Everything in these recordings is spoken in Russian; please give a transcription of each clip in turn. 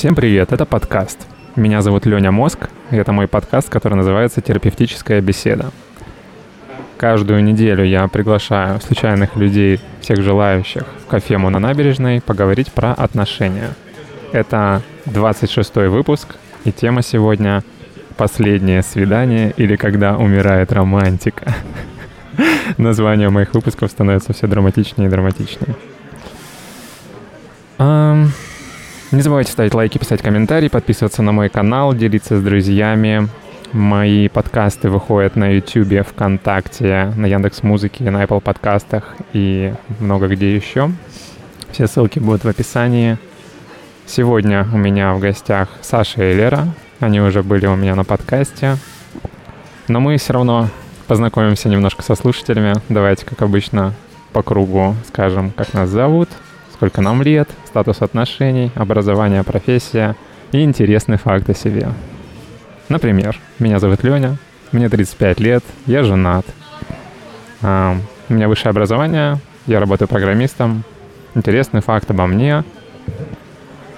Всем привет, это подкаст. Меня зовут Леня Мозг, и это мой подкаст, который называется «Терапевтическая беседа». Каждую неделю я приглашаю случайных людей, всех желающих, в кафему на набережной поговорить про отношения. Это 26-й выпуск, и тема сегодня «Последнее свидание или когда умирает романтика». Название моих выпусков становится все драматичнее и драматичнее. Не забывайте ставить лайки, писать комментарии, подписываться на мой канал, делиться с друзьями. Мои подкасты выходят на YouTube, ВКонтакте, на Яндекс Музыке, на Apple подкастах и много где еще. Все ссылки будут в описании. Сегодня у меня в гостях Саша и Лера. Они уже были у меня на подкасте. Но мы все равно познакомимся немножко со слушателями. Давайте, как обычно, по кругу скажем, как нас зовут, сколько нам лет, статус отношений, образование, профессия и интересный факт о себе. Например, меня зовут Леня, мне 35 лет, я женат. А, у меня высшее образование, я работаю программистом. Интересный факт обо мне.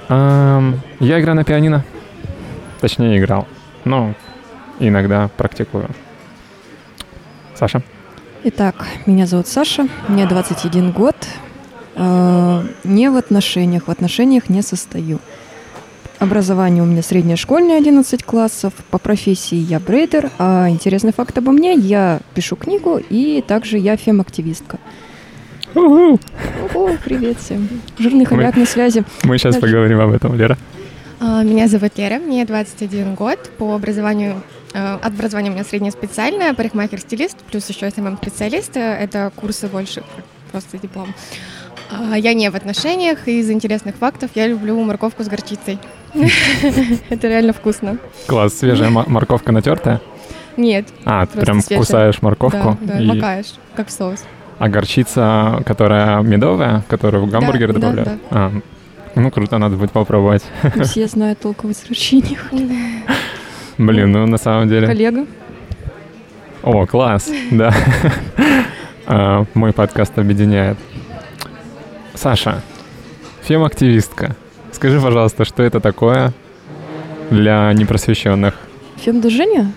А, я играю на пианино. Точнее, играл. Но иногда практикую. Саша? Итак, меня зовут Саша, мне 21 год, Э, не в отношениях, в отношениях не состою. Образование у меня среднее школьное, 11 классов. По профессии я брейдер. А интересный факт обо мне, я пишу книгу и также я фем-активистка. Угу. Ого, привет всем. Жирный хомяк на связи. Мы сейчас Дальше. поговорим об этом, Лера. А, меня зовут Лера, мне 21 год. По образованию э, образование у меня среднее специальное, парикмахер-стилист, плюс еще SMM-специалист. Это курсы больше, просто диплом. Я не в отношениях, и из интересных фактов я люблю морковку с горчицей. Это реально вкусно. Класс, свежая морковка натертая? Нет. А, ты прям кусаешь морковку? Да, да, макаешь, как соус. А горчица, которая медовая, которую в гамбургер добавляют? Да, да. А, ну, круто, надо будет попробовать. Все знают толк в извращениях. Блин, ну на самом деле... Коллега. О, класс, да. А, мой подкаст объединяет. Саша, фем-активистка. Скажи, пожалуйста, что это такое для непросвещенных? Фем-движение?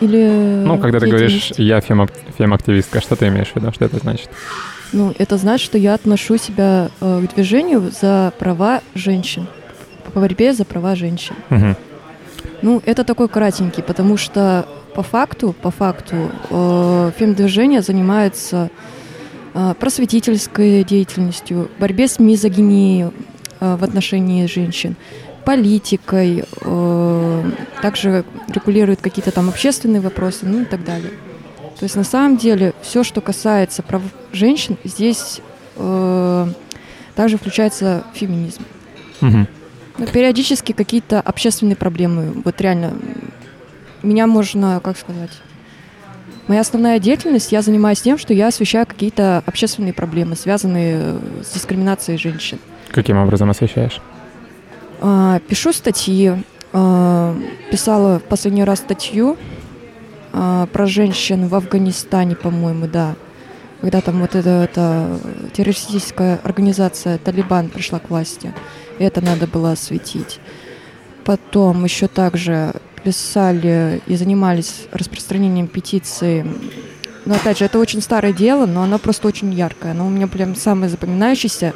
Или Ну, когда ты говоришь «я фем-активистка», что ты имеешь в виду? Что это значит? Ну, это значит, что я отношу себя э, к движению за права женщин, по борьбе за права женщин. Угу. Ну, это такой кратенький, потому что по факту, по факту, э, фем-движение занимается просветительской деятельностью, борьбе с мизогинией э, в отношении женщин, политикой, э, также регулирует какие-то там общественные вопросы, ну и так далее. То есть на самом деле все, что касается прав женщин, здесь также включается феминизм. Угу. Но периодически какие-то общественные проблемы, вот реально, меня можно, как сказать, Моя основная деятельность, я занимаюсь тем, что я освещаю какие-то общественные проблемы, связанные э, с дискриминацией женщин. Каким образом освещаешь? А, пишу статьи. А, писала в последний раз статью а, про женщин в Афганистане, по-моему, да. Когда там вот эта, эта террористическая организация Талибан пришла к власти. Это надо было осветить. Потом еще также писали и занимались распространением петиции. Но опять же, это очень старое дело, но оно просто очень яркое. Оно у меня прям самое запоминающееся.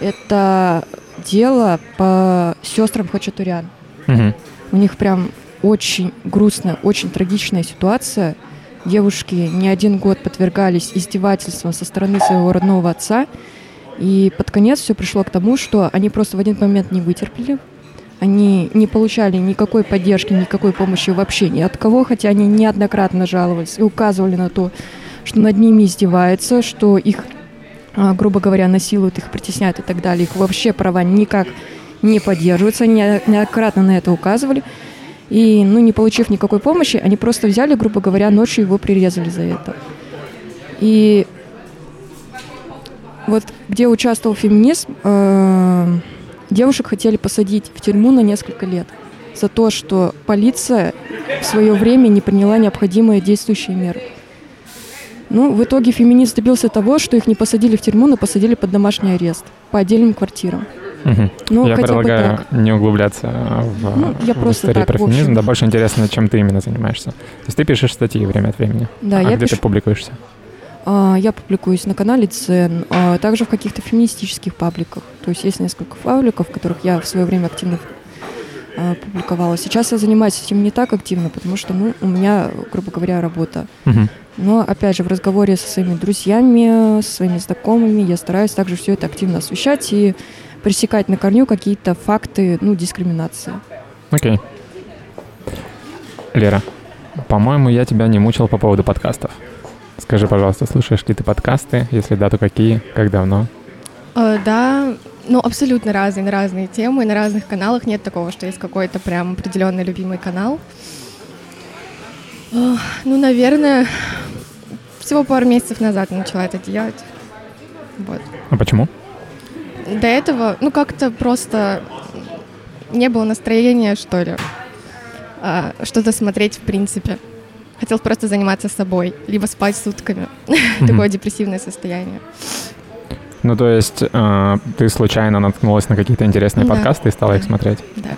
Это дело по сестрам Хачатурян. Угу. У них прям очень грустная, очень трагичная ситуация. Девушки не один год подвергались издевательствам со стороны своего родного отца. И под конец все пришло к тому, что они просто в один момент не вытерпели, они не получали никакой поддержки, никакой помощи вообще ни от кого, хотя они неоднократно жаловались и указывали на то, что над ними издевается, что их, а, грубо говоря, насилуют, их притесняют и так далее. Их вообще права никак не поддерживаются. Они неоднократно на это указывали. И, ну, не получив никакой помощи, они просто взяли, грубо говоря, ночью его прирезали за это. И вот где участвовал феминизм, э Девушек хотели посадить в тюрьму на несколько лет за то, что полиция в свое время не приняла необходимые действующие меры. Ну, в итоге феминист добился того, что их не посадили в тюрьму, но посадили под домашний арест по отдельным квартирам. Мгм. Ну, я предлагаю не углубляться в, Ну, я в просто истории так, про феминизм. Да, больше интересно, чем ты именно занимаешься. То есть ты пишешь статьи время от времени. Да, а я где пишу. ты публикуешься? А, Я публикуюсь на канале Цен, а также в каких-то феминистических пабликах. То есть есть несколько пабликов, в которых я в свое время активно а, публиковала. Сейчас я занимаюсь этим не так активно, потому что, ну, у меня, грубо говоря, работа. Мгм. Но, опять же, в разговоре со своими друзьями, со своими знакомыми я стараюсь также все это активно освещать и пресекать на корню какие-то факты, ну, дискриминации. Окей. Лера, по-моему, я тебя не мучил по поводу подкастов. Скажи, пожалуйста, слушаешь ли ты подкасты? Если да, то какие? Как давно? Э, Да, ну абсолютно разные, на разные темы, на разных каналах. Нет такого, что есть какой-то прям определенный любимый канал. Ох, Ну, наверное, всего пару месяцев назад начала это делать. Вот. А почему? До этого, ну, как-то просто не было настроения, что ли, а, что-то смотреть в принципе. Хотелось просто заниматься собой, либо спать сутками. Такое депрессивное состояние. Ну, то есть э, ты случайно наткнулась на какие-то интересные Да. подкасты и стала их смотреть? Да.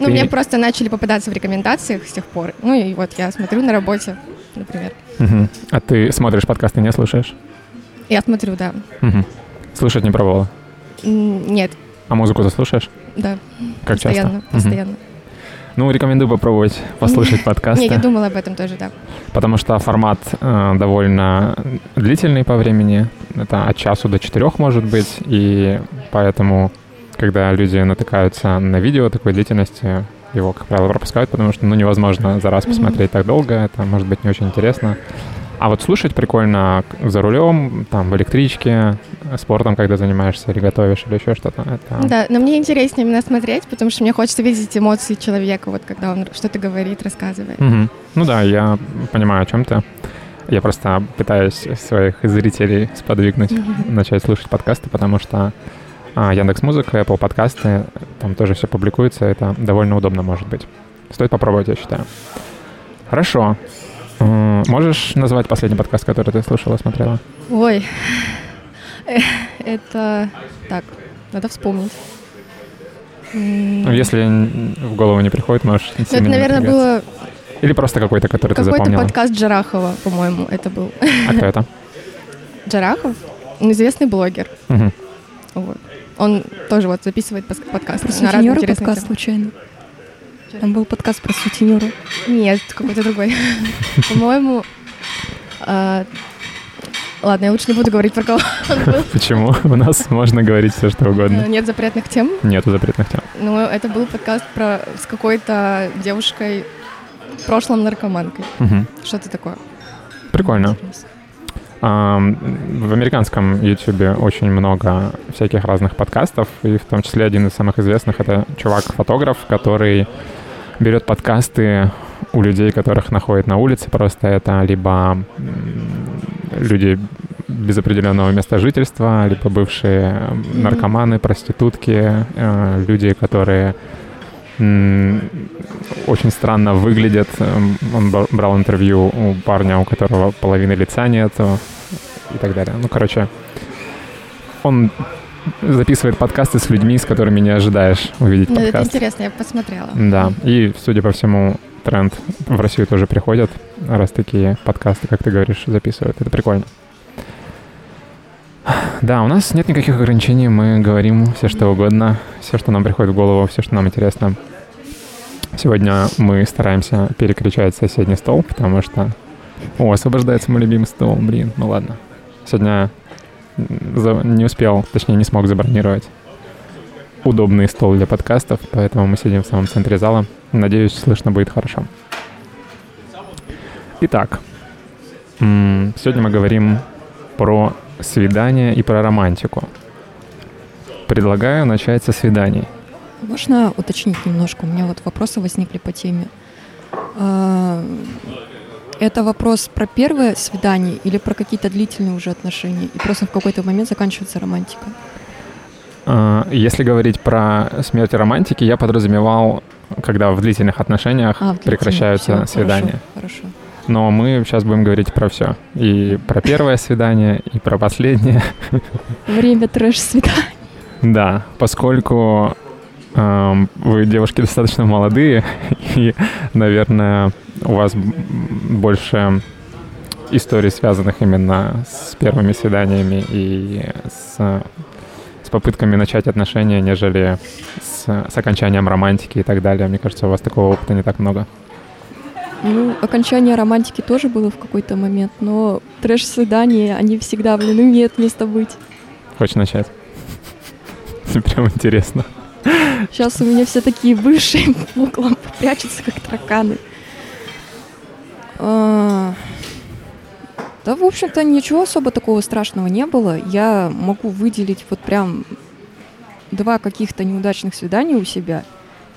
Ну, мне просто начали попадаться в рекомендациях с тех пор. Ну, и вот я смотрю на работе, например. А ты смотришь подкасты, не слушаешь? Я смотрю, да. Слушать не пробовала? Нет, А музыку ты слушаешь? да, Как постоянно, часто? Мгм. постоянно. Ну, рекомендую попробовать послушать подкасты. Не, я думала об этом тоже, да. потому что формат э, довольно длительный по времени. Это от часу до четырех может быть, и поэтому, когда люди натыкаются на видео такой длительности, его, как правило, пропускают, потому что ну, невозможно за раз посмотреть так долго, это может быть не очень интересно. А вот слушать прикольно за рулем, там, в электричке, э, спортом, когда занимаешься или готовишь, или еще что-то. Это... Да, но мне интереснее именно смотреть, потому что мне хочется видеть эмоции человека, вот когда он что-то говорит, рассказывает. Мгм. Ну да, я понимаю, о чем ты. Я просто пытаюсь своих зрителей сподвигнуть начать слушать подкасты, потому что Яндекс Музыка, Apple подкасты, там тоже все публикуется, это довольно удобно может быть. Стоит попробовать, я считаю. Хорошо. Можешь назвать последний подкаст, который ты слушала, смотрела? Ой, Э, это... Так, надо вспомнить. Ну, Если в голову не приходит, можешь ну, это, наверное, было Или просто какой-то, который ты какой-то запомнила. подкаст Джарахова, по-моему, это был. А кто это? Джарахов, известный блогер. Мгм. Вот. Он тоже вот записывает подкасты Про на разные сутенера интересные подкаст темы. случайно? Там был подкаст про сутенера. Нет, какой-то другой. По-моему... а, Ладно, я лучше не буду говорить про кого он был. Почему? У нас можно говорить все, что Э, угодно. Нет запретных тем. Нету запретных тем. Но это был подкаст про с какой-то девушкой, в прошлом наркоманкой. Мгм. Что-то такое. Прикольно. В американском YouTube очень много всяких разных подкастов, и в том числе один из самых известных — это чувак-фотограф, который берет подкасты у людей, которых находит на улице. Просто это либо люди без определенного места жительства, либо бывшие наркоманы, проститутки, э, люди, которые очень странно выглядят. Он бра- брал интервью у парня, у которого половины лица нету и так далее. Ну, короче, он записывает подкасты с людьми, с которыми не ожидаешь увидеть Ну, это подкаст. интересно, я посмотрела. Да, и, судя по всему, тренд в Россию тоже приходит, раз такие подкасты, как ты говоришь, записывают. Это прикольно. Да, у нас нет никаких ограничений, мы говорим все что угодно, все, что нам приходит в голову, все, что нам интересно. Сегодня мы стараемся перекричать соседний стол, потому что... О, освобождается мой любимый стол, блин, ну ладно. Сегодня не успел, точнее не смог забронировать удобный стол для подкастов, поэтому мы сидим в самом центре зала. Надеюсь, слышно будет хорошо. Итак, сегодня мы говорим про свидание и про романтику. Предлагаю начать со свиданий. Можно уточнить немножко? У меня вот вопросы возникли по теме. Это вопрос про первое свидание или про какие-то длительные уже отношения? И просто в какой-то момент заканчивается романтика? А, Если говорить про смерть романтики, я подразумевал, когда в длительных отношениях А, в длительных. прекращаются Всё, свидания. Хорошо. хорошо. Но мы сейчас будем говорить про все. И про первое свидание, и про последнее. Время трэш-свиданий. Да, поскольку эм, вы девушки достаточно молодые, и, наверное, у вас больше историй, связанных именно с первыми свиданиями и с, с попытками начать отношения, нежели с, с окончанием романтики и так далее. Мне кажется, у вас такого опыта не так много. Ну, окончание романтики тоже было в какой-то момент, но трэш-свидания, они всегда, блин, имеют место быть. Хочешь начать? Прям интересно. Сейчас у меня все такие высшие по углам прячутся, как тараканы. А, да, в общем-то, ничего особо такого страшного не было. Я могу выделить вот прям два каких-то неудачных свидания у себя.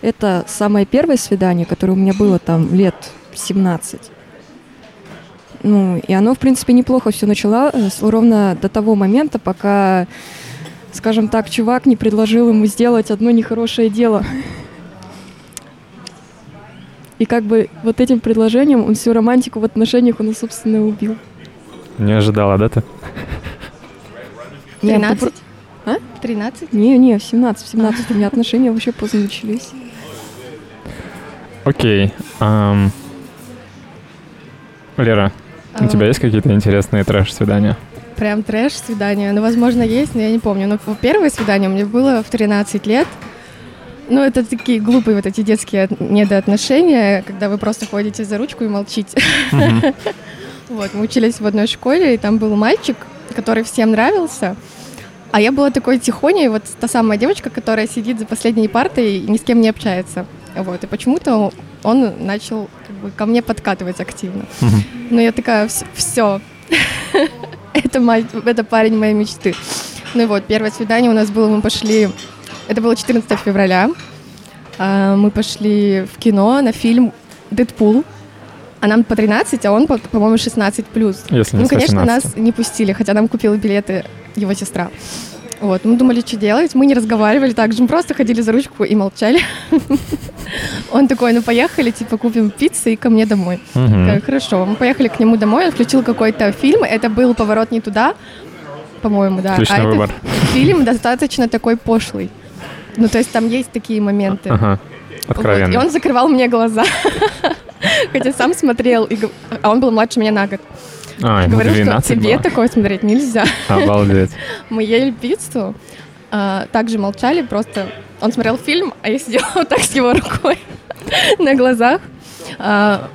Это самое первое свидание, которое у меня было там лет 17. Ну, и оно, в принципе, неплохо все начало э, ровно до того момента, пока, скажем так, чувак не предложил ему сделать одно нехорошее дело. И как бы вот этим предложением он всю романтику в отношениях он, собственно, убил. Не ожидала, да, ты? 13? А? 13? Не, не, в 17, в 17 у меня отношения вообще поздно начались. Окей. Um, Лера, у а, тебя есть какие-то интересные трэш-свидания? Прям трэш-свидания? Ну, возможно, есть, но я не помню. Но первое свидание у меня было в 13 лет. Ну, это такие глупые вот эти детские недоотношения, когда вы просто ходите за ручку и молчите. Вот, мы учились в одной школе, и там был мальчик, который всем нравился. А я была такой тихоней, вот та самая девочка, которая сидит за последней партой и ни с кем не общается. Вот, и почему-то он начал как бы, ко мне подкатывать активно. Угу. Но я такая, все, это, мой, это парень моей мечты. Ну и вот, первое свидание у нас было, мы пошли, это было 14 февраля, а, мы пошли в кино на фильм «Дэдпул», а нам по 13, а он, по-моему, 16+. плюс. Если ну, конечно, 18. нас не пустили, хотя нам купила билеты его сестра. Вот, мы думали, что делать, мы не разговаривали так же, мы просто ходили за ручку и молчали. Он такой, ну поехали, типа купим пиццы и ко мне домой. Хорошо, мы поехали к нему домой, он включил какой-то фильм, это был «Поворот не туда», по-моему, да. Отличный а выбор. фильм достаточно такой пошлый. Ну, то есть там есть такие моменты. Ага, откровенно. и он закрывал мне глаза. Хотя сам смотрел, и, а он был младше меня на год. А, Говорю, 12 что тебе было. такое смотреть нельзя. Обалдеть. Мы ели пиццу, а, также молчали, просто он смотрел фильм, а я сидела вот так с его рукой на глазах. А,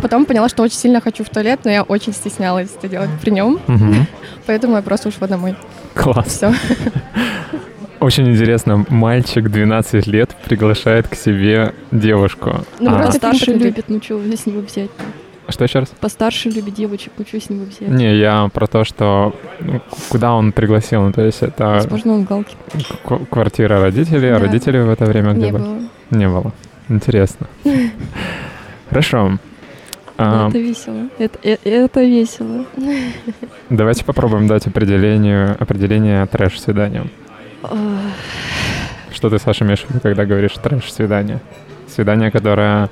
потом поняла, что очень сильно хочу в туалет, но я очень стеснялась это делать при нем. Угу. Поэтому я просто ушла домой. Класс. Все. Очень интересно, мальчик 12 лет приглашает к себе девушку. Ну, а... просто старше любит, ну что, с него взять? -то? Что еще раз? Постарше любит девочек, ну что с него взять? Не, я про то, что ну, куда он пригласил, ну, то есть это... Возможно, он галки. Квартира родителей, а да. а родители в это время где Не были? было. Не было. Интересно. Хорошо. А, это весело. Это, это, это весело. Давайте попробуем дать определение, определение трэш-свиданию. Что ты, Саша, имеешь в виду, когда говоришь трэш-свидание? Свидание, которое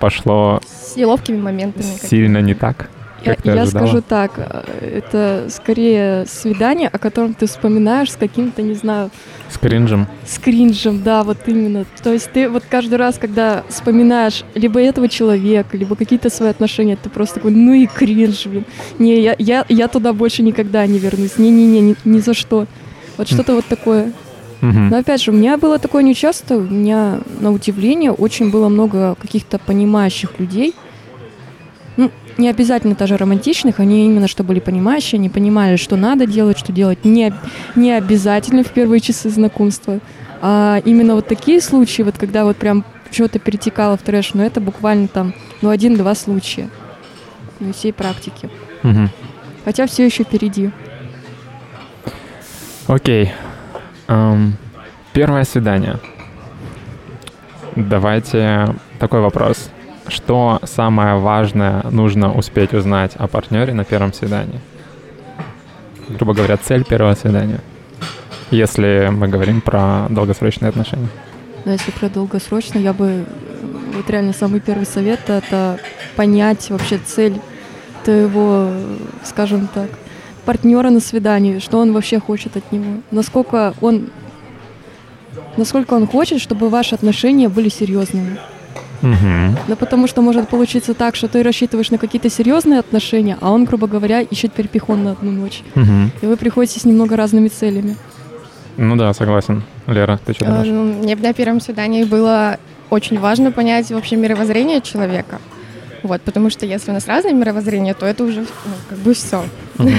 пошло... С неловкими моментами. Сильно не так. Я, я скажу так, э, это скорее свидание, о котором ты вспоминаешь с каким-то, не знаю... С кринжем. С кринжем, да, вот именно. То есть ты вот каждый раз, когда вспоминаешь либо этого человека, либо какие-то свои отношения, ты просто такой, ну и кринж, блин. Не, я, я, я туда больше никогда не вернусь. Не-не-не, ни, ни за что. Вот что-то вот такое. Но опять же, у меня было такое нечасто, у меня на удивление очень было много каких-то понимающих людей. Ну, не обязательно даже романтичных, они именно что были понимающие, они понимали, что надо делать, что делать не, не обязательно в первые часы знакомства. А именно вот такие случаи, вот когда вот прям что-то перетекало в трэш, но ну, это буквально там, ну, один-два случая на всей практике. Угу. Хотя все еще впереди. Окей. Um, первое свидание. Давайте такой вопрос. Что самое важное нужно успеть узнать о партнере на первом свидании? Грубо говоря, цель первого свидания. Если мы говорим про долгосрочные отношения. Да, если про долгосрочно, я бы... Вот реально самый первый совет — это понять вообще цель твоего, скажем так, партнера на свидании, что он вообще хочет от него, насколько он, насколько он хочет, чтобы ваши отношения были серьезными. Мгм. Да потому что может получиться так, что ты рассчитываешь на какие-то серьезные отношения, а он, грубо говоря, ищет перепихон на одну ночь. Мгм. И вы приходите с немного разными целями. Ну да, согласен. Лера, ты что Э, думаешь? ну, Мне на первом свидании было очень важно понять вообще мировоззрение человека. Вот, потому что если у нас разное мировоззрение, то это уже ну, как бы все. Мгм.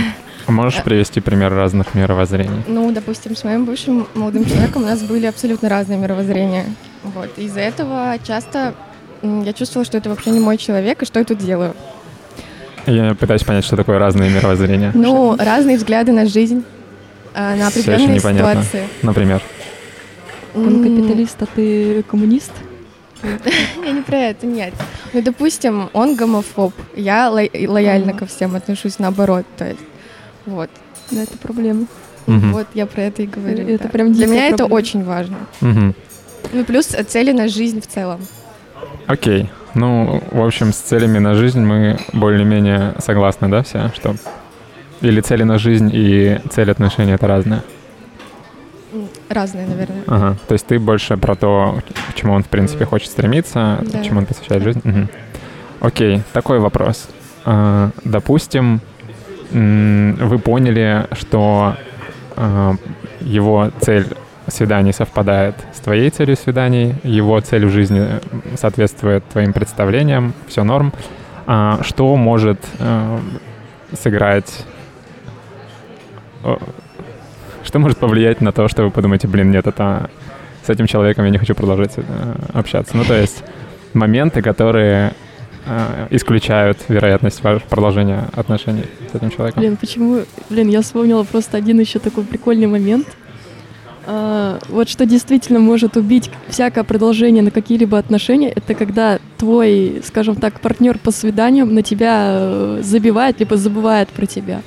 А Можешь привести пример разных мировоззрений? Ну, допустим, с моим бывшим молодым человеком у нас были абсолютно разные мировоззрения. Вот. Из-за этого часто я чувствовала, что это вообще не мой человек, и что я тут делаю. Я пытаюсь понять, что такое разные мировоззрения. Ну, разные взгляды на жизнь, а, на определенные ситуации. Например. Он капиталист, а ты коммунист? Я не про это, нет. Ну, допустим, он гомофоб. Я ло- лояльно ко всем отношусь, наоборот. То есть, вот. Да, это проблема. Мгм. Вот я про это и говорю. Это да. прям Для меня это проблема. очень важно. Мгм. Ну, плюс цели на жизнь в целом. Окей. Ну, в общем, с целями на жизнь мы более-менее согласны, да, все? Что или цели на жизнь и цель отношений — это разное? Разные, наверное. Ага. То есть ты больше про то, к чему он, в принципе, хочет стремиться, Да. чему он посвящает жизнь? Мгм. Окей, такой вопрос. А, допустим, вы поняли, что а, его цель свиданий совпадает с твоей целью свиданий, его цель в жизни соответствует твоим представлениям, все норм. А что может э, сыграть э, что может повлиять на то, что вы подумаете, блин, нет, это с этим человеком я не хочу продолжать э, общаться. Ну, то есть моменты, которые э, исключают вероятность продолжения отношений с этим человеком. Блин, почему? Блин, я вспомнила просто один еще такой прикольный момент. А, вот что действительно может убить всякое продолжение на какие-либо отношения, это когда твой, скажем так, партнер по свиданиям на тебя э, забивает, либо забывает про тебя.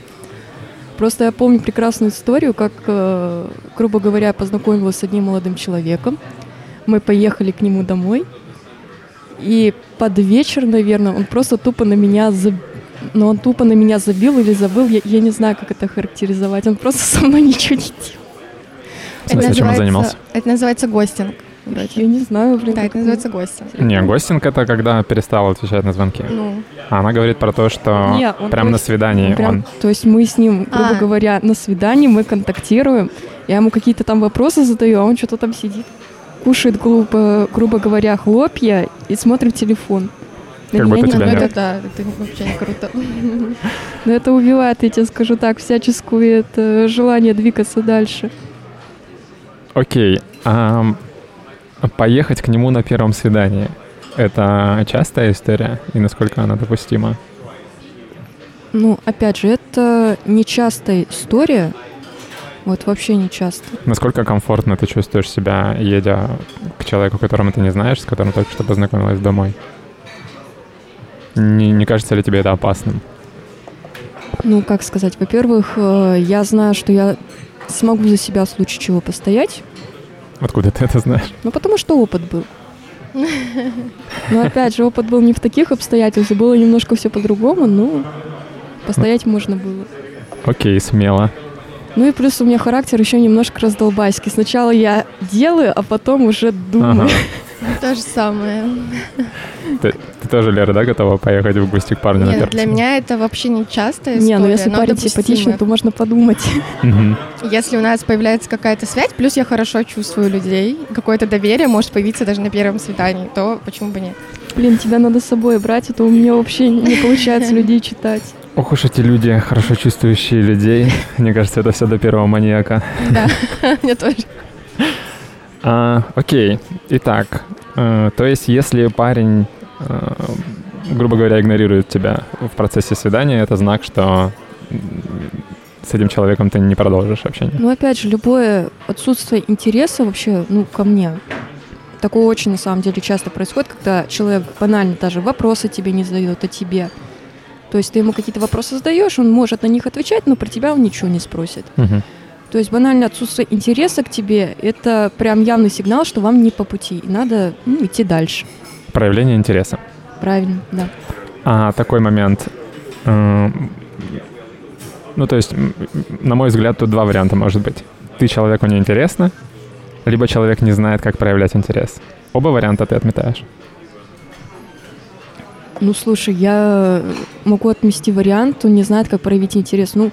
Просто я помню прекрасную историю, как, э, грубо говоря, познакомилась с одним молодым человеком. Мы поехали к нему домой. И под вечер, наверное, он просто тупо на меня забил. Но он тупо на меня забил или забыл, я, я не знаю, как это характеризовать. Он просто со мной ничего не делал. В смысле, чем он занимался? Это называется гостинг. вроде. Я не знаю, блин. Да, это называется гостинг. Не, гостинг — это когда перестал отвечать на звонки. Ну, А она говорит про то, что Не, он прям на просто- свидании Он прям- он... То есть мы с ним, грубо А. говоря, на свидании, мы контактируем, я ему какие-то там вопросы задаю, а он что-то там сидит, кушает, грубо, грубо говоря, хлопья и смотрит телефон. На Как будто не тебя нет. это да, это вообще не круто. Но это убивает, я тебе скажу так, всяческое это желание двигаться дальше. Окей. ам, поехать к нему на первом свидании — это частая история? И насколько она допустима? Ну, опять же, это нечастая история, вот вообще не часто. Насколько комфортно ты чувствуешь себя, едя к человеку, которого ты не знаешь, с которым только что познакомилась домой? Не, не кажется ли тебе это опасным? Ну, как сказать, во-первых, э, я знаю, что я смогу за себя в случае чего постоять, Откуда ты это знаешь? ну, потому что опыт был. Но опять же, опыт был не в таких обстоятельствах, было немножко все по-другому, но постоять можно было. Окей, смело. Ну и плюс у меня характер еще немножко раздолбайский. Сначала я делаю, а потом уже думаю. Ага. То же самое. Ты, ты тоже, Лера, да, готова поехать в гости к парню на Нет, первом для меня это вообще не история. Не, ну если парень симпатичный, то можно подумать. Если у нас появляется какая-то связь, плюс я хорошо чувствую людей, какое-то доверие может появиться даже на первом свидании, то почему бы нет? Блин, тебя надо с собой брать, а то у меня вообще не получается людей читать. Ох уж эти люди, хорошо чувствующие людей. Мне кажется, это все до первого маньяка. Да, мне тоже. А, окей, итак, э, то есть если парень, э, грубо говоря, игнорирует тебя в процессе свидания, это знак, что с этим человеком ты не продолжишь общение. Ну, опять же, любое отсутствие интереса вообще, ну, ко мне, такое очень, на самом деле, часто происходит, когда человек банально даже вопросы тебе не задает о тебе. То есть ты ему какие-то вопросы задаешь, он может на них отвечать, но про тебя он ничего не спросит. Мгм. То есть банальное отсутствие интереса к тебе – это прям явный сигнал, что вам не по пути, и надо ну, идти дальше. Проявление интереса. Правильно, да. А такой момент. э, Ну, то есть, на мой взгляд, тут два варианта может быть. Ты человеку не интересно, либо человек не знает, как проявлять интерес. Оба варианта ты отметаешь. Ну, слушай, я могу отмести вариант, он не знает, как проявить интерес. Ну,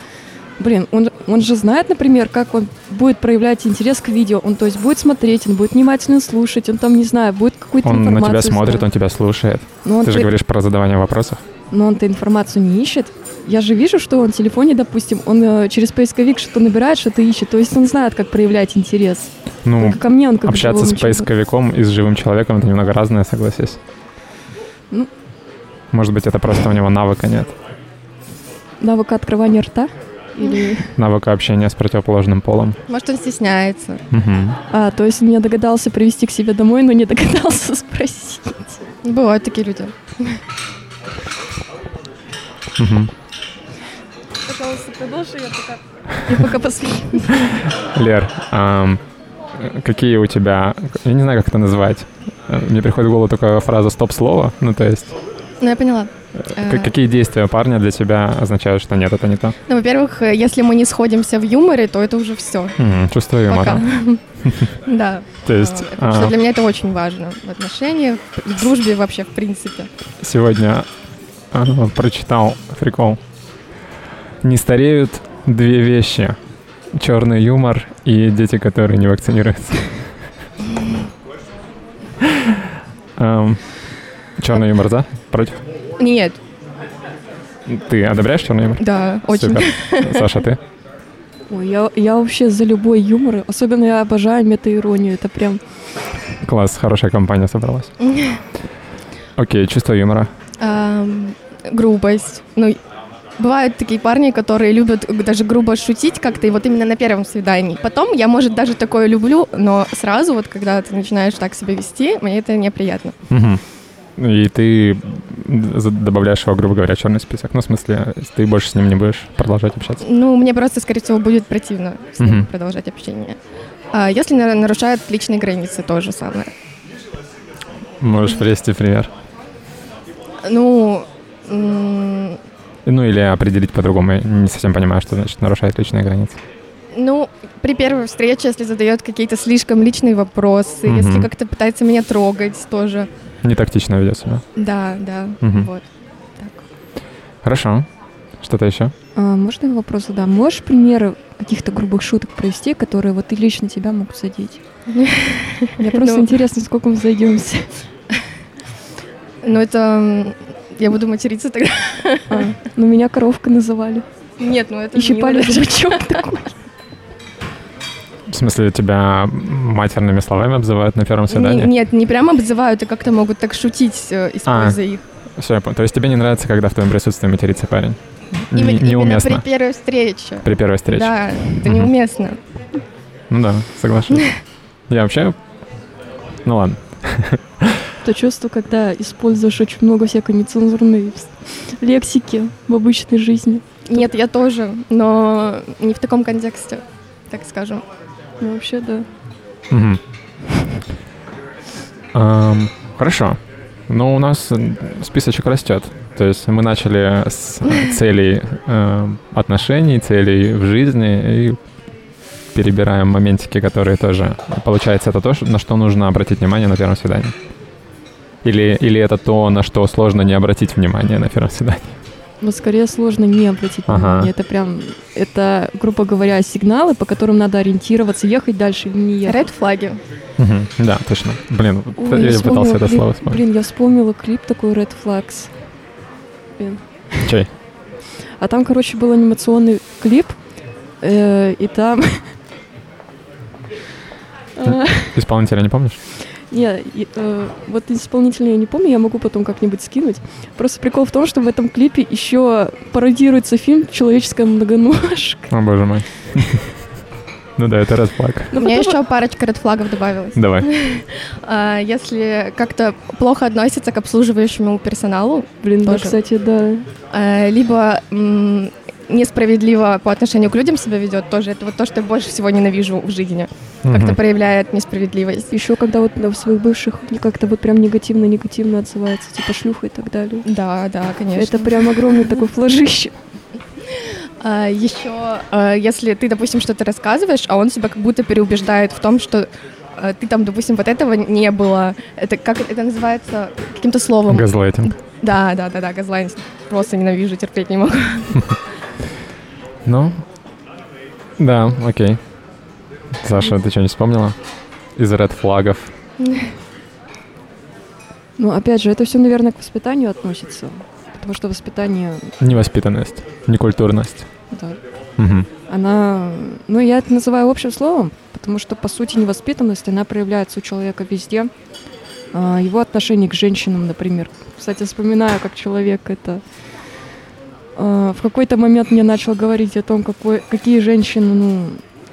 блин, он, он же знает, например, как он будет проявлять интерес к видео. Он, то есть, будет смотреть, он будет внимательно слушать, он там, не знаю, будет какую-то Он на информацию... тебя смотрит, искать. он тебя слушает. Но он Ты же при- говоришь про задавание вопросов. Но он-то информацию не ищет. Я же вижу, что он в телефоне, допустим, он э, через поисковик что-то набирает, что-то ищет. То есть он знает, как проявлять интерес. Ну, Только ко мне он как общаться с живому человеку. поисковиком и с живым человеком это немного разное, согласись. Ну. Может быть, это просто у него навыка нет. Навыка открывания рта? Или... Навыка общения с противоположным полом. Может, он стесняется. Мгм. А, то есть он не догадался привести к себе домой, но не догадался спросить. Бывают такие люди. Мгм. Пожалуйста, продолжи, я пока... Я пока посмотрю. Лер, ам, какие у тебя... Я не знаю, как это назвать. Мне приходит в голову только фраза «стоп-слово». Ну, то есть, Ну, я поняла. Э, какие действия парня для тебя означают, что нет, это не то? Ну, во-первых, если мы не сходимся в юморе, то это уже все. Мгм, Чувство юмора. Да. То есть А, что для меня это очень важно в отношениях, в дружбе вообще, в принципе. сегодня а, прочитал прикол. Не стареют две вещи. Черный юмор и дети, которые не вакцинируются. Черный юмор за? Против? Нет, Ты одобряешь черный юмор? да, очень. Супер. Саша, ты? Ой, я, я вообще за любой юмор. Особенно я обожаю метаиронию. Это прям... Класс, хорошая компания собралась. Окей, чувство юмора. Ам, грубость. Ну, бывают такие парни, которые любят даже грубо шутить как-то, и вот именно на первом свидании. Потом я, может, даже такое люблю, но сразу вот, когда ты начинаешь так себя вести, мне это неприятно. Мгм. И ты добавляешь его, грубо говоря, в черный список. Ну, в смысле, ты больше с ним не будешь продолжать общаться. Ну, мне просто, скорее всего, будет противно с ним Мгм. продолжать общение. А если на- нарушают личные границы, то же самое. Можешь привести пример. Ну, м, Ну, или определить по-другому. Я не совсем понимаю, что значит нарушает личные границы. ну, при первой встрече, если задает какие-то слишком личные вопросы, Мгм. если как-то пытается меня трогать тоже. Не тактично ведет себя. Да, да, Мгм. вот. Так. Хорошо. Что-то еще? А, можно вопрос задам? Можешь примеры каких-то грубых шуток провести, которые вот и лично тебя могут задеть? Мне просто Ну. интересно, сколько мы зайдемся. Ну, это... Я буду материться тогда. А, ну, меня коровкой называли. Нет, ну это И щипали зубачок такой. В смысле, тебя матерными словами обзывают на первом Не- свидании? Нет, не прямо обзывают, а как-то могут так шутить, э, используя их. Все, я понял. То есть тебе не нравится, когда в твоем присутствии матерится парень? Не- Именно- Именно неуместно. при первой встрече. При первой встрече. Да, это неуместно. Ну да, соглашусь. Я вообще... Ну ладно. То чувство, когда используешь очень много всякой нецензурной лексики в обычной жизни. Нет, я тоже, но не в таком контексте, так скажем. Ну, вообще, да. Мгм. Ам, Хорошо. Но у нас списочек растет. То есть мы начали с целей эм, отношений, целей в жизни и перебираем моментики, которые тоже... Получается, это то, на что нужно обратить внимание на первом свидании? Или, или это то, на что сложно не обратить внимание на первом свидании? Вот скорее сложно не обратить Ага. внимание. Это прям, это, грубо говоря, сигналы, по которым надо ориентироваться, ехать дальше или не ехать. Ред флаги. Мгм. Да, точно. Блин, Ой, я вспомнила, пытался это блин, слово вспомнить. Блин, я вспомнила клип такой Red Flags. Блин. Чей? А там, короче, был анимационный клип, э, и там... А, Исполнителя не помнишь? Не, э, вот исполнителя я не помню, я могу потом как-нибудь скинуть. Просто прикол в том, что в этом клипе еще пародируется фильм «Человеческая многоножка». О, боже мой. Ну да, это red flag. Ну, У меня еще парочка ред флагов добавилась. Давай. А, Если как-то плохо относится к обслуживающему персоналу, Блин, да, тоже. кстати, да. а, либо несправедливо по отношению к людям себя ведет, тоже это вот то, что я больше всего ненавижу в жизни. Как-то Мгм. проявляет несправедливость. Еще когда вот на своих бывших как-то вот прям негативно-негативно отзывается, типа шлюха и так далее. Да, да, конечно. Это прям огромный такой флажище. А, еще, а, если ты, допустим, что-то рассказываешь, а он себя как будто переубеждает в том, что а, ты там, допустим, вот этого не было. Это как это называется каким-то словом? Газлайтинг. Да, да, да, да, газлайтинг. Просто ненавижу, терпеть не могу. Ну, да, окей. Саша, ты что, не вспомнила? Из ред флагов. Ну, опять же, это все, наверное, к воспитанию относится. Потому что воспитание, Невоспитанность, некультурность. да, Мгм. она... Ну, я это называю общим словом, потому что, по сути, невоспитанность, она проявляется у человека везде. А, Его отношение к женщинам, например. Кстати, вспоминаю, как человек это... а, В какой-то момент мне начал говорить о том, какой, какие женщины, ну,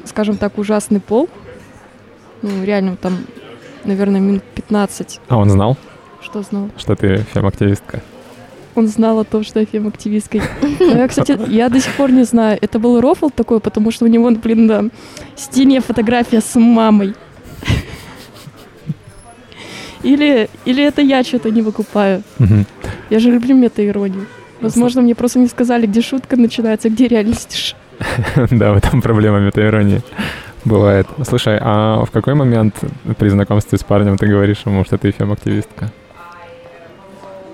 скажем так, ужасный пол. Ну, реально, там, наверное, минут 15. А он знал, Что знал? что ты фем-активистка? Он знал о том, что я фем-активисткой. Но я, кстати, я до сих пор не знаю, это был рофл такой, потому что у него, блин, на стене фотография с мамой. Или, или это я что-то не выкупаю. Я же люблю мета-иронию. Возможно, мне просто не сказали, где шутка начинается, где реальность. Да, в этом проблема метаиронии. Бывает. Слушай, а в какой момент при знакомстве с парнем ты говоришь ему, что ты фем-активистка?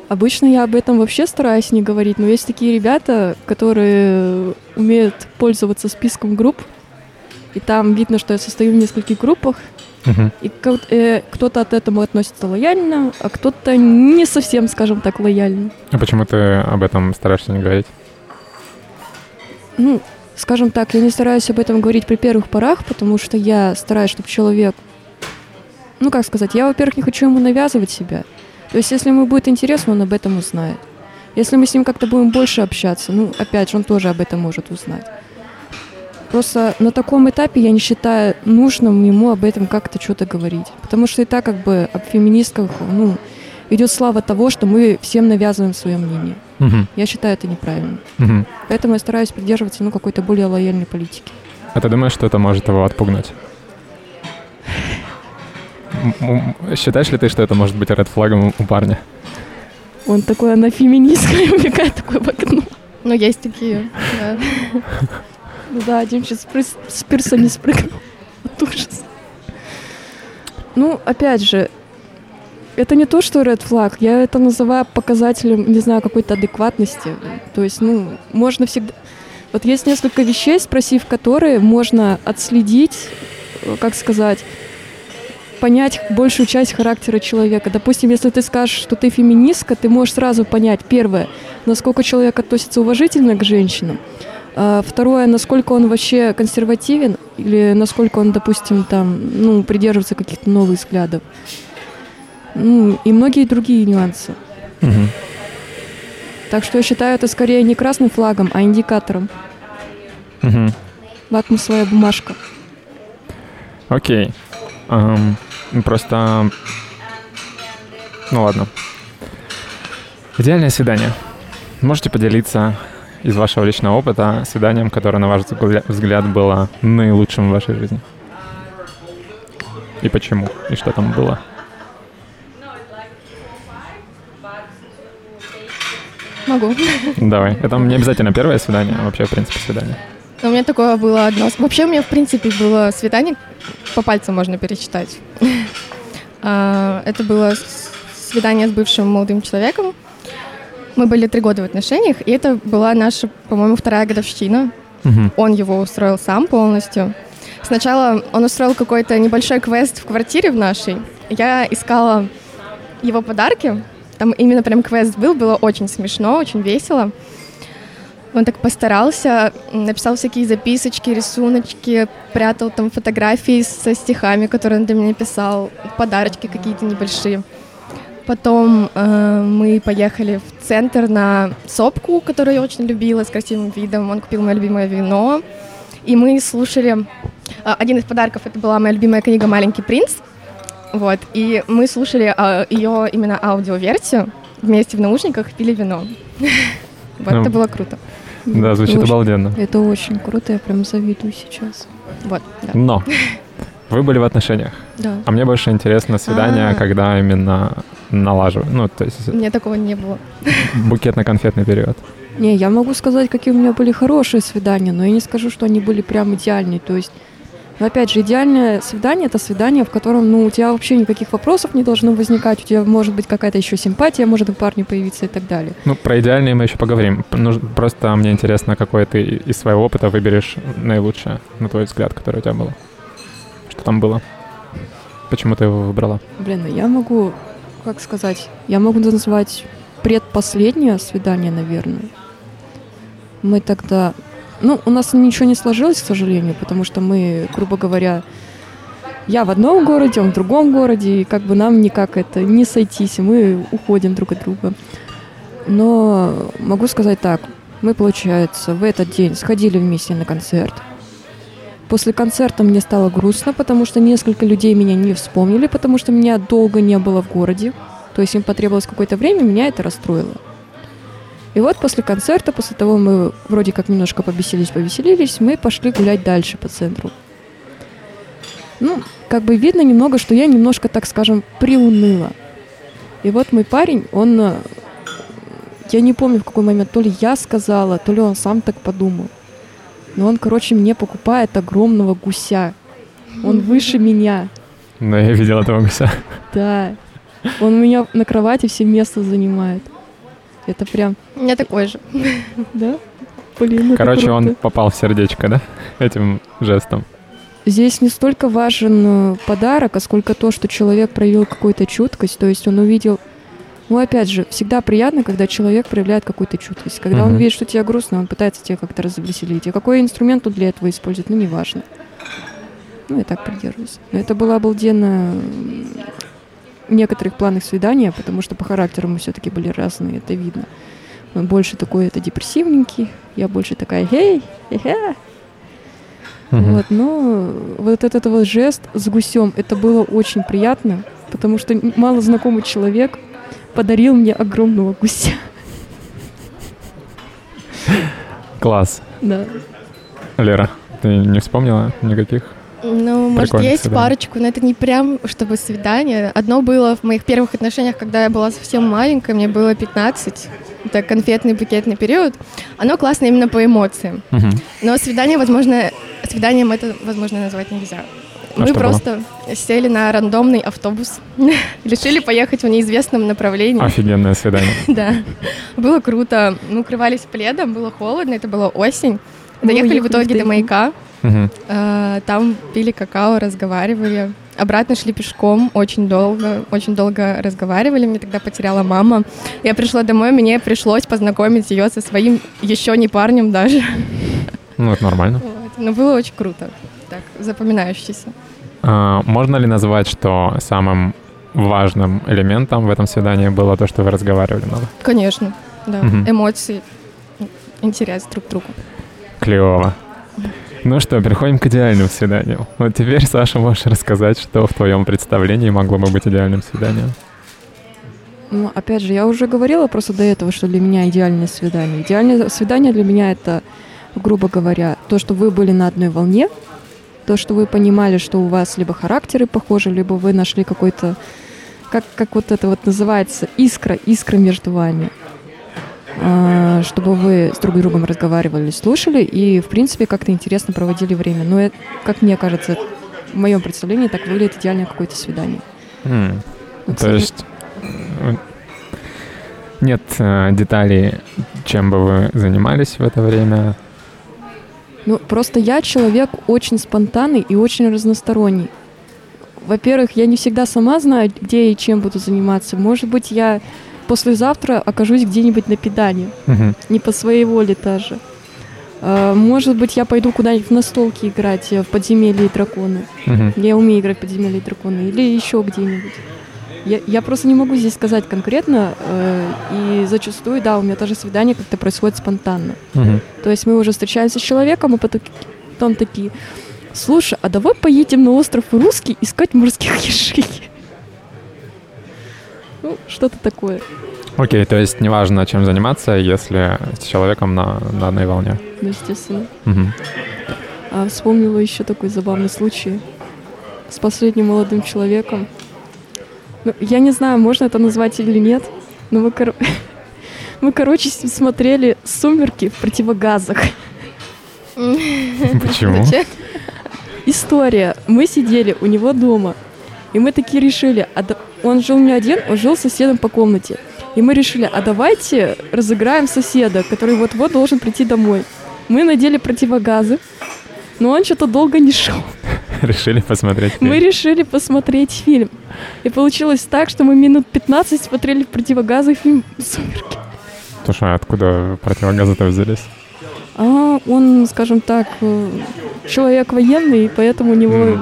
Обычно я об этом вообще стараюсь не говорить, но есть такие ребята, которые умеют пользоваться списком групп, и там видно, что я состою в нескольких группах, Мгм. И э, кто-то от этого относится лояльно, а кто-то не совсем, скажем так, лояльно. А почему ты об этом стараешься не говорить? Ну, скажем так, я не стараюсь об этом говорить при первых порах, потому что я стараюсь, чтобы человек... Ну, как сказать, я, во-первых, не хочу ему навязывать себя. То есть, если ему будет интересно, он об этом узнает. Если мы с ним как-то будем больше общаться, ну, опять же, он тоже об этом может узнать. Просто на таком этапе я не считаю нужным ему об этом как-то что-то говорить. Потому что и так как бы об феминистках, ну, идет слава того, что мы всем навязываем свое мнение. Мгм. Я считаю это неправильно. Мгм. Поэтому я стараюсь придерживаться, ну, какой-то более лояльной политики. А ты думаешь, что это может его отпугнуть? Считаешь ли ты, что это может быть ред флагом у парня? Он такой, она феминистка, и убегает такой в окно. Ну, есть такие, да. Ну да, один сейчас с пирса не спрыгнул. От ужаса. Ну, опять же, это не то, что red flag, я это называю показателем, не знаю, какой-то адекватности. То есть, ну, можно всегда... Вот есть несколько вещей, спросив которые, можно отследить, э, как сказать, понять большую часть характера человека. Допустим, если ты скажешь, что ты феминистка, ты можешь сразу понять, первое, насколько человек относится уважительно к женщинам, второе, насколько он вообще консервативен, или насколько он, допустим, там, ну, придерживается каких-то новых взглядов. Ну, и многие другие нюансы. Мгм. Так что я считаю это скорее не красным флагом, а индикатором. Мгм. Лакмусовая бумажка. Окей. Ам, Просто... Ну ладно. Идеальное свидание. Можете поделиться из вашего личного опыта свиданием, которое, на ваш взгля- взгляд, было наилучшим в вашей жизни? И почему? И что там было? Могу. Давай. Это не обязательно первое свидание, а вообще, в принципе, свидание. У меня такое было одно. Вообще у меня, в принципе, было свидание, по пальцам можно пересчитать. А, Это было свидание с бывшим молодым человеком. Мы были три года в отношениях, и это была наша, по-моему, вторая годовщина. Мгм. Он его устроил сам полностью. Сначала он устроил какой-то небольшой квест в квартире в нашей. Я искала его подарки. Там именно прям квест был, было очень смешно, очень весело. Он так постарался, написал всякие записочки, рисуночки, прятал там фотографии со стихами, которые он для меня писал, подарочки какие-то небольшие. Потом э, мы поехали в центр на сопку, которую я очень любила, с красивым видом. Он купил мое любимое вино. И мы слушали... а, один из подарков это была моя любимая книга «Маленький принц». Вот. И мы слушали а, ее именно аудиоверсию вместе в наушниках, пили вино. Вот, Ну, это было круто. Да, звучит обалденно. Это очень круто, я прям завидую сейчас. Вот, да. Но вы были в отношениях. Да. А мне больше интересно свидание, А. когда именно налаживают. Ну, то есть У меня такого не было. букетно-конфетный период. Не, я могу сказать, какие у меня были хорошие свидания, но я не скажу, что они были прям идеальные. То есть, но опять же, идеальное свидание это свидание, в котором ну, у тебя вообще никаких вопросов не должно возникать, у тебя может быть какая-то еще симпатия, может у парня появиться и так далее. Ну, про идеальные мы еще поговорим. Ну, просто мне интересно, какой ты из своего опыта выберешь наилучшее, на твой взгляд, который у тебя было. Там было? Почему ты его выбрала? Блин, ну я могу, как сказать, я могу назвать предпоследнее свидание, наверное. Мы тогда... Ну, у нас ничего не сложилось, к сожалению, потому что мы, грубо говоря, я в одном городе, он в другом городе, и как бы нам никак это не сойтись, и мы уходим друг от друга. Но могу сказать так, мы, получается, в этот день сходили вместе на концерт. После концерта мне стало грустно, потому что несколько людей меня не вспомнили, потому что меня долго не было в городе. То есть им потребовалось какое-то время, меня это расстроило. И вот после концерта, после того мы вроде как немножко побесились, повеселились, мы пошли гулять дальше по центру. Ну, как бы видно немного, что я немножко, так скажем, приуныла. И вот мой парень, он, э, я не помню в какой момент, то ли я сказала, то ли он сам так подумал. Но он, короче, мне покупает огромного гуся. Он выше меня. Да, я видел этого гуся. Да. Он у меня на кровати все место занимает. Это прям... У меня такой же. Да? Блин, Короче, он попал в сердечко, да? Этим жестом. Здесь не столько важен э, подарок, а сколько то, что человек проявил какую-то чуткость, то есть он увидел... Ну, опять же, всегда приятно, когда человек проявляет какую-то чуткость. Когда он видит, что тебе грустно, он пытается тебя как-то развеселить. И какой инструмент он для этого использует, ну, неважно. Ну, я так придерживаюсь. Но это было обалденно некоторых планах свидания, потому что по характеру мы все-таки были разные, это видно. Он больше такой, это депрессивненький, я больше такая, эй, хе Угу. Вот, но вот этот вот жест с гусем, это было очень приятно, потому что мало знакомый человек подарил мне огромного гуся. Класс. Да. Лера, ты не вспомнила никаких ну, может, есть свидание. парочку, но это не прям, чтобы свидание. Одно было в моих первых отношениях, когда я была совсем маленькая, мне было 15. Это конфетный букетный период. Оно классно именно по эмоциям. Угу. Но свидание, возможно, свиданием это, возможно, назвать нельзя. А Мы просто было? сели на рандомный автобус, решили поехать в неизвестном направлении. Офигенное свидание. Да. Было круто. Мы укрывались пледом, было холодно, это была осень. Доехали в итоге до маяка. Угу. Там пили какао, разговаривали. Обратно шли пешком очень долго, очень долго разговаривали. Мне тогда потеряла мама. Я пришла домой, мне пришлось познакомить ее со своим еще не парнем даже. Ну, это нормально. Вот. Но было очень круто. Так, запоминающееся. А, можно ли назвать, что самым важным элементом в этом свидании было то, что вы разговаривали много? Конечно, да. Угу. Эмоции, интерес друг к другу. Клево. Ну что, переходим к идеальному свиданию. Вот теперь, Саша, можешь рассказать, что в твоем представлении могло бы быть идеальным свиданием? Ну, опять же, я уже говорила просто до этого, что для меня идеальное свидание. Идеальное свидание для меня это, грубо говоря, то, что вы были на одной волне, то, что вы понимали, что у вас либо характеры похожи, либо вы нашли какой-то, как, как вот это вот называется, искра, искра между вами. А, чтобы вы с друг другом разговаривали, слушали и, в принципе, как-то интересно проводили время. Но, это, как мне кажется, в моем представлении так выглядит идеальное какое-то свидание. Mm. Вот То есть э, нет э, деталей, чем бы вы занимались в это время? Ну, просто я человек очень спонтанный и очень разносторонний. Во-первых, я не всегда сама знаю, где и чем буду заниматься. Может быть, я послезавтра окажусь где-нибудь на педане. Угу. Не по своей воле даже. А, может быть, я пойду куда-нибудь в настолки играть э, в подземелье и драконы. Угу. Я умею играть в подземелье и драконы. Или еще где-нибудь. Я, я просто не могу здесь сказать конкретно. Э, и зачастую, да, у меня тоже свидание как-то происходит спонтанно. Угу. То есть мы уже встречаемся с человеком, и потом такие, слушай, а давай поедем на остров Русский искать морских ежей. Ну, что-то такое. Окей, то есть неважно, чем заниматься, если с человеком на, на одной волне. Ну, естественно. Угу. А вспомнила еще такой забавный случай с последним молодым человеком. Ну, я не знаю, можно это назвать или нет, но мы, кор... Мы, короче, смотрели «Сумерки» в противогазах. Почему? История. Мы сидели у него дома, и мы такие решили, а да- он жил не один, он жил с соседом по комнате. И мы решили, а давайте разыграем соседа, который вот-вот должен прийти домой. Мы надели противогазы, но он что-то долго не шел. Решили посмотреть фильм. Мы решили посмотреть фильм. И получилось так, что мы минут 15 смотрели противогазы фильм «Сумерки». Слушай, а откуда противогазы-то взялись? А он, скажем так, э, человек военный, и поэтому у него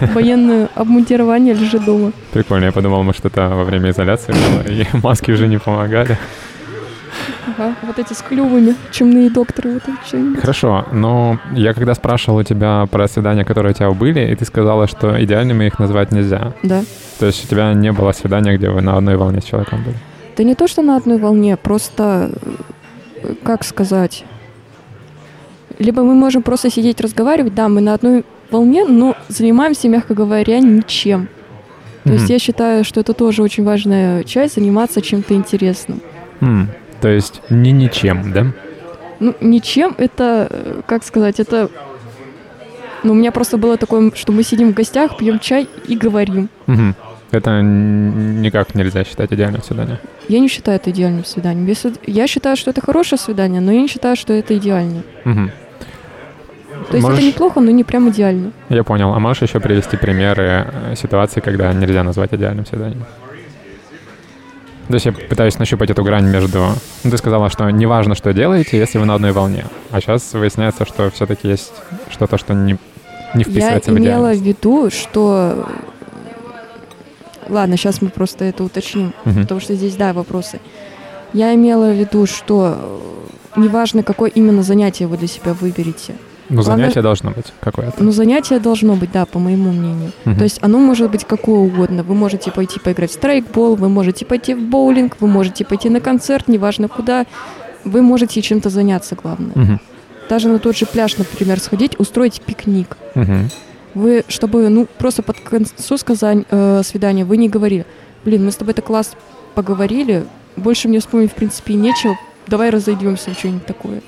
военное обмундирование лежит дома. Прикольно, я подумал, может, это во время изоляции было, и маски уже не помогали. Ага, вот эти с клювами, чумные докторы, вот это что-нибудь. Хорошо, но я когда спрашивал у тебя про свидания, которые у тебя были, и ты сказала, что идеальными их назвать нельзя. Да. То есть у тебя не было свидания, где вы на одной волне с человеком были? Да не то, что на одной волне, просто, как сказать, либо мы можем просто сидеть разговаривать, да, мы на одной волне, но занимаемся, мягко говоря, ничем. То есть Мгм. я считаю, что это тоже очень важная часть, заниматься чем-то интересным. М, То есть не ничем, да? Ну, ничем это, э, как сказать, это... Ну, у меня просто было такое, что мы сидим в гостях, пьем чай и говорим. Мгм. Это никак нельзя считать идеальным свиданием. Я не считаю это идеальным свиданием. Если... Я считаю, что это хорошее свидание, но я не считаю, что это идеально. Мгм. То есть Можешь- это неплохо, но не прям идеально. Я понял. А можешь еще привести примеры э, ситуаций, когда нельзя назвать идеальным свиданием? То есть я пытаюсь нащупать эту грань между... Ну, ты сказала, что не важно, что делаете, если вы на одной волне. А сейчас выясняется, что все-таки есть что-то, что не, не Я вписывается в имела в виду, что... Ладно, сейчас мы просто это уточним, Мгм. потому что здесь, да, вопросы. Я имела в виду, что э, неважно, какое именно занятие вы для себя выберете. Ну, главное- занятие должно быть какое-то. Но занятие должно быть, да, по моему мнению. Мгм. То есть оно может быть какое угодно. Вы можете пойти поиграть в страйкбол, вы можете пойти в боулинг, вы можете пойти на концерт, неважно куда. Вы можете чем-то заняться, главное. Мгм. Даже на тот же пляж, например, сходить, устроить пикник. Мгм. Вы, чтобы, ну, просто под концу сказань, э, свидания вы не говорили, блин, мы с тобой так класс поговорили, больше мне вспомнить, в принципе, нечего, давай разойдемся, что-нибудь такое.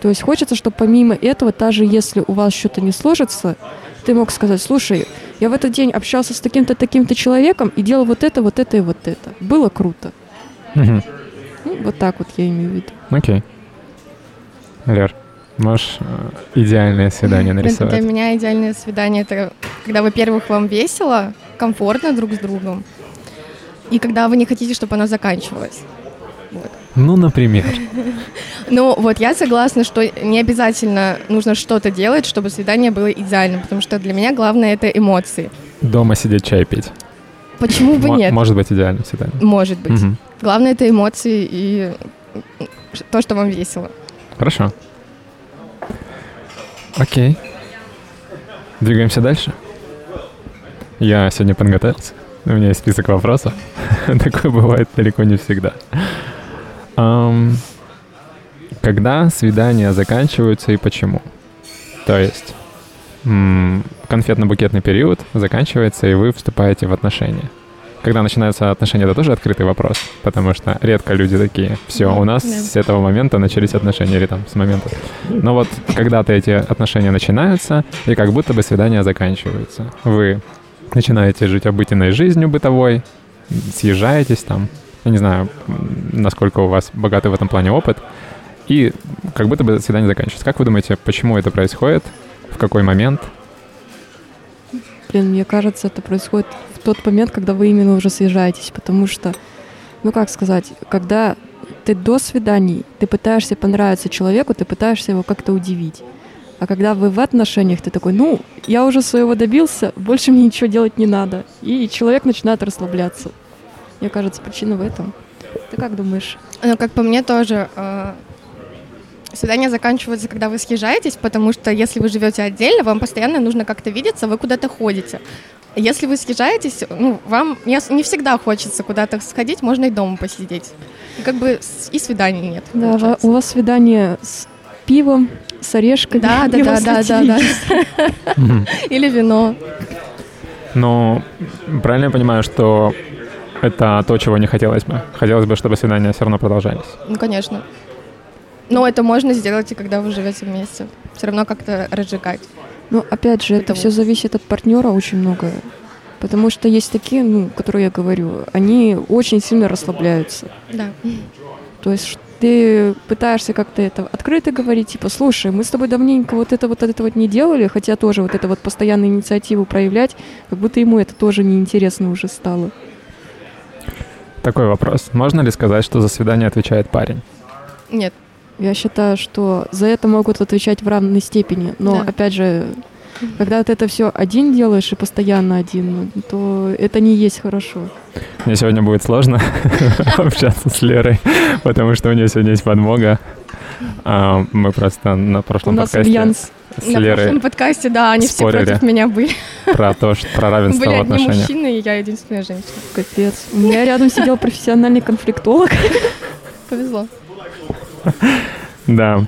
То есть хочется, чтобы помимо этого, даже если у вас что-то не сложится, ты мог сказать, слушай, я в этот день общался с таким-то, таким-то человеком и делал вот это, вот это и вот это. Было круто. Мгм. Ну, вот так вот я имею в виду. Окей. Лер, можешь э, идеальное свидание нарисовать? Для меня идеальное свидание это когда, во-первых, вам весело, комфортно друг с другом, и когда вы не хотите, чтобы оно заканчивалось. Вот. Ну, например. Ну, вот я согласна, что не обязательно нужно что-то делать, чтобы свидание было идеальным, потому что для меня главное это эмоции. Дома сидеть, чай пить. Почему бы нет? Может быть идеальным свиданием. Может быть. Мгм. Главное это эмоции и то, что вам весело. Хорошо. Окей. Двигаемся дальше. Я сегодня подготовился. У меня есть список вопросов. Такое бывает далеко не всегда. Ам, когда свидания заканчиваются и почему? То есть конфетно-букетный период заканчивается, и вы вступаете в отношения. Когда начинаются отношения, это тоже открытый вопрос, потому что редко люди такие, все, у нас Да. с этого момента начались отношения, или там с момента. Но вот когда-то эти отношения начинаются, и как будто бы свидания заканчиваются. Вы начинаете жить обыденной жизнью бытовой, съезжаетесь там, я не знаю, насколько у вас богатый в этом плане опыт, и как будто бы свидание заканчивается. Как вы думаете, почему это происходит? В какой момент? Блин, мне кажется, это происходит в тот момент, когда вы именно уже съезжаетесь, потому что, ну как сказать, когда ты до свиданий, ты пытаешься понравиться человеку, ты пытаешься его как-то удивить. А когда вы в отношениях, ты такой, ну, я уже своего добился, больше мне ничего делать не надо. И человек начинает расслабляться. Мне кажется, причина в этом. Ты как думаешь? Ну, как по мне тоже, э, свидания заканчиваются, когда вы съезжаетесь, потому что если вы живете отдельно, вам постоянно нужно как-то видеться, вы куда-то ходите. Если вы съезжаетесь, ну, вам не, не всегда хочется куда-то сходить, можно и дома посидеть. И как бы с- и свиданий нет. Да, получается. у вас свидание с пивом, с орешками. Да, да, да, да, да, да. Или вино. Но правильно я понимаю, что это то, чего не хотелось бы. Хотелось бы, чтобы свидания все равно продолжались. Ну, конечно. Но это можно сделать и когда вы живете вместе. Все равно как-то разжигать. Ну, опять же, это все зависит от партнера очень много. Потому что есть такие, ну, которые я говорю, они очень сильно расслабляются. Да. То есть ты пытаешься как-то это открыто говорить, типа, слушай, мы с тобой давненько вот это вот это вот не делали, хотя тоже вот это вот постоянную инициативу проявлять, как будто ему это тоже неинтересно уже стало. Такой вопрос. Можно ли сказать, что за свидание отвечает парень? Нет. Я считаю, что за это могут отвечать в равной степени. Но, да. опять же, когда ты это все один делаешь и постоянно один, то это не есть хорошо. Мне сегодня будет сложно общаться с Лерой, потому что у нее сегодня есть подмога. А, мы просто на прошлом у нас подкасте альянс. С на Лерой прошлом подкасте, да, они все против меня были. Про то, что про равенство были в отношениях. Были мужчины, и я единственная женщина. Капец. У меня рядом сидел профессиональный конфликтолог. Повезло. Да.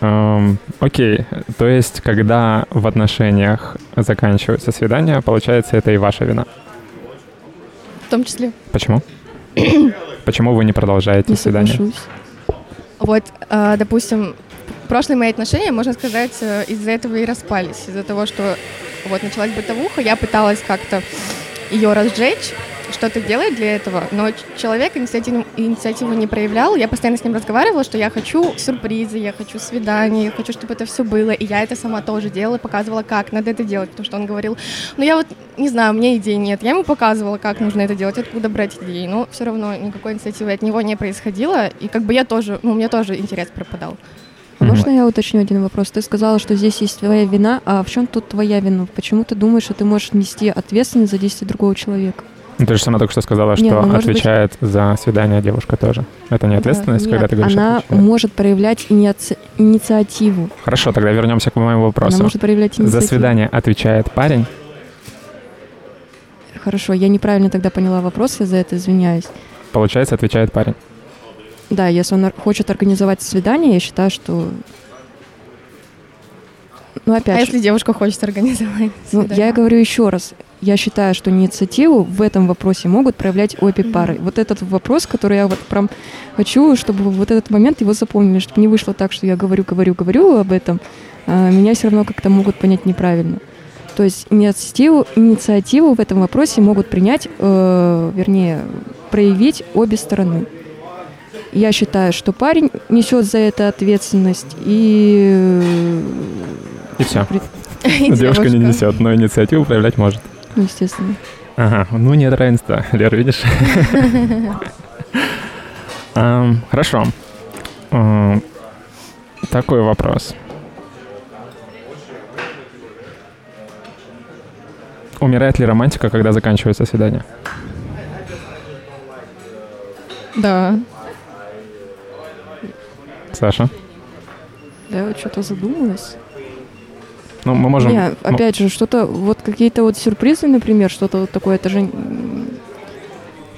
Эм, окей, то есть, когда в отношениях заканчивается свидание, получается, это и ваша вина? В том числе. Почему? Почему вы не продолжаете не свидание? Вот, э, допустим, прошлые мои отношения, можно сказать, э, из-за этого и распались. Из-за того, что вот началась бытовуха, я пыталась как-то ее разжечь, что-то делать для этого, но человек инициативу, инициативу не проявлял. Я постоянно с ним разговаривала, что я хочу сюрпризы, я хочу свидания, я хочу, чтобы это все было. И я это сама тоже делала, показывала, как надо это делать, потому что он говорил, ну я вот не знаю, у меня идей нет. Я ему показывала, как нужно это делать, откуда брать идеи, но все равно никакой инициативы от него не происходило, и как бы я тоже, ну, меня тоже интерес пропадал. А можно я уточню один вопрос? Ты сказала, что здесь есть твоя вина, а в чем тут твоя вина? Почему ты думаешь, что ты можешь нести ответственность за действия другого человека? Ну, ты же сама только что сказала, что Нет, ну, отвечает быть... за свидание девушка тоже. Это не ответственность, да, когда ты говоришь? Она может проявлять иници... инициативу. Хорошо, тогда вернемся к моему вопросу. Она может проявлять инициативу. За свидание отвечает парень? Хорошо, я неправильно тогда поняла вопрос, я за это извиняюсь. Получается, отвечает парень. Да, если он хочет организовать свидание, я считаю, что ну, опять а же, если девушка хочет организовать? Ну, я говорю еще раз. Я считаю, что инициативу в этом вопросе могут проявлять обе mm-hmm. пары. Вот этот вопрос, который я вот прям хочу, чтобы вот этот момент его запомнили, чтобы не вышло так, что я говорю, говорю, говорю об этом, а меня все равно как-то могут понять неправильно. То есть инициативу, инициативу в этом вопросе могут принять, э, вернее, проявить обе стороны. Я считаю, что парень несет за это ответственность и и все. Девушка не несет, но инициативу проявлять может. Ну, естественно. Ага, ну нет равенства, Лер, видишь? Хорошо. Такой вопрос. Умирает ли романтика, когда заканчивается свидание? Да. Саша? Я вот что-то задумалась. Ну, мы можем... Не, опять же, что-то, вот какие-то вот сюрпризы, например, что-то вот такое, это же...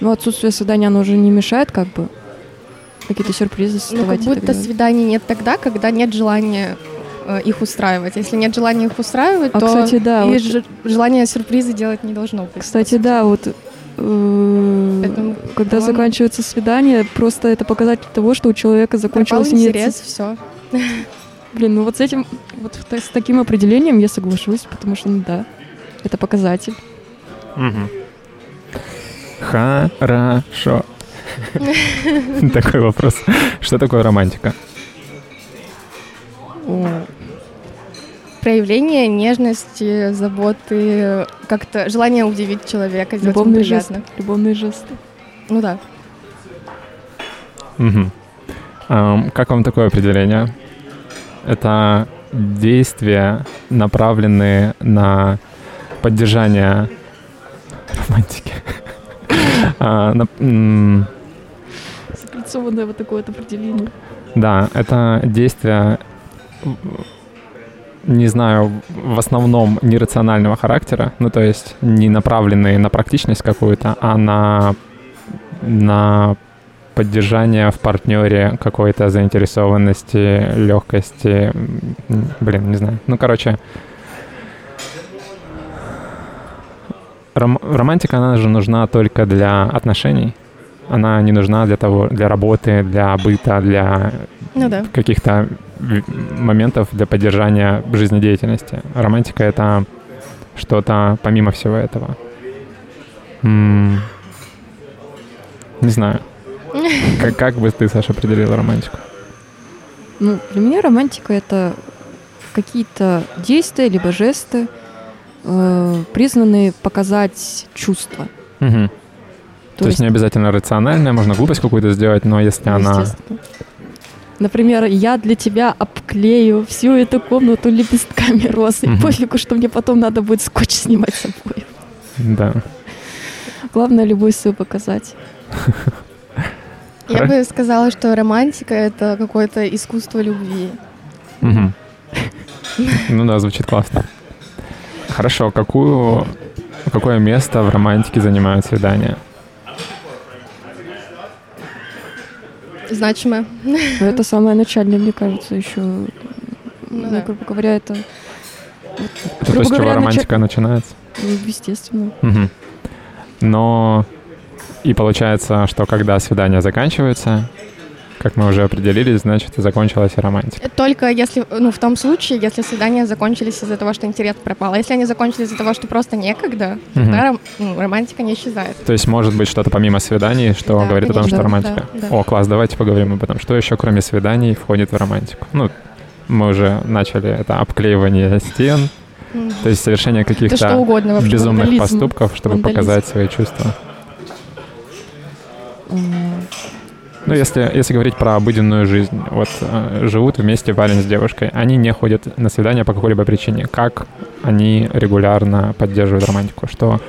Ну, отсутствие свидания, оно уже не мешает, как бы. Какие-то сюрпризы создавать. Ну, как будто свиданий нет тогда, когда нет желания э, их устраивать. Если нет желания их устраивать, а, то кстати, да, и вот... желание сюрпризы делать не должно быть. Кстати, да, вот Поэтому, когда он... заканчивается свидание, просто это показатель того, что у человека закончился интерес, все. Блин, ну вот с этим, вот с таким определением я соглашусь, потому что, ну да, это показатель. Угу. Хорошо. Такой вопрос. Что такое романтика? Проявление нежности, заботы, как-то желание удивить человека, сделать Любовные ему жесты. Любовные жесты. Ну да. Угу. Um, как вам такое определение? это действия, направленные на поддержание романтики. а, Закольцованное вот такое вот определение. Да, это действия, не знаю, в основном нерационального характера, ну то есть не направленные на практичность какую-то, а на, на поддержания в партнере какой-то заинтересованности, легкости, блин, не знаю. Ну, короче, ром- романтика, она же нужна только для отношений. Она не нужна для того, для работы, для быта, для Ну да. каких-то моментов для поддержания жизнедеятельности. Романтика — это что-то помимо всего этого. М, Не знаю. Как, как бы ты, Саша, определила романтику? Ну, для меня романтика это какие-то действия либо жесты, э, признанные показать чувства. Мгм. То, есть не обязательно рациональная, можно глупость какую-то сделать, но если она... Например, я для тебя обклею всю эту комнату лепестками роз, и Мгм. пофигу, что мне потом надо будет скотч снимать с собой. Да. Главное любовь свою показать. Я бы сказала, что романтика — это какое-то искусство любви. Ну да, звучит классно. Хорошо, какую, какое место в романтике занимают свидания? Значимое. Но это самое начальное, мне кажется, еще. Ну Ну, да. грубо говоря, это Это то, Грубо с чего говоря, романтика начинается? ну, естественно. Мгм. Но и получается, что когда свидания заканчиваются, как мы уже определились, значит и закончилась и романтика. Только если, ну, в том случае, если свидания закончились из-за того, что интерес пропал. А если они закончились из-за того, что просто некогда, Мгм. тогда ром- ну, романтика не исчезает. То есть может быть что-то помимо свиданий, что Да, говорит о том, что конечно, романтика. да, да. О, класс, давайте поговорим об этом. Что еще кроме свиданий входит в романтику? Ну, мы уже начали это обклеивание стен, то есть совершение каких-то угодно вообще. безумных вандализм. поступков, чтобы Вандализм. показать свои чувства. Ну, если, если говорить про обыденную жизнь, вот э, живут вместе парень с девушкой, они не ходят на свидания по какой-либо причине. Как они регулярно поддерживают романтику? Что,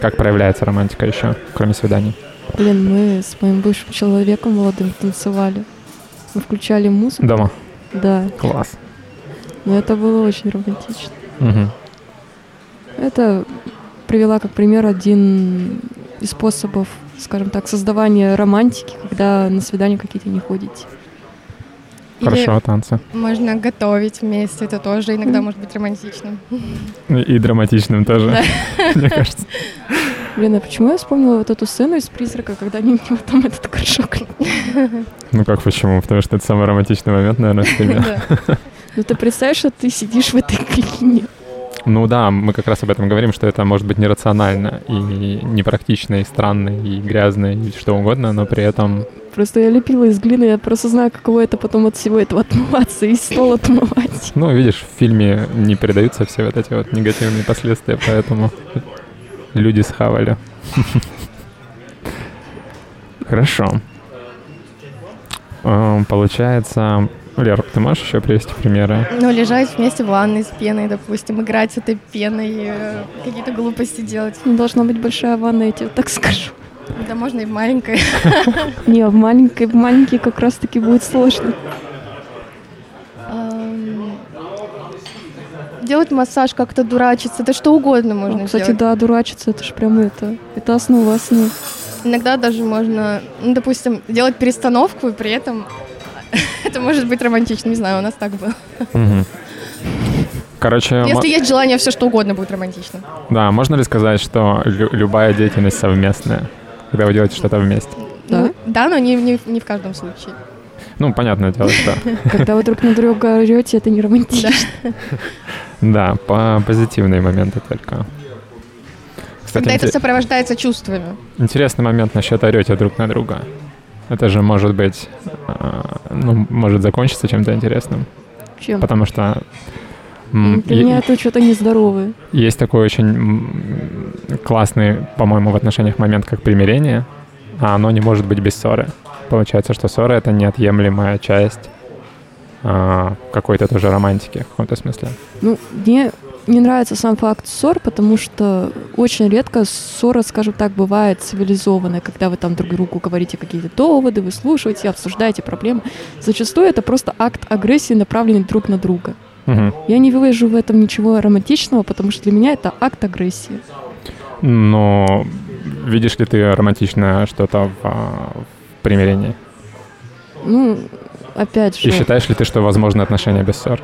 как проявляется романтика еще, кроме свиданий? Блин, мы с моим бывшим человеком молодым танцевали. Мы включали музыку. Дома. Да, Класс. но это было очень романтично. Мгм. Это привела как пример один из способов, скажем так, создавания романтики, когда на свидания какие-то не ходите. Или Хорошо, танцы. можно готовить вместе, это тоже иногда может быть романтичным. И драматичным тоже, мне кажется. Блин, а почему я вспомнила вот эту сцену из «Призрака», когда они мне потом этот горшок... Ну как почему? Потому что это самый романтичный момент, наверное, в фильме. Ну ты представляешь, что ты сидишь в этой глине. Ну да, мы как раз об этом говорим, что это может быть нерационально и непрактично, и странно, и грязно, и что угодно, но при этом Просто я лепила из глины, я просто знаю, каково это потом от всего этого отмываться и стол отмывать. Ну, видишь, в фильме не передаются все вот эти вот негативные последствия, поэтому люди схавали. Хорошо. Эм, Получается... Лер, ты можешь еще привести примеры? Ну, лежать вместе в ванной с пеной, допустим, играть с этой пеной, э, какие-то глупости делать. Не должна быть большая ванна, я тебе так скажу. Да можно и в маленькой. Не, в маленькой, в маленькой как раз-таки будет сложно. Делать массаж, как-то дурачиться, да что угодно можно Ну, Кстати, делать. да, дурачиться, это же прям это, это основа основ. Иногда даже можно, ну, допустим, делать перестановку, и при этом это может быть романтично, не знаю, у нас так было. Короче, Если есть желание, все что угодно будет романтично. да, можно ли сказать, что лю- любая деятельность совместная, когда вы делаете что-то вместе? Да? Ну, да, но не, не, не в каждом случае. Ну, понятное дело, что Когда вы друг на друга орете, это не романтично. да, по позитивные моменты только. Кстати, Когда это сопровождается чувствами. интересный момент насчет орете друг на друга. Это же может быть, а, ну, может закончиться чем-то интересным, Чем? потому что м, Для меня это что-то нездоровое. есть такой очень классный, по-моему, в отношениях момент, как примирение, а оно не может быть без ссоры. Получается, что ссора — это неотъемлемая часть а, какой-то тоже романтики в каком-то смысле. Ну, мне не нравится сам факт ссор, потому что очень редко ссора, скажем так, бывает цивилизованная, когда вы там друг другу говорите какие-то доводы, вы слушаете, обсуждаете проблемы. Зачастую это просто акт агрессии, направленный друг на друга. Мгм. Я не вижу в этом ничего романтичного, потому что для меня это акт агрессии. Но видишь ли ты романтичное что-то в, а, в примирении? Ну, опять же... И считаешь ли ты, что возможны отношения без ссор?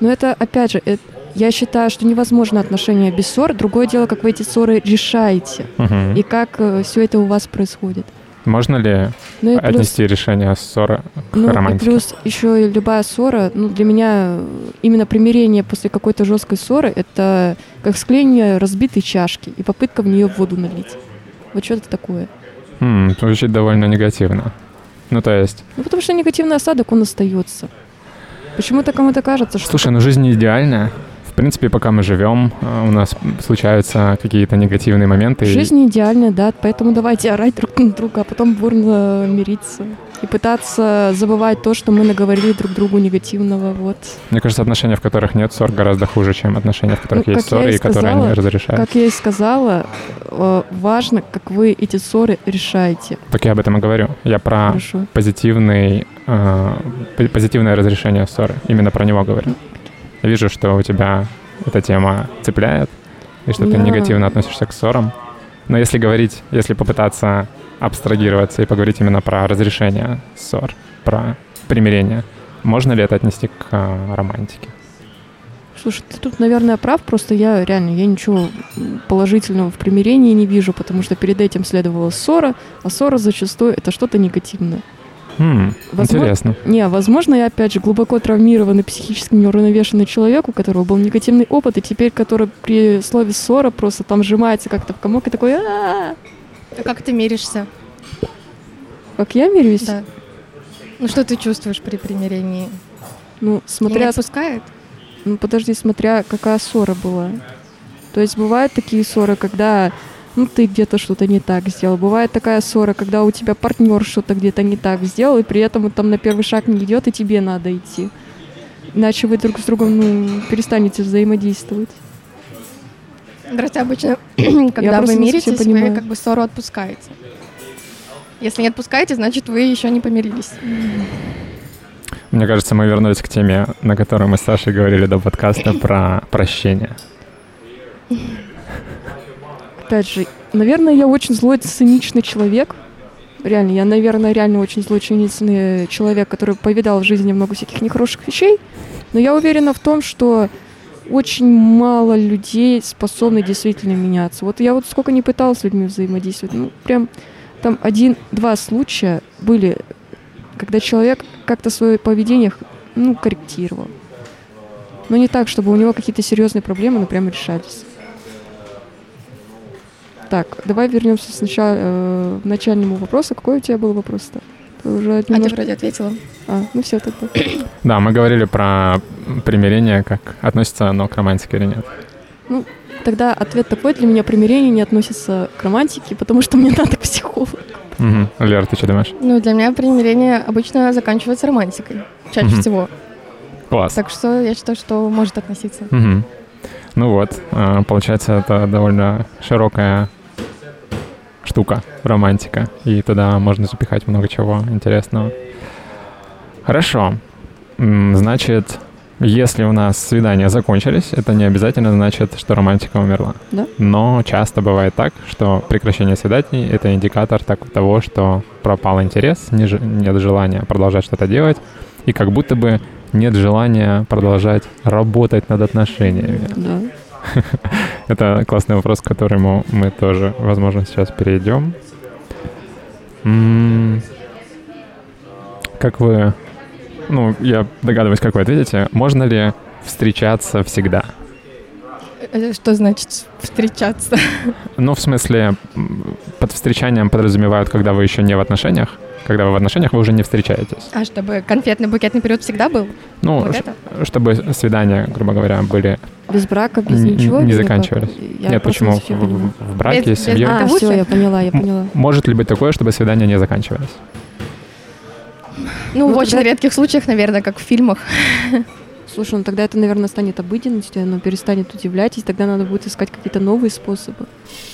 Но это, опять же, э- я считаю, что невозможно отношения без ссор. Другое дело, как вы эти ссоры решаете Мгм. и как все это у вас происходит. Можно ли Ну и плюс, отнести решение ссоры к ну, и романтике? плюс еще и любая ссора, ну, для меня э, именно примирение после какой-то жесткой ссоры это как склеение разбитой чашки и попытка в нее воду налить. Вот что это такое? М, звучит довольно негативно. Ну, то есть, Ну, потому что негативный осадок, он остается. Почему-то кому-то кажется, что... слушай, ну жизнь не идеальная. В принципе, пока мы живем, а, у нас случаются какие-то негативные моменты. Жизнь не идеальная, да, поэтому давайте орать друг на друга, а потом бурно мириться. И пытаться забывать то, что мы наговорили друг другу негативного, вот. Мне кажется, отношения, в которых нет ссор, гораздо хуже, чем отношения, в которых Ну, есть ссоры, и и которые сказала, они разрешают. Как я и сказала, э, важно, как вы эти ссоры решаете. Так я об этом и говорю. Я про Хорошо. позитивный, э, позитивное разрешение ссоры. Именно про него говорю. Вижу, что у тебя эта тема цепляет, и что ты Я- негативно относишься к ссорам. Но если говорить, если попытаться абстрагироваться и поговорить именно про разрешение ссор, про примирение, можно ли это отнести к э, романтике? Слушай, ты тут, наверное, прав, просто я реально, я ничего положительного в примирении не вижу, потому что перед этим следовала ссора, а ссора зачастую это что-то негативное. Хм, Возможно- интересно. Не, возможно, я опять же глубоко травмированный, психически неуравновешенный человек, у которого был негативный опыт, и теперь, который при слове ссора просто там сжимается как-то в комок и такой, «А-а-а». А как ты миришься? как я мирюсь? Да. Ну что ты чувствуешь при примирении? Ну, Не смотря, отпускает? ну подожди, смотря какая ссора была. То есть бывают такие ссоры, когда ну ты где-то что-то не так сделал. Бывает такая ссора, когда у тебя партнер что-то где-то не так сделал, и при этом он там на первый шаг не идет, и тебе надо идти. Иначе вы друг с другом ну, перестанете взаимодействовать. Просто обычно, когда вы миритесь, вы как бы ссору отпускаете. Если не отпускаете, значит, вы еще не помирились. Мне кажется, мы вернулись к теме, на которой мы с Сашей говорили до подкаста про прощение. Опять же, наверное, я очень злой, циничный человек. Реально, я, наверное, реально очень злой, циничный человек, который повидал в жизни много всяких нехороших вещей. Но я уверена в том, что очень мало людей способны действительно меняться. Вот я вот сколько не пыталась с людьми взаимодействовать, ну, прям там один-два случая были, когда человек как-то свое поведение, ну, корректировал. Но не так, чтобы у него какие-то серьезные проблемы, прям решались. Так, давай вернемся сначала э, к начальному вопросу. Какой у тебя был вопрос-то? Ты уже А ты немножко... вроде ответила. А, ну все тогда. Да, мы говорили про примирение, как относится оно к романтике или нет. Тогда ответ такой, для меня примирение не относится к романтике, потому что мне надо к психологу. Угу. Лера, ты что думаешь? Ну, для меня примирение обычно заканчивается романтикой. Чаще Мгм. всего. Класс. Так что я считаю, что может относиться. Мгм. Ну вот, а, получается, это довольно широкая штука, романтика. И туда можно запихать много чего интересного. Хорошо. Значит, если у нас свидания закончились, это не обязательно значит, что романтика умерла. Да. Но часто бывает так, что прекращение свиданий — это индикатор так- того, что пропал интерес, нет желания продолжать что-то делать, и как будто бы нет желания продолжать работать над отношениями. Да. Это классный вопрос, к которому мы тоже, возможно, сейчас перейдем. Как вы... Ну, я догадываюсь, как вы ответите. Можно ли встречаться всегда? Э, Что значит встречаться? Ну, в смысле, под встречанием подразумевают, когда вы еще не в отношениях. Когда вы в отношениях, вы уже не встречаетесь. А чтобы конфетный букетный период всегда был? Ну, Вот ш- это? чтобы свидания, грубо говоря, были... Без брака, без Н- ничего. не заканчивались. Я Нет, почему? не В, в- в браке, Без- с без. А, все, я поняла, я поняла. Может ли быть такое, чтобы свидания не заканчивались? Ну, Ну, в очень тогда- редких случаях, наверное, как в фильмах. Слушай, ну тогда это, наверное, станет обыденностью, оно перестанет удивлять, и тогда надо будет искать какие-то новые способы.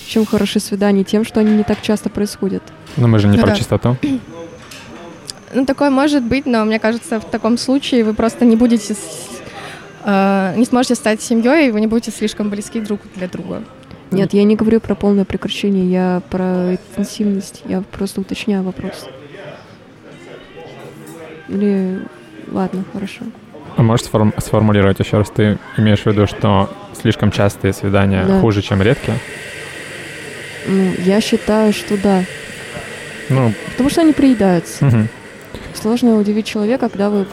Чем хороши свидания? Тем, что они не так часто происходят. Но мы же не Ну про да. чистоту. Ну, такое может быть, но мне кажется, в таком случае вы просто не будете... с- э, не сможете стать семьей, и вы не будете слишком близки друг для друга. Нет, я не говорю про полное прекращение, я про интенсивность, я просто уточняю вопрос. Или... Ладно, хорошо. А можешь сформ- сформулировать еще раз? Ты имеешь в виду, что слишком частые свидания Да. хуже, чем редкие? Ну, я считаю, что да. Ну, Потому что они приедаются. мгм. Сложно удивить человека, когда вы,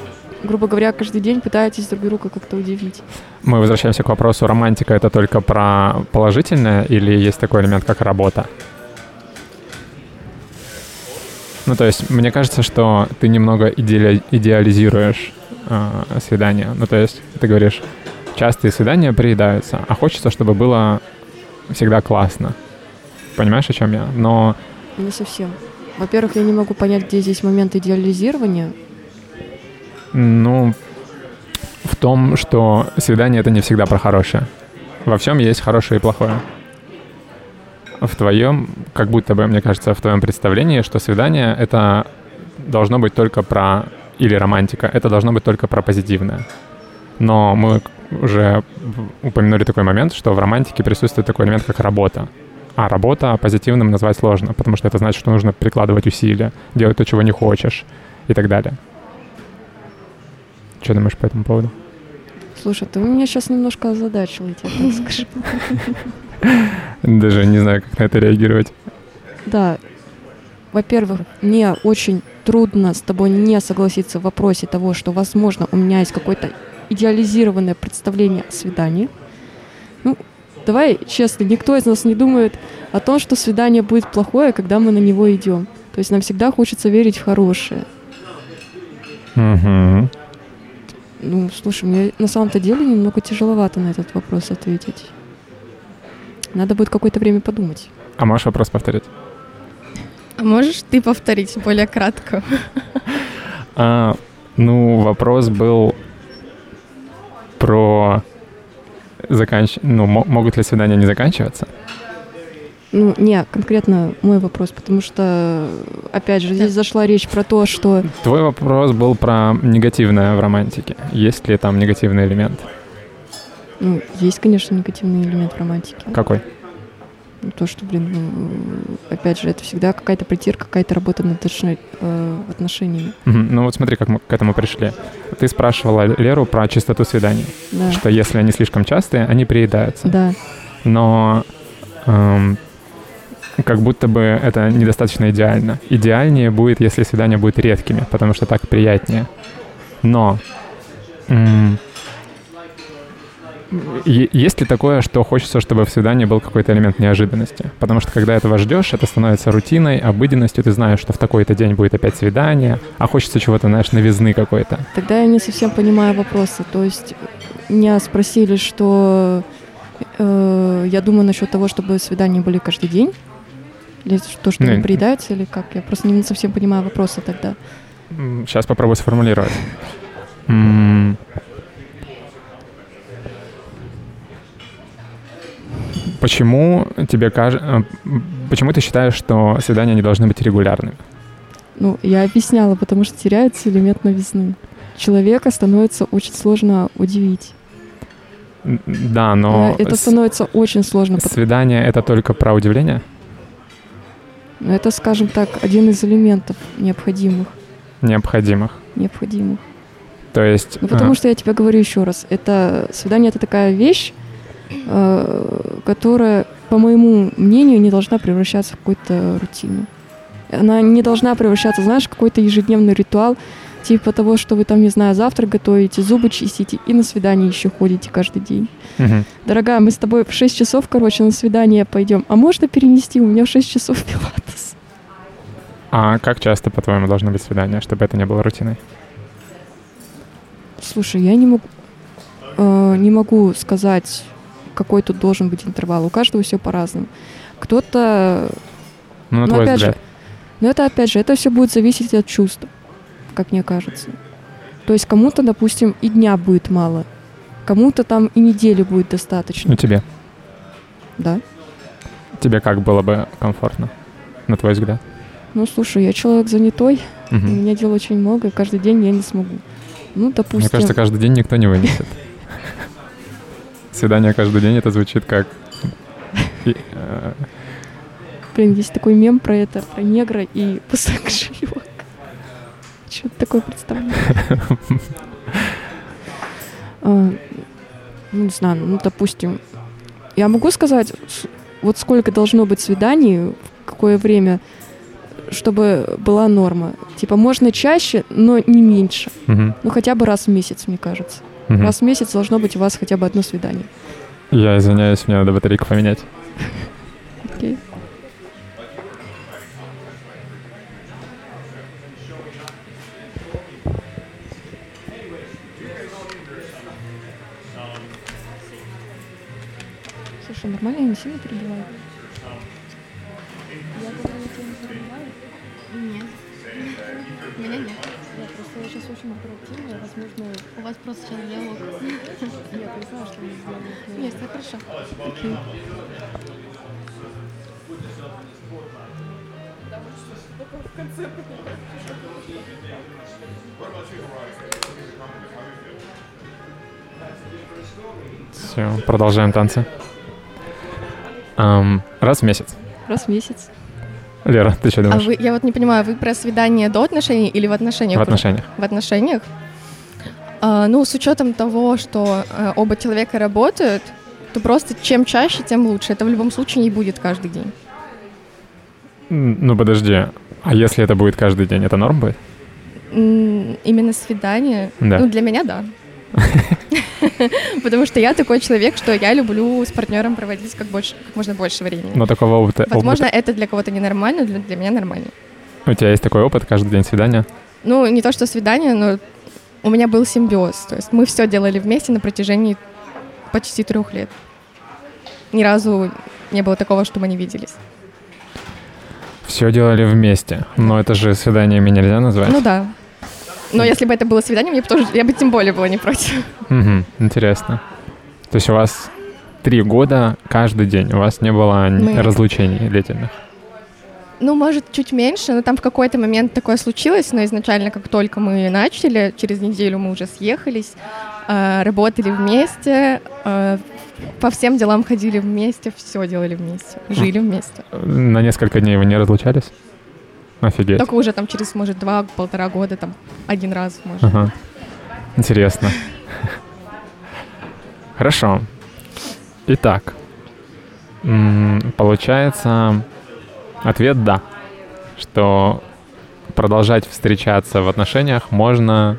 грубо говоря, каждый день пытаетесь друг друга как-то удивить. мы возвращаемся к вопросу, романтика это только про положительное или есть такой элемент, как работа? Ну, то есть, мне кажется, что ты немного идеали- идеализируешь э, свидания. Ну, то есть, ты говоришь, частые свидания приедаются, а хочется, чтобы было всегда классно. Понимаешь, о чем я? Но Не совсем. Во-первых, я не могу понять, где здесь момент идеализирования. Ну, в том, что свидание это не всегда про хорошее. Во всем есть хорошее и плохое. В твоем, как будто бы, мне кажется, в твоем представлении, что свидание это должно быть только про или романтика, это должно быть только про позитивное. Но мы уже упомянули такой момент, что в романтике присутствует такой элемент, как работа. А работа позитивным назвать сложно, потому что это значит, что нужно прикладывать усилия, делать то, чего не хочешь и так далее. Что думаешь по этому поводу? Слушай, ты меня сейчас немножко озадачил, я тебе так скажу. Даже не знаю, как на это реагировать. Да. Во-первых, мне очень трудно с тобой не согласиться в вопросе того, что, возможно, у меня есть какое-то идеализированное представление о свидании. Ну, давай честно, никто из нас не думает о том, что свидание будет плохое, когда мы на него идем. То есть нам всегда хочется верить в хорошее. Угу. Ну, слушай, мне на самом-то деле немного тяжеловато на этот вопрос ответить. Надо будет какое-то время подумать. А можешь вопрос повторить? А можешь ты повторить более кратко? А, ну, вопрос был про заканч... Ну, мо- могут ли свидания не заканчиваться? Ну, не, конкретно мой вопрос, потому что, опять же, здесь зашла речь про то, что Твой вопрос был про негативное в романтике. Есть ли там негативный элемент? ну, есть, конечно, негативный элемент в романтике. Какой? То, что, блин, ну, опять же, это всегда какая-то притирка, какая-то работа над э, отношениями. Мгм. Ну вот смотри, как мы к этому пришли. Ты спрашивала Леру про частоту свиданий, Да, что если они слишком частые, они приедаются. да. но эм, как будто бы это недостаточно идеально. Идеальнее будет, если свидания будут редкими, потому что так приятнее. Но м, е- есть ли такое, что хочется, чтобы в свидании был какой-то элемент неожиданности? Потому что когда этого ждешь, это становится рутиной, обыденностью. Ты знаешь, что в такой-то день будет опять свидание, а хочется чего-то, знаешь, новизны какой-то. Тогда я не совсем понимаю вопросы. То есть меня спросили, что э, я думаю насчет того, чтобы свидания были каждый день. Или то, что они приедаются, или как? Я просто не совсем понимаю вопросы тогда. Сейчас попробую сформулировать. М, Почему тебе кажется, почему ты считаешь, что свидания не должны быть регулярными? Ну, я объясняла, потому что теряется элемент новизны. Человека становится очень сложно удивить. Да, но Э, это становится очень сложно. свидание это только про удивление? Но это, скажем так, один из элементов необходимых. необходимых. Необходимых. То есть, Ну, потому а, что я тебе говорю еще раз, это свидание это такая вещь, э, которая, по моему мнению, не должна превращаться в какую-то рутину. Она не должна превращаться, знаешь, в какой-то ежедневный ритуал, типа того, что вы там, не знаю, завтрак готовите, зубы чистите и на свидание еще ходите каждый день. мгм. Дорогая, мы с тобой в 6 часов, короче, на свидание пойдем. А можно перенести? У меня в 6 часов пилатес. а как часто, по-твоему, должно быть свидание, чтобы это не было рутиной? Слушай, я не могу, э, не могу сказать, какой тут должен быть интервал. У каждого все по-разному. Кто-то, Ну, на Ну, твой опять же, взгляд. но это опять же, это все будет зависеть от чувств, как мне кажется. То есть кому-то, допустим, и дня будет мало, кому-то там и недели будет достаточно, Ну, тебе. да. Тебе как было бы комфортно, на твой взгляд? Ну, слушай, я человек занятой, у Мгм. меня дел очень много, и каждый день я не смогу. Ну, допустим, Мне кажется, каждый день никто не вынесет. Свидание каждый день, это звучит как... э, блин, есть такой мем про это, про негра и пустой кошелек. Что-то такое представляю. А, ну, не знаю, ну, допустим, я могу сказать, вот сколько должно быть свиданий, в какое время, чтобы была норма. Типа, можно чаще, но не меньше. Ну, хотя бы раз в месяц, мне кажется. Мгм. Раз в месяц должно быть у вас хотя бы одно свидание. Я извиняюсь, мне надо батарейку поменять. Окей. Слушай, нормально, я не сильно перебиваю. Очень оперативная, возможно... У вас просто сейчас диалог. Нет, я знаю, что мы сделаем. Нет, все хорошо. Окей. Все, продолжаем танцы. Ам, раз в месяц. Раз в месяц. Лера, ты что А думаешь? вы, я вот не понимаю, вы про свидание до отношений или в отношениях? В отношениях. В отношениях? А, ну, с учетом того, что э, оба человека работают, то просто чем чаще, тем лучше. Это в любом случае не будет каждый день. Ну подожди, а если это будет каждый день, это норм будет? Именно свидание? Да. Ну, для меня да. Потому что я такой человек, что я люблю с партнером проводить как, больше, как можно больше времени. Но такого опыта, Возможно, это для кого-то ненормально, для, для меня нормально. у тебя есть такой опыт каждый день свидания? Ну, не то, что свидание, но у меня был симбиоз. То есть мы все делали вместе на протяжении почти трех лет. Ни разу не было такого, что мы не виделись. Все делали вместе, но это же свиданиями нельзя назвать. Ну да. Но если бы это было свидание, мне бы тоже, я бы тем более была не против. Мгм, интересно. То есть у вас три года каждый день, у вас не было Мы- разлучений длительных? Ну, может, чуть меньше, но там в какой-то момент такое случилось, но изначально, как только мы начали, через неделю мы уже съехались, э, работали вместе, э, по всем делам ходили вместе, все делали вместе, жили вместе. На несколько дней вы не разлучались? Офигеть. Только уже там через, может, два-полтора года, там, один раз, может. Ага. Интересно. Хорошо. Итак, получается, ответ «да», что продолжать встречаться в отношениях можно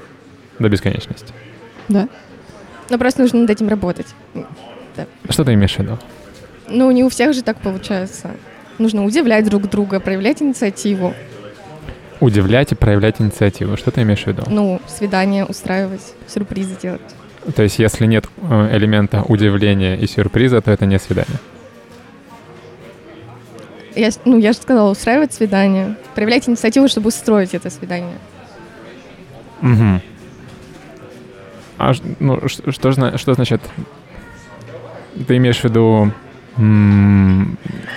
до бесконечности. Да. Но просто нужно над этим работать. Что ты имеешь в виду? Ну, не у всех же так получается. Нужно удивлять друг друга, проявлять инициативу. Удивлять и проявлять инициативу. Что ты имеешь в виду? Ну, свидания устраивать, сюрпризы делать. То есть, если нет э, элемента удивления и сюрприза, то это не свидание. Я, ну, я же сказала, устраивать свидание. Проявлять инициативу, чтобы устроить это свидание. Мгм. А ну, что, зна- что значит? Ты имеешь в виду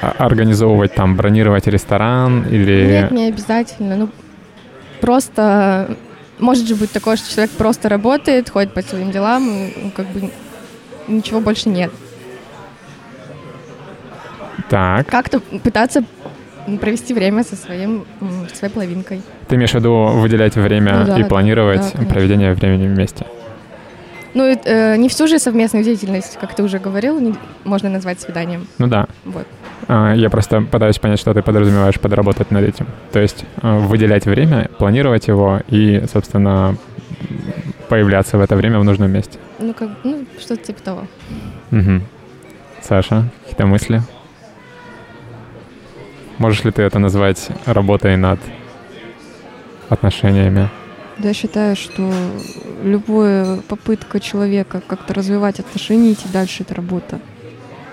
организовывать там, бронировать ресторан или... Нет, не обязательно. Ну, просто может же быть такое, что человек просто работает, ходит по своим делам, и, как бы ничего больше нет. Так, Как-то пытаться провести время со своим, своей половинкой. ты имеешь в виду выделять время Ну да, и планировать да, конечно. проведение времени вместе? Ну, э, не всю же совместную деятельность, как ты уже говорил, не- можно назвать свиданием. Ну да, Вот. А, я просто пытаюсь понять, что ты подразумеваешь под работать над этим. То есть э, выделять время, планировать его и, собственно, появляться в это время в нужном месте. Ну, как, ну, что-то типа того. Мгм. Саша, какие-то мысли? Можешь ли ты это назвать работой над отношениями? Да, я считаю, что любая попытка человека как-то развивать отношения идти дальше — это работа.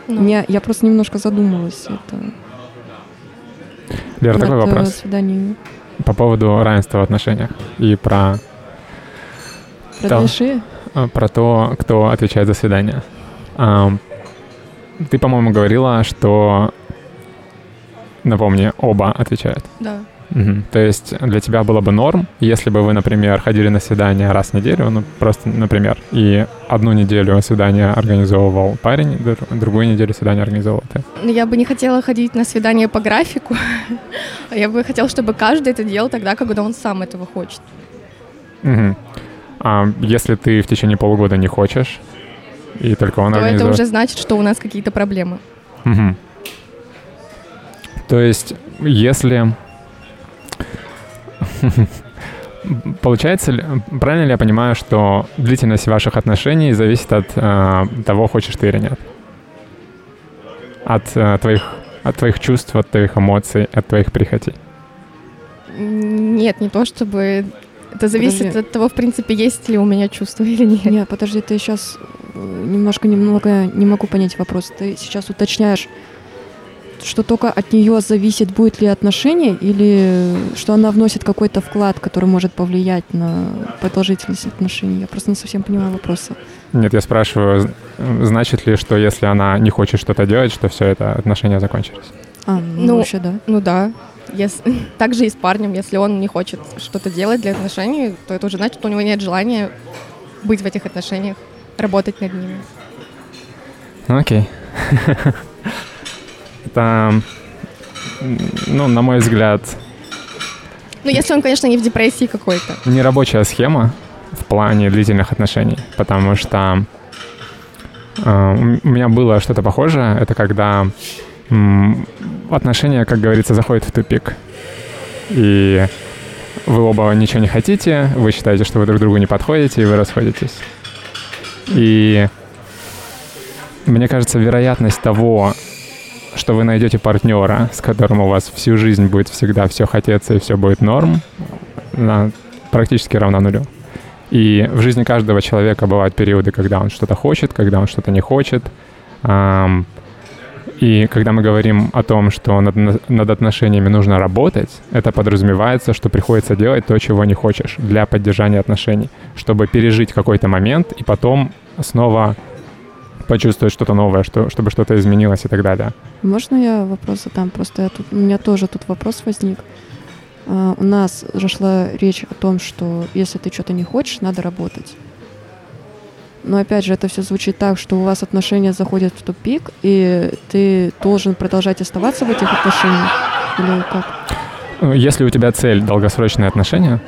Ну, Мне, я просто немножко задумалась это, Лера, такой над, э, вопрос свиданиями. по поводу равенства в отношениях и про, Про большие? э, про то, кто отвечает за свидание. Ты, по-моему, говорила, что, напомни, оба отвечают. да. Мгм. То есть для тебя было бы норм, если бы вы, например, ходили на свидание раз в неделю, ну просто, например, и одну неделю свидание организовывал парень, др- другую неделю свидание организовывал ты. Но я бы не хотела ходить на свидание по графику. Я бы хотела, чтобы каждый это делал тогда, когда он сам этого хочет. Мгм. А если ты в течение полугода не хочешь, и только он То это организует... уже значит, что у нас какие-то проблемы. Мгм. То есть, если... Получается ли, правильно ли я понимаю, что длительность ваших отношений зависит от э, того, хочешь ты или нет? От э, твоих от твоих чувств, от твоих эмоций, от твоих прихотей. Нет, не то чтобы... Это зависит Подожди. от того, в принципе, есть ли у меня чувства или нет. Не, подожди, ты сейчас немножко, немного не могу понять вопрос. Ты сейчас уточняешь, что только от нее зависит, будет ли отношение, или что она вносит какой-то вклад, который может повлиять на продолжительность отношений. Я просто не совсем понимаю вопроса. Нет, я спрашиваю, значит ли, что если она не хочет что-то делать, что все это отношения закончились? А, ну, Ну, вообще да. Ну да. Если... Также и с парнем, если он не хочет что-то делать для отношений, то это уже значит, что у него нет желания быть в этих отношениях, работать над ними. Ну, окей. Это, ну, на мой взгляд, Ну, если он, конечно, не в депрессии какой-то. нерабочая схема в плане длительных отношений, потому что э, у меня было что-то похожее. Это когда отношения, как говорится, заходят в тупик. И вы оба ничего не хотите, вы считаете, что вы друг другу не подходите, и вы расходитесь. И мне кажется, вероятность того, что вы найдете партнера, с которым у вас всю жизнь будет всегда все хотеться и все будет норм, она практически равна нулю. И в жизни каждого человека бывают периоды, когда он что-то хочет, когда он что-то не хочет. И когда мы говорим о том, что над, над отношениями нужно работать, это подразумевается, что приходится делать то, чего не хочешь для поддержания отношений, чтобы пережить какой-то момент и потом снова почувствовать что-то новое, что, чтобы что-то изменилось и так далее. Можно я вопрос задам? Просто я тут, у меня тоже тут вопрос возник. А, у нас же шла речь о том, что если ты что-то не хочешь, надо работать. Но опять же, это все звучит так, что у вас отношения заходят в тупик, и ты должен продолжать оставаться в этих отношениях? Или как? Ну, Если у тебя цель долгосрочные отношения,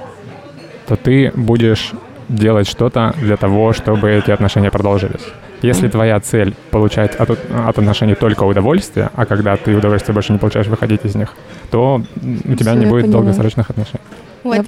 то ты будешь делать что-то для того, чтобы эти отношения продолжились. Если твоя цель получать от, от отношений только удовольствие, а когда ты удовольствие больше не получаешь выходить из них, то у тебя Всё, не будет поняла. долгосрочных отношений. Вот,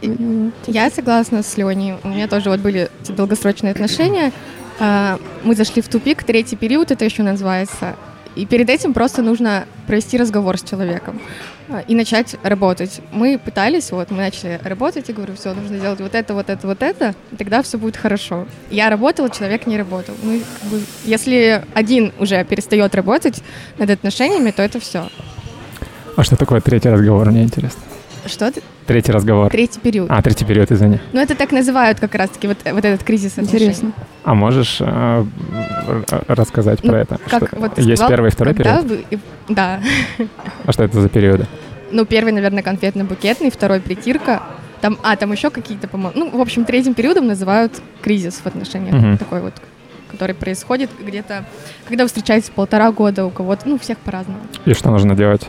Я. Я согласна с Леней. У меня тоже вот были долгосрочные отношения. А, Мы зашли в тупик, третий период это еще называется. И перед этим просто нужно провести разговор с человеком а, и начать работать. Мы пытались, вот мы начали работать, и говорю, все, нужно делать вот это, вот это, вот это, и тогда все будет хорошо. Я работала, человек не работал. Ну, как бы, если один уже перестает работать над отношениями, то это все. А что такое третий разговор, мне интересно. Что это? Третий разговор. Третий период. А, третий период, извини. Ну, это так называют как раз-таки вот, вот этот кризис отношений. Интересно. А можешь э, рассказать Ну, про это? Как Что- вот Есть сказал, первый и второй период? вы- и- Да. А что это за периоды? Ну, первый, наверное, конфетно-букетный, второй притирка. Там, а, там еще какие-то, по-моему. Ну, в общем, третьим периодом называют кризис в отношениях. Мгм. Такой вот, который происходит где-то, когда вы встречаетесь полтора года у кого-то, ну, всех по-разному. И что нужно делать?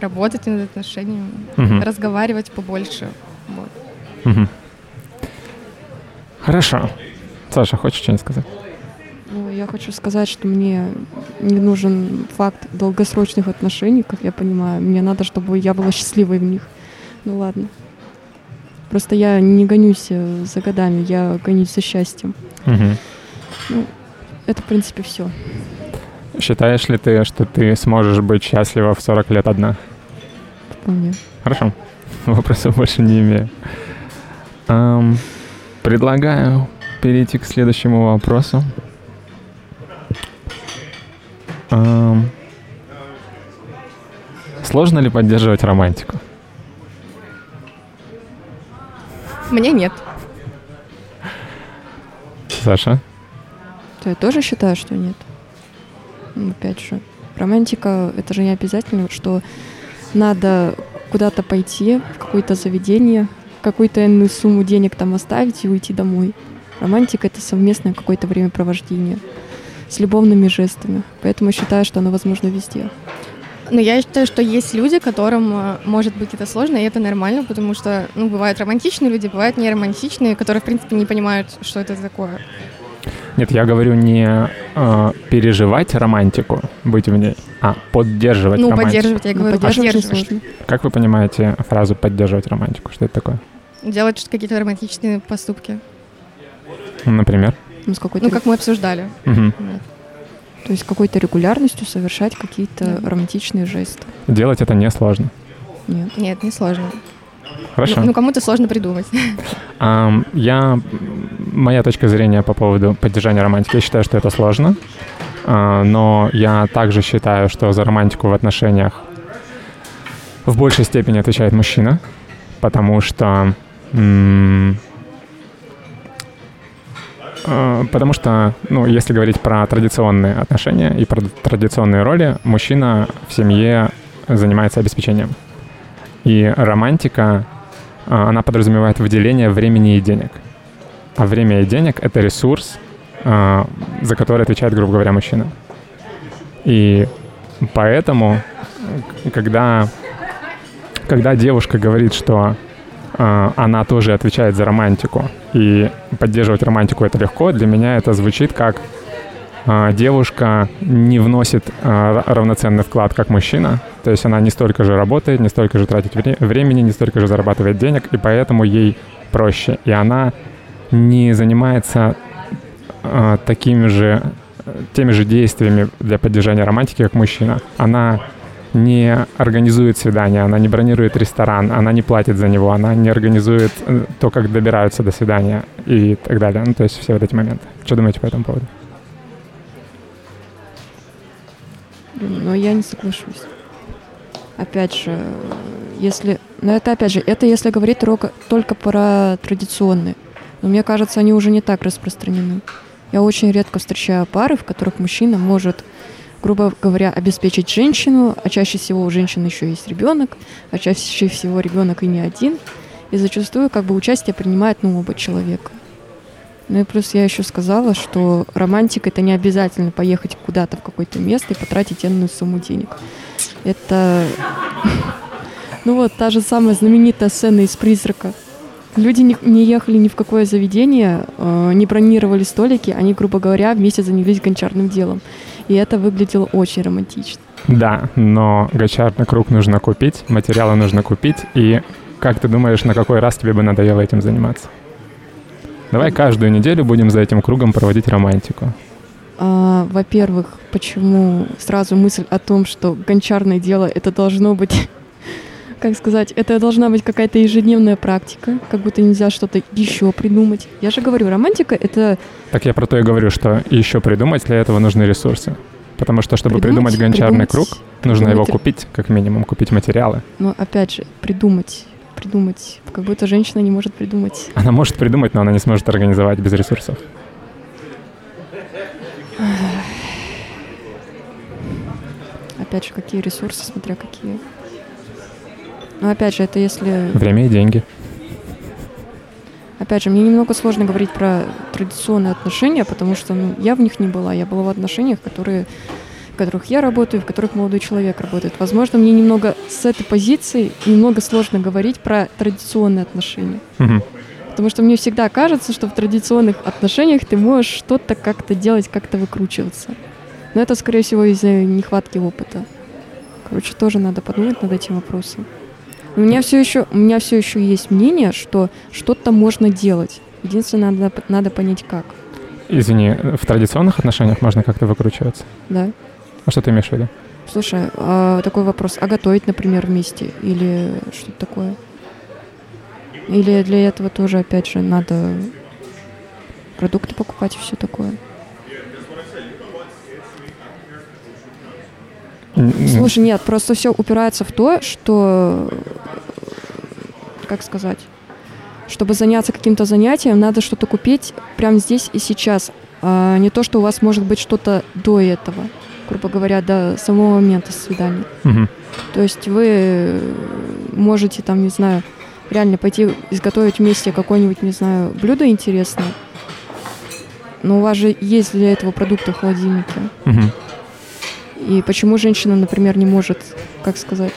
Работать над отношениями, Мгм. разговаривать побольше. Вот. Мгм. Хорошо. Саша, хочешь что-нибудь сказать? Ну, я хочу сказать, что мне не нужен факт долгосрочных отношений, как я понимаю. Мне надо, чтобы я была счастливой в них. Ну ладно. Просто я не гонюсь э, за годами, я гонюсь за счастьем. Мгм. Это, в принципе, все. Считаешь ли ты, что ты сможешь быть счастлива в 40 лет одна? Вполне. Хорошо. Вопросов больше не имею. Ам, предлагаю перейти к следующему вопросу. Ам, сложно ли поддерживать романтику? Мне нет. Саша? Я тоже считаю, что нет. Ну, Опять же, романтика — это же не обязательно, что надо куда-то пойти, в какое-то заведение, какую-то иную сумму денег там оставить и уйти домой. Романтика — это совместное какое-то времяпровождение с любовными жестами. Поэтому считаю, что оно возможно везде. Но я считаю, что есть люди, которым э, может быть это сложно, и это нормально, потому что, ну, бывают романтичные люди, бывают неромантичные, которые, в принципе, не понимают, что это такое. Нет, я говорю не э, переживать романтику, быть в ней, а поддерживать ну, романтику. поддерживать, я говорю, Ну, поддерживать поддерживать. сложно. Как вы понимаете фразу «поддерживать романтику»? Что это такое? Делать какие-то романтичные поступки. Например? Ну, с какой-то, Ну, как мы обсуждали. Мгм. То есть какой-то регулярностью совершать какие-то Да. романтичные жесты. Делать это несложно. Нет. Нет, не сложно. Хорошо. Ну, ну, кому-то сложно придумать. Ам, я, моя точка зрения по поводу поддержания романтики, я считаю, что это сложно, А, но я также считаю, что за романтику в отношениях в большей степени отвечает мужчина, потому что м, а, Потому что, ну, если говорить про традиционные отношения и про традиционные роли, мужчина в семье занимается обеспечением. И романтика, а, она подразумевает выделение времени и денег. А время и денег — это ресурс, а, за который отвечает, грубо говоря, мужчина. И поэтому, когда, когда девушка говорит, что а, она тоже отвечает за романтику, и поддерживать романтику это легко, для меня это звучит как девушка не вносит ра- равноценный вклад, как мужчина. То есть она не столько же работает, не столько же тратит вре- времени, не столько же зарабатывает денег, и поэтому ей проще. И она не занимается а, такими же теми же действиями для поддержания романтики, как мужчина. Она не организует свидание, она не бронирует ресторан, она не платит за него, она не организует э, то, как добираются до свидания и так далее. Ну, то есть все вот эти моменты. Что думаете по этому поводу? Но я не соглашусь. Опять же, если... Но это, опять же, это если говорить только, только про традиционные. Но мне кажется, они уже не так распространены. Я очень редко встречаю пары, в которых мужчина может, грубо говоря, обеспечить женщину, а чаще всего у женщины еще есть ребенок, а чаще всего ребенок и не один. И зачастую как бы участие принимает ну, оба человека. Ну и плюс я еще сказала, что романтика это не обязательно поехать куда-то в какое-то место и потратить энную сумму денег. Это, ну вот, та же самая знаменитая сцена из «Призрака». Люди не, не ехали ни в какое заведение, э, не бронировали столики, они, грубо говоря, вместе занялись гончарным делом. И это выглядело очень романтично. Да, но гончарный круг нужно купить, материалы нужно купить, и как ты думаешь, на какой раз тебе бы надоело этим заниматься? Давай каждую неделю будем за этим кругом проводить романтику. А, во-первых, почему сразу мысль о том, что гончарное дело это должно быть, как сказать, это должна быть какая-то ежедневная практика, как будто нельзя что-то еще придумать. Я же говорю, романтика это Так я про то и говорю, что еще придумать для этого нужны ресурсы. Потому что, чтобы Придумать, придумать гончарный придумать, круг, нужно его придумать. купить, как минимум, купить материалы. Но опять же, придумать, придумать, как будто женщина не может придумать. Она может придумать, но она не сможет организовать без ресурсов. Опять же, какие ресурсы, смотря какие. Но опять же, это если... Время и деньги. Опять же, мне немного сложно говорить про традиционные отношения, потому что ну, я в них не была. Я была в отношениях, которые, которых я работаю, в которых молодой человек работает. Возможно, мне немного с этой позиции немного сложно говорить про традиционные отношения. Потому что мне всегда кажется, что в традиционных отношениях ты можешь что-то как-то делать, как-то выкручиваться. Но это, скорее всего, из-за нехватки опыта. Короче, тоже надо подумать над этим вопросом. У меня все еще, у меня все еще есть мнение, что что-то можно делать. Единственное, надо, надо понять как. Извини, в традиционных отношениях можно как-то выкручиваться? Да. А что ты имеешь в виду? Слушай, а такой вопрос. А готовить, например, вместе? Или что-то такое? Или для этого тоже, опять же, надо продукты покупать и все такое? Слушай, нет, просто все упирается в то, что, как сказать, чтобы заняться каким-то занятием, надо что-то купить прямо здесь и сейчас, а не то, что у вас может быть что-то до этого, грубо говоря, до самого момента свидания. Мгм. То есть вы можете там, не знаю, реально пойти изготовить вместе какое-нибудь, не знаю, блюдо интересное, но у вас же есть для этого продукты в холодильнике. Мгм. И почему женщина, например, не может, как сказать,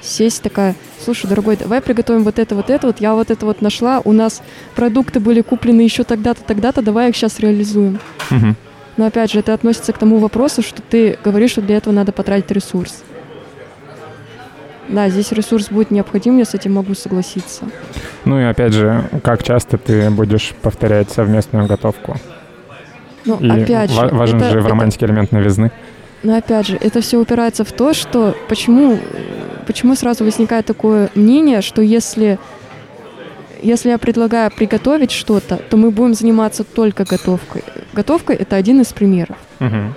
сесть такая, слушай, дорогой, давай приготовим вот это, вот это, вот я вот это вот нашла, у нас продукты были куплены еще тогда-то, тогда-то, давай их сейчас реализуем. Мгм. Но опять же, это относится к тому вопросу, что ты говоришь, что для этого надо потратить ресурс. Да, здесь ресурс будет необходим, я с этим могу согласиться. Ну и опять же, как часто ты будешь повторять совместную готовку? Но И опять же, ва- важен это- же в это- романтике элемент новизны. Но опять же, это все упирается в то, что почему, почему сразу возникает такое мнение, что если, если я предлагаю приготовить что-то, то мы будем заниматься только готовкой. Готовка это один из примеров. Мгм.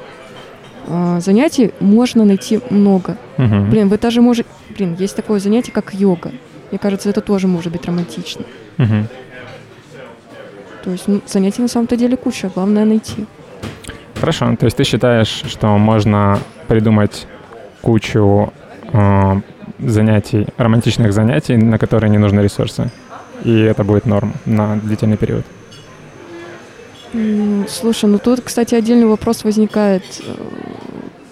А, Занятий можно найти много. Мгм. Блин, вы даже можете... Блин, есть такое занятие, как йога. Мне кажется, это тоже может быть романтично. Мгм. То есть ну, занятий на самом-то деле куча, главное найти. Хорошо, то есть ты считаешь, что можно придумать кучу э, занятий, романтичных занятий, на которые не нужны ресурсы, и это будет норм на длительный период. Слушай, ну тут, кстати, отдельный вопрос возникает э,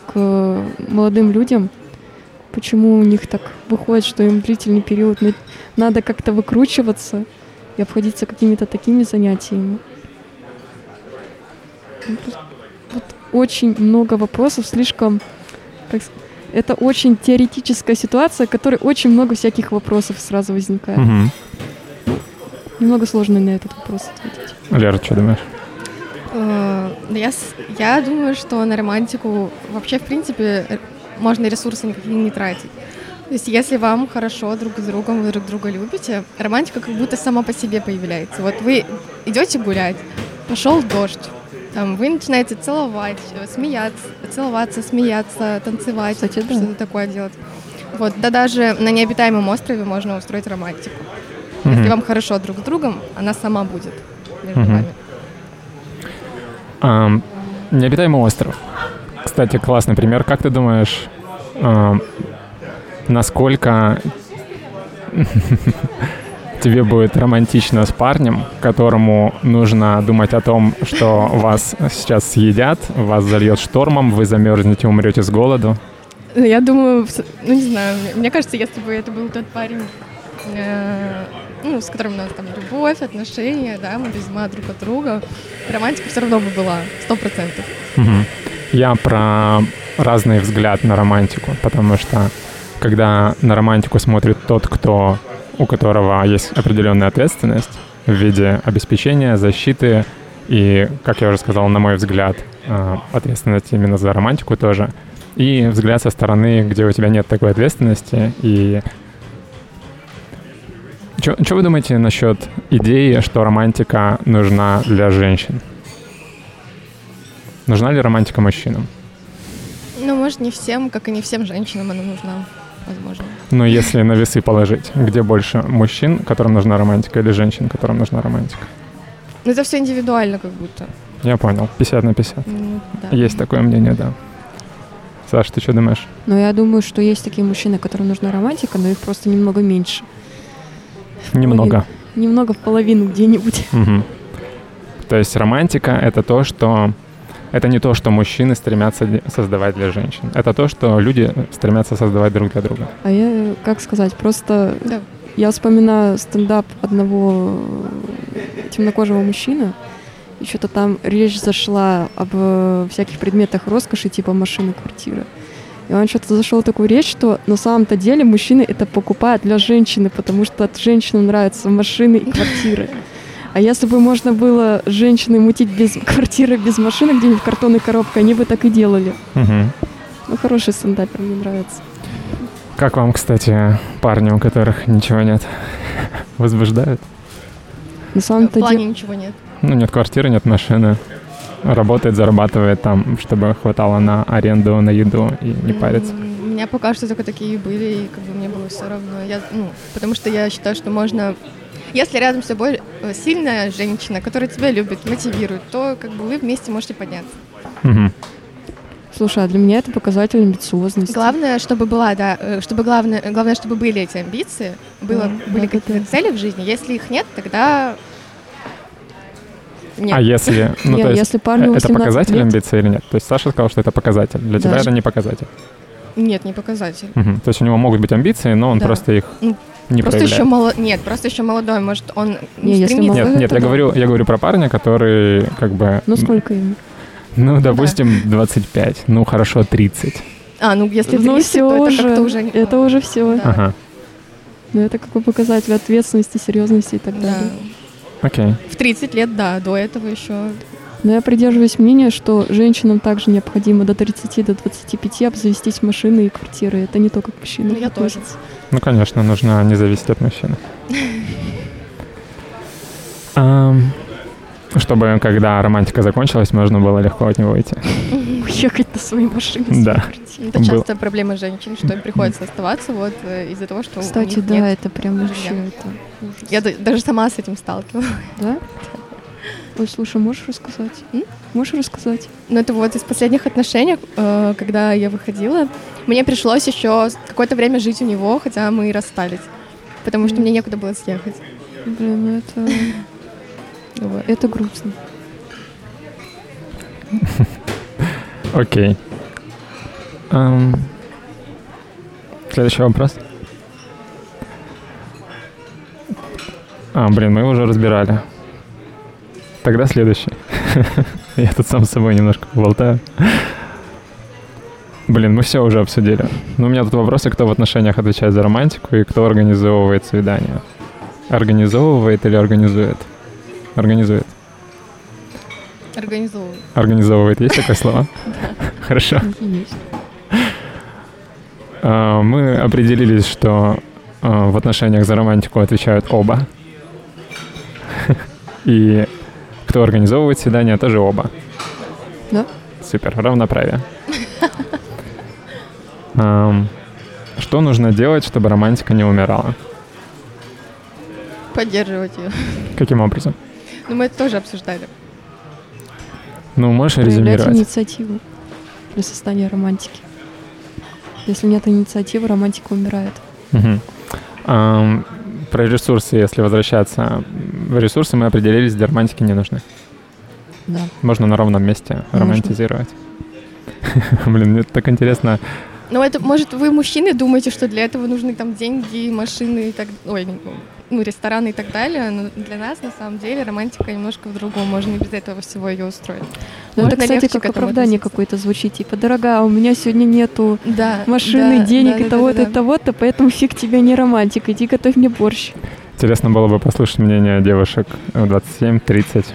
к молодым людям. Почему у них так выходит, что им длительный период на- надо как-то выкручиваться и обходиться какими-то такими занятиями? Ну, тут вот очень много вопросов, слишком... как это очень теоретическая ситуация, в которой очень много всяких вопросов сразу возникает. Мгм. Немного сложно на этот вопрос ответить. Лера, что думаешь? Э, да Я, я думаю, что на романтику вообще, в принципе, э, можно ресурсы никакие не тратить. То есть, если вам хорошо друг с другом, вы друг друга любите, романтика как будто сама по себе появляется. Вот вы идете гулять, пошел дождь, там, вы начинаете целовать, э, смеяться, целоваться, смеяться, танцевать, Кстати, да. что-то такое делать. Вот, да даже на необитаемом острове можно устроить романтику. Если Мгм. вам хорошо друг с другом, она сама будет между Мгм. вами. Ам, Необитаемый остров. Кстати, классный пример. Как ты думаешь, ам, насколько тебе будет романтично с парнем, которому нужно думать о том, что вас сейчас съедят, вас зальет штормом, вы замерзнете, умрете с голоду? Я думаю, ну не знаю, мне- мне кажется, если бы это был тот парень, э, ну, с которым у нас там любовь, отношения, да, мы без ума друг от друга, романтика все равно бы была, сто процентов. Мгм. Я про разный взгляд на романтику, потому что когда на романтику смотрит тот, кто, у которого есть определенная ответственность в виде обеспечения, защиты и, как я уже сказал, на мой взгляд, э, ответственность именно за романтику тоже, и взгляд со стороны, где у тебя нет такой ответственности, и что вы думаете насчет идеи, что романтика нужна для женщин? Нужна ли романтика мужчинам? Ну, может, не всем, как и не всем женщинам она нужна, возможно. Но если на весы положить, где больше мужчин, которым нужна романтика, или женщин, которым нужна романтика? Но это все индивидуально как будто. Я понял, 50 на 50. Ну, да. Есть такое мнение, да. Саш, ты что думаешь? Но я думаю, что есть такие мужчины, которым нужна романтика, но их просто немного меньше. Немного. Немного в половину где-нибудь. Мгм. То есть романтика — это то, что... Это не то, что мужчины стремятся создавать для женщин. Это то, что люди стремятся создавать друг для друга. А я, как сказать, просто Да. я вспоминаю стендап одного темнокожего мужчины, и что-то там речь зашла об э, всяких предметах роскоши, типа машины, квартиры. И он что-то зашел в такую речь, что на самом-то деле мужчины это покупают для женщины, потому что от женщины нравятся машины и квартиры. А если бы можно было женщины мутить без квартиры, без машины где-нибудь картонной коробкой, они бы так и делали. Мгм. Ну, хороший стендапер, мне нравится. Как вам, кстати, парни, у которых ничего нет? Возбуждают? На В самом-то деле... ничего нет. Ну, нет квартиры, нет машины. Работает, зарабатывает там, чтобы хватало на аренду, на еду и не париться. У меня пока что только такие были, и как бы мне было все равно. Я, ну, потому что я считаю, что можно... Если рядом с тобой э, сильная женщина, которая тебя любит, мотивирует, то как бы вы вместе можете подняться. Мгм. Слушай, а для меня это показатель амбициозности. Главное, чтобы была, да, э, чтобы главное, главное, чтобы были эти амбиции, было, Да, были да, какие-то да. цели в жизни. Если их нет, тогда Нет. А если... Ну, Не, то есть, если парню это 18 показатель лет, амбиции или нет? То есть Саша сказал, что это показатель. Для тебя Да. это не показатель. Нет, не показатель. Мгм. То есть у него могут быть амбиции, но он Да. просто их Ну, не просто проявляет. еще мало... Нет, просто еще молодой, может, он Не, если стремится. молодой, Нет, нет, это я да. говорю, я говорю про парня, который как бы... ну сколько ему? Ну, допустим, 25. Ну, хорошо, 30. А, ну если ну 30, все то это уже, как-то уже... не- это уже все. Да. Ага, Ну это какой показатель ответственности, серьезности и так Да. Окей. В 30 лет, да, до этого еще... Но я придерживаюсь мнения, что женщинам также необходимо до 30 до 25 обзавестись машиной и квартирой. Это не то, как мужчины. Ну, я тоже. Ну, конечно, нужно не зависеть от мужчины. Чтобы, когда романтика закончилась, можно было легко от него уйти. Уехать на своей машине. Да. Это Был. часто проблема женщин, что им приходится оставаться вот э, из-за того, что у Кстати, них да, нет. это прям вообще это ужас. Я да- даже сама с этим сталкивалась. Да? Ой, слушай, можешь рассказать? М? Можешь рассказать? Но это вот из последних отношений, э, когда я выходила, мне пришлось еще какое-то время жить у него, хотя мы и расстались. Потому что мне некуда было съехать. Блин, ну это, это грустно. Окей. Ам, Следующий вопрос. А, блин, мы его уже разбирали. Тогда следующий. Я тут сам с собой немножко болтаю. Блин, мы все уже обсудили. Но у меня тут вопросы, кто в отношениях отвечает за романтику и кто организовывает свидание. Организовывает или организует? Организует. Организовываю. Организовывает. Есть такое слово? Хорошо. Есть. А, Мы определились, что а, в отношениях за романтику отвечают оба. И кто организовывает свидание, тоже оба. Да? Супер, равноправие. Что нужно делать, чтобы романтика не умирала? Поддерживать ее. Каким образом? Но мы это тоже обсуждали. Ну, можешь Проявлять резюмировать? инициативу для создания романтики. Если нет инициативы, романтика умирает. Мгм. Ам, Про ресурсы, если возвращаться. В ресурсы мы определились, для романтики не нужны. Да. Можно на ровном месте Можно. романтизировать. Блин, мне так интересно. Но это, может, вы, мужчины, думаете, что для этого нужны там деньги, машины и так... Ой, не- ну, рестораны и так далее, но для нас, на самом деле, романтика немножко в другом. Можно и без этого всего ее устроить. Ну, Можно это, кстати, как оправдание какое-то звучит. Типа, дорогая, у меня сегодня нету Да. машины, да, денег да, и да, того-то, да, и да. того-то, поэтому фиг тебе не романтик. Иди готовь мне борщ. Интересно было бы послушать мнение девушек в 27, 30,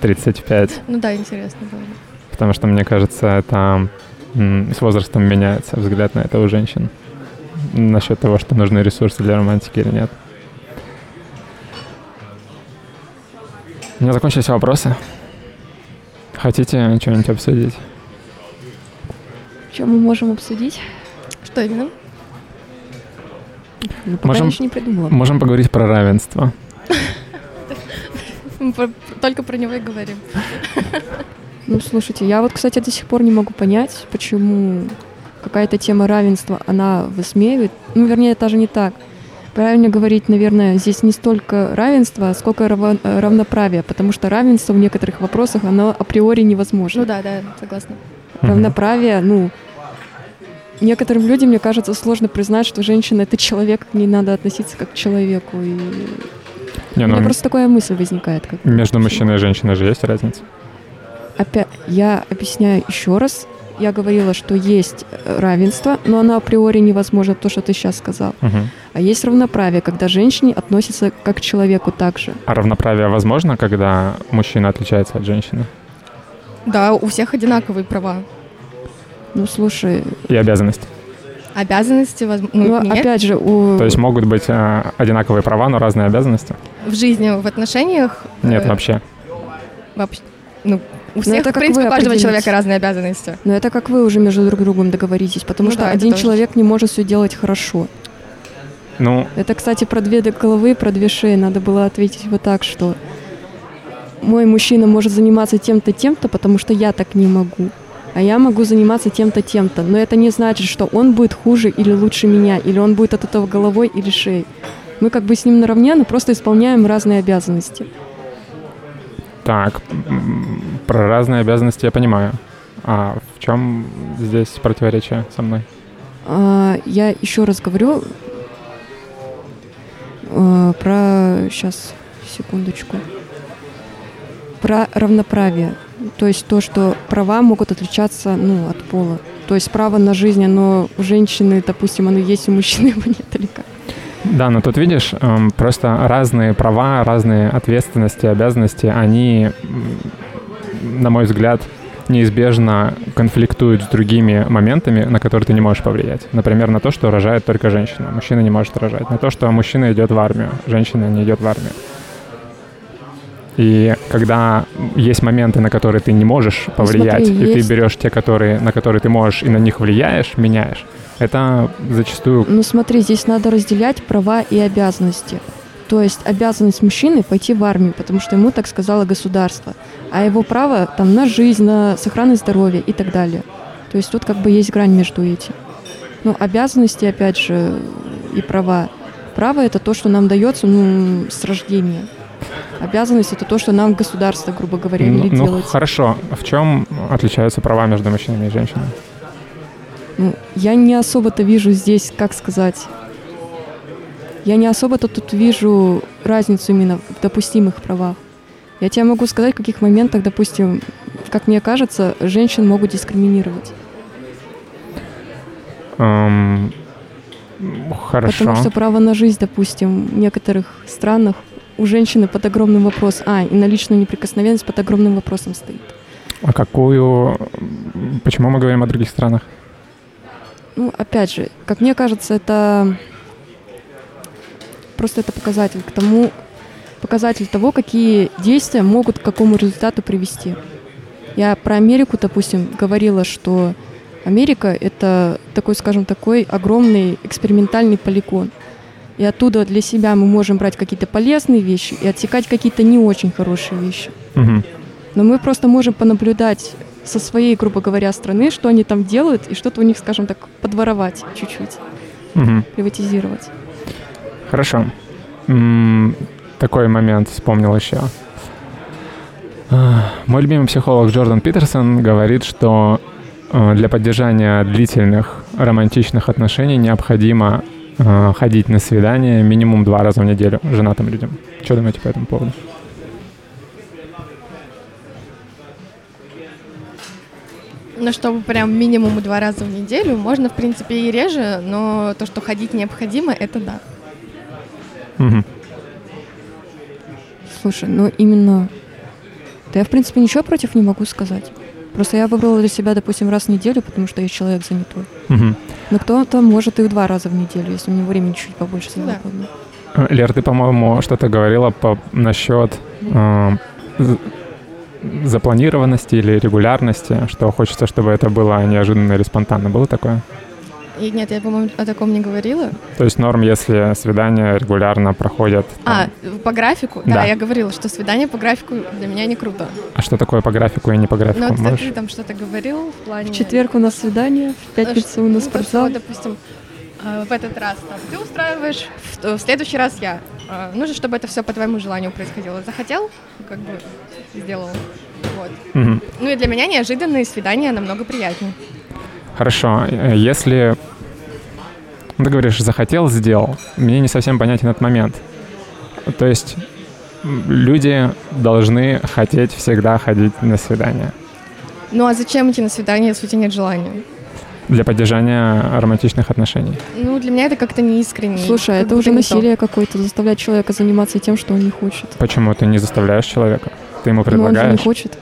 35, Ну да, интересно было. бы. потому что, мне кажется, это м, с возрастом меняется взгляд на это у женщин. Насчет того, что нужны ресурсы для романтики или нет. У меня закончились вопросы. Хотите что-нибудь обсудить? Что мы можем обсудить? Что именно? Ну, пока Можем- я еще не придумала. Можем поговорить про равенство. Только про него и говорим. Ну, слушайте, я вот, кстати, до сих пор не могу понять, почему какая-то тема равенства, она высмеивает. Ну, вернее, это же не так. Правильно говорить, наверное, здесь не столько равенство, сколько э, равноправие, потому что равенство в некоторых вопросах, оно априори невозможно. Ну да, да, согласна. Равноправие, ну, некоторым людям, мне кажется, сложно признать, что женщина — это человек, к ней надо относиться как к человеку. И Не, у меня ну, просто такая мысль возникает. Как между мужчиной и женщиной же есть разница? Опять, я объясняю еще раз. Я говорила, что есть э, равенство, но оно априори невозможно, то, что ты сейчас сказал. Мгм. А есть равноправие, когда женщине относятся как к человеку также. А равноправие возможно, когда мужчина отличается от женщины? Да, у всех одинаковые права. Ну, слушай, И обязанности. Обязанности, возможно, ну, нет. опять же, у... То есть могут быть э, одинаковые права, но разные обязанности? В жизни, в отношениях... Нет, э, вообще. вообще, ну, у всех, это в принципе, у каждого человека разные обязанности. Но это как вы уже между друг другом договоритесь, потому Ну что да, один тоже. человек не может все делать хорошо. Ну, Это, кстати, про две головы, про две шеи. Надо было ответить вот так, что мой мужчина может заниматься тем-то, тем-то, потому что я так не могу. А я могу заниматься тем-то, тем-то. Но это не значит, что он будет хуже или лучше меня, или он будет от этого головой или шеей. Мы как бы с ним наравне, но просто исполняем разные обязанности. Так, про разные обязанности я понимаю. А в чем здесь противоречие со мной? А, я еще раз говорю а, про... Сейчас, секундочку. Про равноправие. То есть то, что права могут отличаться ну, от пола. То есть право на жизнь, оно у женщины, допустим, оно есть, у мужчины его нет или? Да, но тут видишь, эм, просто разные права, разные ответственности, обязанности, они, на мой взгляд, неизбежно конфликтуют с другими моментами, на которые ты не можешь повлиять. Например, на то, что рожает только женщина. Мужчина не может рожать. На то, что мужчина идет в армию, женщина не идет в армию. И когда есть моменты, на которые ты не можешь повлиять, смотри, и есть- ты берешь те, которые, на которые ты можешь, и на них влияешь, меняешь, это зачастую Ну смотри, здесь надо разделять права и обязанности. То есть обязанность мужчины пойти в армию, потому что ему так сказало государство, а его право там на жизнь, на сохранность здоровья и так далее. То есть тут как бы есть грань между этим. Ну, обязанности, опять же, и права. Право это то, что нам дается ну, с рождения. Обязанность это то, что нам государство, грубо говоря, Ну, ну, делать. хорошо. В чем отличаются права между мужчинами и женщинами? Ну, я не особо-то вижу здесь, как сказать, я не особо-то тут вижу разницу именно в допустимых правах. Я тебе могу сказать, в каких моментах, допустим, как мне кажется, женщин могут дискриминировать. Хорошо. Потому что право на жизнь, допустим, в некоторых странах у женщины под огромным вопросом, а, и на личную неприкосновенность под огромным вопросом стоит. А какую... Почему мы говорим о других странах? Ну, опять же, как мне кажется, это просто это показатель к тому, показатель того, какие действия могут к какому результату привести. Я про Америку, допустим, говорила, что Америка — это такой, скажем, такой огромный экспериментальный полигон. И оттуда для себя мы можем брать какие-то полезные вещи и отсекать какие-то не очень хорошие вещи. Мгм. Но мы просто можем понаблюдать со своей, грубо говоря, страны, что они там делают, и что-то у них, скажем так, подворовать чуть-чуть, Мгм. приватизировать. Хорошо. М, Такой момент вспомнил еще. А, Мой любимый психолог Джордан Питерсон говорит, что э, для поддержания длительных романтичных отношений необходимо э, ходить на свидание минимум два раза в неделю женатым людям. Что думаете по этому поводу? Но чтобы прям минимум два раза в неделю, можно, в принципе, и реже, но то, что ходить необходимо, это да. Мгм. Слушай, ну именно... Да я, в принципе, ничего против не могу сказать. Просто я выбрала для себя, допустим, раз в неделю, потому что я человек занятой. Мгм. Но кто-то может и в два раза в неделю, если у него времени чуть побольше Да. свободно. Э, Лер, ты, по-моему, что-то говорила по, насчет э, запланированности или регулярности, что хочется, чтобы это было неожиданно или спонтанно. Было такое? И нет, я, по-моему, о таком не говорила. То есть норм, если свидания регулярно проходят. А, там. по графику? Да. Да. я говорила, что свидание по графику для меня не круто. А что такое по графику и не по графику? Но вот Можешь? ты там что-то говорил в плане... В четверг у нас свидание, в пятницу у Ну, нас то, что, спортзал. допустим, э, в этот раз там, ты устраиваешь, в, в следующий раз я. Э, Нужно, чтобы это все по твоему желанию происходило. Захотел, как бы сделал. Вот. Мгм. Ну и для меня неожиданные свидания намного приятнее. Хорошо. Э, Если ну, ты говоришь, захотел, сделал. Мне не совсем понятен этот момент. То есть люди должны хотеть всегда ходить на свидания Ну а зачем идти на свидание, если у тебя нет желания? для поддержания романтичных отношений. Ну, для меня это как-то неискренне. Слушай, а как это уже не насилие какое-то, заставлять человека заниматься тем, что он не хочет. Почему ты не заставляешь человека? Ты ему Но он же не предлагаешь? хочет.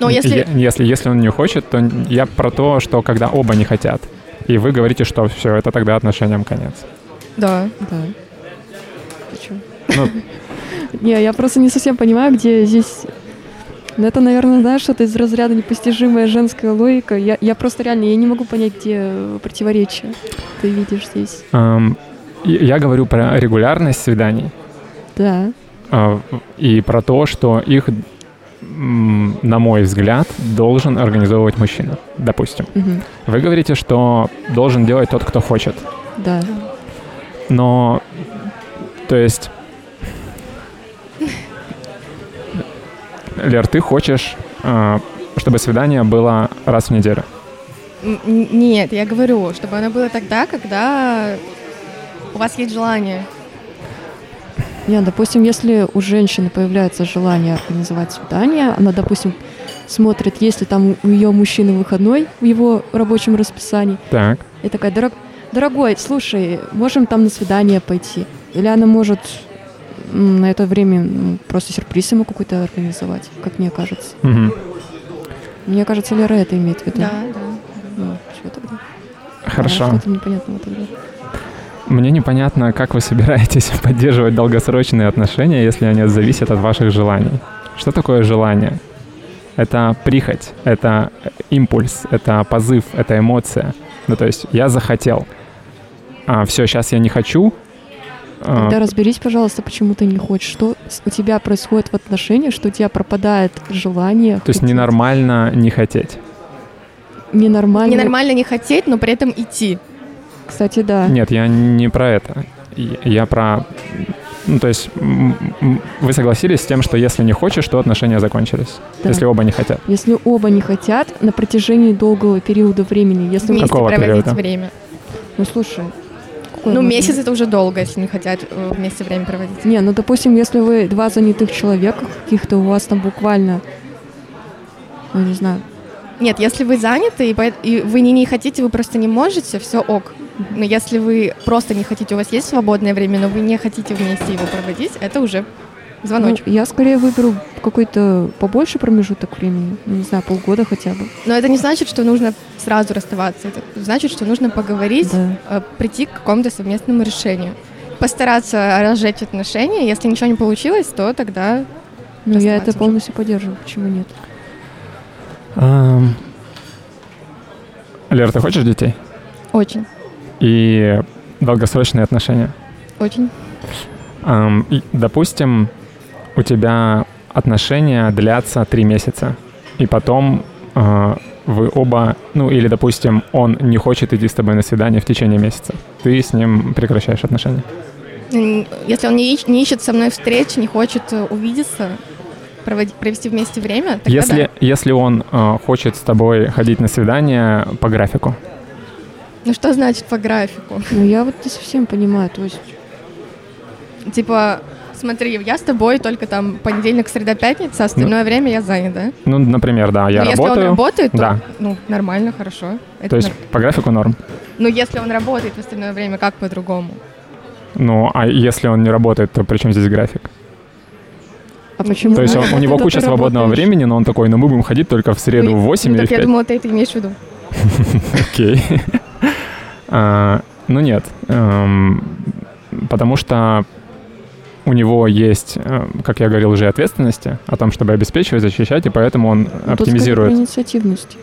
Но если... Если, если он не хочет, то я про то, что когда оба не хотят, и вы говорите, что все, это тогда отношениям конец. Да. Да. Чё? Ну, Не, я просто не совсем понимаю, где здесь... Ну, это, наверное, знаешь, что-то из разряда непостижимая женская логика. Я, я просто реально, я не могу понять, где э, противоречие ты видишь здесь. эм, я говорю про регулярность свиданий Да. э, и про то, что их, на мой взгляд, должен организовывать мужчина, допустим. Мгм. Вы говорите, что должен делать тот, кто хочет. Да. Но, то есть, Лер, ты хочешь, э, чтобы свидание было раз в неделю? Нет, я говорю, чтобы оно было тогда, когда у вас есть желание. Не, допустим, если у женщины появляется желание организовать свидание, она, допустим, смотрит, есть ли там у ее мужчины выходной в его рабочем расписании, Так. и такая, «Дорог- дорогой, слушай, можем там на свидание пойти? Или она может на это время просто сюрприз ему какой-то организовать, как мне кажется. Мгм. Мне кажется, Лера это имеет в виду. Да, да. Ну, что тогда? Хорошо. А, Что-то непонятного тогда. Мне непонятно, как вы собираетесь поддерживать долгосрочные отношения, если они зависят от ваших желаний. Что такое желание? Это прихоть, это импульс, это позыв, это эмоция. Ну, то есть я захотел, а все, сейчас я не хочу. а, Тогда разберись, пожалуйста, почему ты не хочешь. Что у тебя происходит в отношениях, что у тебя пропадает желание. то есть хотеть. ненормально не хотеть. Ненормально. Ненормально не хотеть, но при этом идти. Кстати, да. Нет, я не про это. Я про... Ну, то есть вы согласились с тем, что если не хочешь, то отношения закончились. Да. Если оба не хотят. Если оба не хотят на протяжении долгого периода времени, если Вместе Какого проводить периода? время. ну слушай, какой Ну, месяц это уже долго, если не хотят э, вместе время проводить. Не, ну допустим, если вы два занятых человека каких-то, у вас там буквально, ну не знаю, Нет, если вы заняты, и, вы не, не хотите, вы просто не можете, все ок. Но если вы просто не хотите, у вас есть свободное время, но вы не хотите вместе его проводить, это уже ну, звоночек. я скорее выберу какой-то побольше промежуток времени, ну, не знаю, полгода хотя бы. Но это не значит, что нужно сразу расставаться. Это значит, что нужно поговорить, Да. э, прийти к какому-то совместному решению. Постараться разжечь отношения. Если ничего не получилось, то тогда Ну, я это уже. полностью поддерживаю, почему нет? Ам. Лер, ты хочешь детей? очень, И долгосрочные отношения? очень. И, допустим, у тебя отношения длятся три месяца, и потом а, вы оба, ну или, допустим, он не хочет идти с тобой на свидание в течение месяца. Ты с ним прекращаешь отношения. Если он не, ищ- не ищет со мной встреч, не хочет э, увидеться, проводи- провести вместе время, Если, да. если он а, хочет с тобой ходить на свидание по графику, Ну что значит по графику? Ну, я вот не совсем понимаю, то есть, Типа, смотри, я с тобой только там понедельник, среда, пятница, остальное время я занят, да? ну, например, да, я Но если работаю, он работает, то да. ну, нормально, хорошо. Это то есть нор- по графику норм. Ну, если он работает в остальное время, как по-другому? Ну, а если он не работает, то при чем здесь график? А почему? То есть он- у него Когда куча ты свободного работаешь? времени, но он такой, ну мы будем ходить только в среду в 8 ну, или так в я 5. думала, ты это имеешь в виду. Окей. А, Ну нет, эм, потому что у него есть, э, как я говорил, уже ответственности о том, чтобы обеспечивать, защищать, и поэтому он Ну, тут скорее оптимизирует. про инициативность.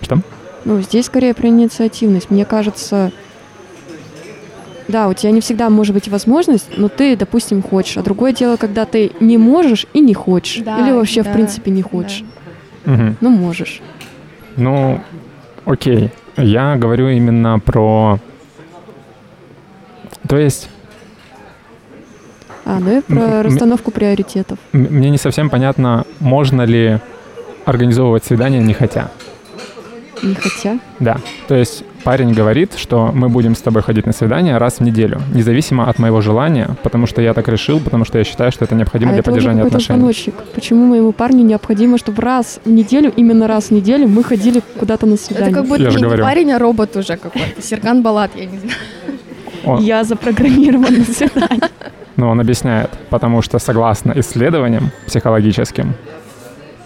Что? Ну, здесь скорее про инициативность. Мне кажется, да, у тебя не всегда может быть возможность, но ты, допустим, хочешь. А другое дело, когда ты не можешь и не хочешь. Да, Или вообще, да, в принципе, не хочешь. Мгм. Ну, можешь. Ну, окей. Я говорю именно про... То есть А, ну и про расстановку приоритетов. мне не совсем понятно, можно ли организовывать свидание не хотя. Не хотя. Да. То есть парень говорит, что мы будем с тобой ходить на свидание раз в неделю, независимо от моего желания, потому что я так решил, потому что я считаю, что это необходимо а для это уже поддержания какой-то отношений. звоночек. Почему моему парню необходимо, чтобы раз в неделю, именно раз в неделю мы ходили куда-то на свидание? Это как будто Я не говорю. парень, а робот уже какой-то. Серган Балат, я не знаю. Он- Я запрограммирован на свидание. Но он объясняет, потому что согласно исследованиям психологическим,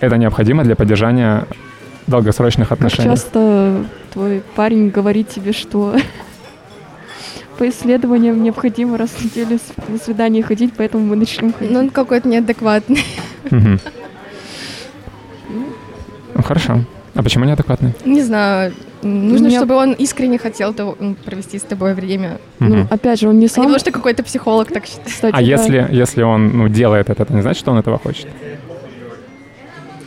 это необходимо для поддержания долгосрочных Как отношений. часто твой парень говорит тебе, что по исследованиям необходимо раз в неделю на свидание ходить, поэтому мы начнем ходить. Ну, он какой-то неадекватный. Мгм. Ну, хорошо. А почему неадекватный? Не знаю. Нужно, меня- чтобы он искренне хотел провести с тобой время. Ну, Мгм. опять же, он не А не сам... потому, что какой-то психолог так считает. Кстати, А да. если, если он ну, делает это, это не значит, что он этого хочет?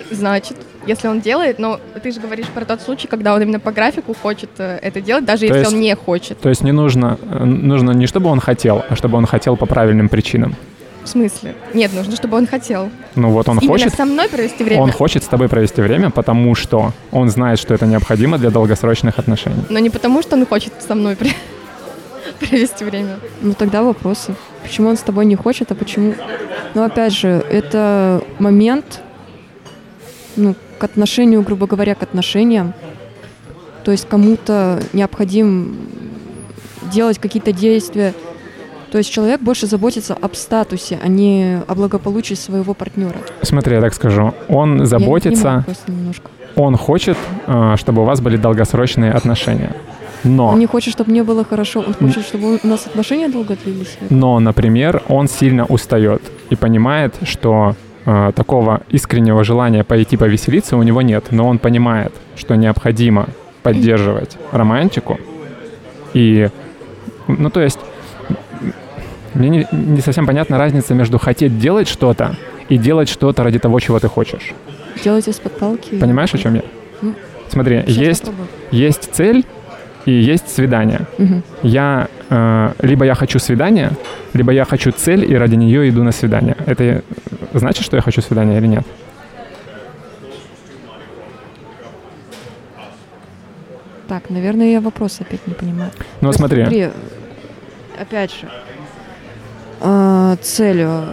Значит, если он делает, но ты же говоришь про тот случай, когда он именно по графику хочет э, это делать, даже если есть- он не хочет. То есть не нужно, э, нужно не чтобы он хотел, а чтобы он хотел по правильным причинам. В смысле? Нет, нужно, чтобы он хотел. Ну вот он Именно хочет, со мной провести время. он хочет с тобой провести время, потому что он знает, что это необходимо для долгосрочных отношений. Но не потому, что он хочет со мной при- провести время. Ну тогда вопросы. Почему он с тобой не хочет, а почему... Ну опять же, это момент, ну, к отношению, грубо говоря, к отношениям. То есть кому-то необходим делать какие-то действия. То есть человек больше заботится об статусе, а не о благополучии своего партнера. Смотри, я так скажу, он заботится, он хочет, э, чтобы у вас были долгосрочные отношения. Но, Он не хочет, чтобы мне было хорошо, он хочет, чтобы у нас отношения долго длились. но, например, он сильно устает и понимает, что э, такого искреннего желания пойти повеселиться у него нет, но он понимает, что необходимо поддерживать романтику и, ну то есть, мне не, не совсем понятна разница между хотеть делать что-то и делать что-то ради того, чего ты хочешь. Делать из-под палки. Понимаешь, о чем я? Ну, Смотри, есть, попробую. есть цель и есть свидание. Мгм. Я либо я хочу свидание, либо я хочу цель и ради нее иду на свидание. Это э, значит, что я хочу свидание или нет? Так, наверное, я вопрос опять не понимаю. Ну есть смотри, опять же, а, целью.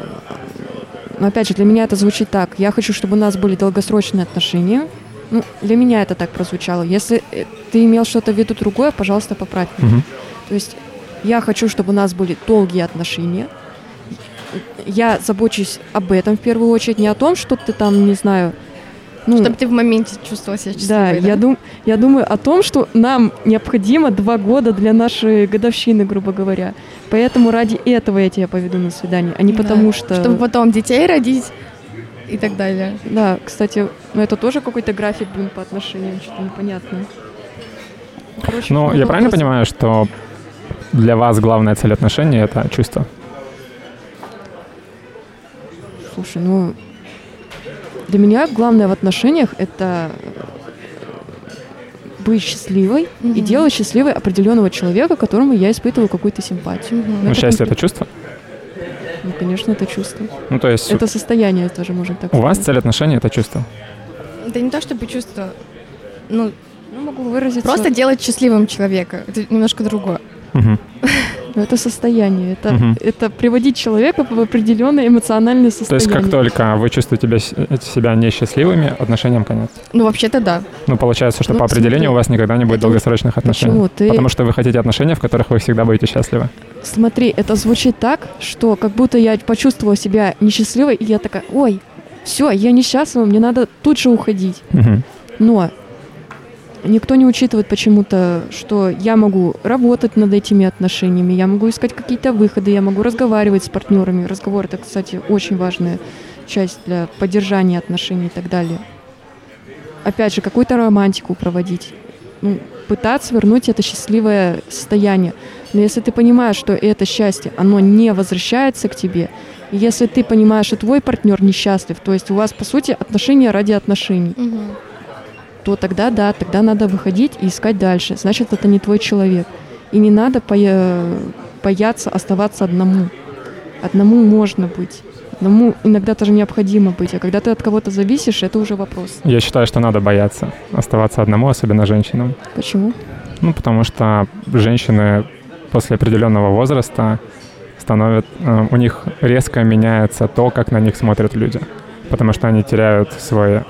Но опять же, для меня это звучит так. Я хочу, чтобы у нас были долгосрочные отношения. Ну, для меня это так прозвучало. Если э, ты имел что-то в виду другое, пожалуйста, поправь меня. Мгм. То есть я хочу, чтобы у нас были долгие отношения. Я забочусь об этом в первую очередь, не о том, что ты там, не знаю, ну, Чтобы ты в моменте чувствовала себя да, счастливой. я, дум, я думаю о том, что нам необходимо два года для нашей годовщины, грубо говоря. Поэтому ради этого я тебя поведу на свидание, а не Да. потому что... Чтобы потом детей родить и так далее. Да, кстати, ну это тоже какой-то график, блин, по отношениям, что-то непонятное. Короче, ну много я правильно вопросов. понимаю, что для вас главная цель отношений это чувство? Слушай, ну... Для меня главное в отношениях — это быть счастливой и Мгм. делать счастливой определенного человека, которому я испытываю какую-то симпатию. Мгм. Ну, это счастье это чувство? Ну, конечно, это чувство. Ну то есть Это состояние тоже можно так у вас сказать. цель отношений это чувство? Это не то, чтобы чувство. Ну, Ну, могу выразиться. просто делать счастливым человека. Это немножко другое. Ну, это состояние. Это, Мгм. это приводить человека в определенное эмоциональное То есть состояние. как только вы чувствуете себя, себя несчастливыми, отношениям конец. Ну, вообще-то да. Ну, получается, что Ну, по определению смотри. у вас никогда не будет Это- долгосрочных отношений. Почему? Ты... Потому что вы хотите отношения, в которых вы всегда будете счастливы. Смотри, это звучит так, что как будто я почувствовала себя несчастливой, и я такая, ой, все, я несчастлива, мне надо тут же уходить. Мгм. Но никто не учитывает почему-то, что я могу работать над этими отношениями, я могу искать какие-то выходы, я могу разговаривать с партнерами. Разговор это, кстати, очень важная часть для поддержания отношений и так далее. Опять же, какую-то романтику проводить. Ну, пытаться вернуть это счастливое состояние. Но если ты понимаешь, что это счастье, оно не возвращается к тебе, и если ты понимаешь, что твой партнер несчастлив, то есть у вас, по сути, отношения ради отношений, то тогда да, тогда надо выходить и искать дальше. Значит, это не твой человек. И не надо боя- бояться оставаться одному. Одному можно быть. Одному иногда тоже необходимо быть. А когда ты от кого-то зависишь, это уже вопрос. Я считаю, что надо бояться оставаться одному, особенно женщинам. Почему? Ну, потому что женщины после определенного возраста становят, э, у них резко меняется то, как на них смотрят люди. Потому что они теряют свой,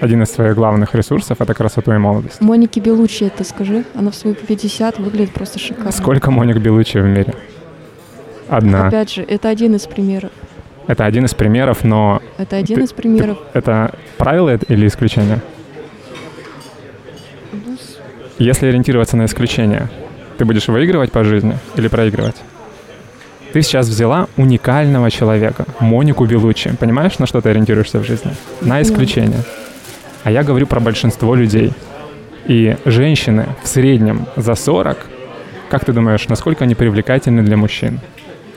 один из своих главных ресурсов — это красоту и молодость. Монике Белучи это скажи. Она в свои 50 выглядит просто шикарно. Сколько Моник Белучи в мире? Одна. Опять же, это один из примеров. Это один из примеров, но Это один Ты- из примеров. это правило или исключение? Если ориентироваться на исключение, ты будешь выигрывать по жизни или проигрывать? Ты сейчас взяла уникального человека, Монику Белучи. Понимаешь, на что ты ориентируешься в жизни? На исключение. А я говорю про большинство людей. И женщины в среднем за 40, как ты думаешь, насколько они привлекательны для мужчин?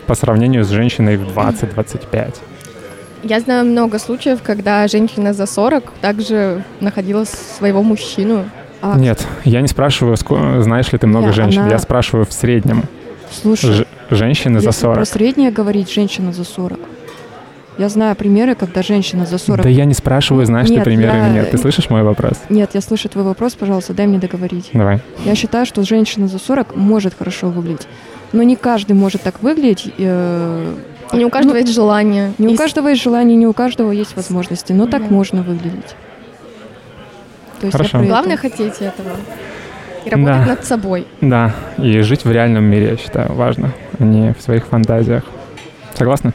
По сравнению с женщиной в 20-25. Я знаю много случаев, когда женщина за 40 также находила своего мужчину. А, Нет, я не спрашиваю, знаешь ли ты много Не, женщин. она- Я спрашиваю в среднем. слушай, Ж- женщины за если про 40. среднее говорить, женщина за 40. Я знаю примеры, когда женщина за 40... Да я не спрашиваю, знаешь Нет, ты примеры я- или нет. Ты слышишь мой вопрос? Нет, я слышу твой вопрос, пожалуйста, дай мне договорить. Давай. Я считаю, что женщина за 40 может хорошо выглядеть. Но не каждый может так выглядеть. э, Не у каждого ну, есть желание. Не у каждого есть желание, не у каждого есть возможности. Но так Да. можно выглядеть. То есть Хорошо. Главное хотеть этого. И работать Да. над собой. Да, и жить в реальном мире, я считаю, важно, а не в своих фантазиях. Согласна?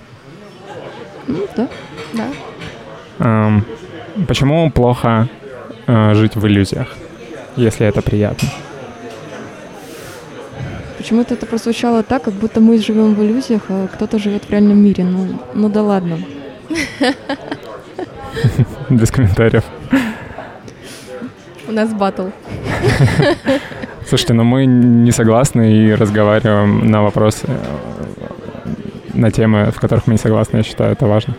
Ну, да. Да. Эм, почему плохо э, жить в иллюзиях, если это приятно? Почему-то это прозвучало так, как будто мы живем в иллюзиях, а кто-то живет в реальном мире. Ну, ну да ладно. Без комментариев. У нас батл. Слушайте, но мы не согласны и разговариваем на вопросы, на темы, в которых мы не согласны. Я считаю, это важно.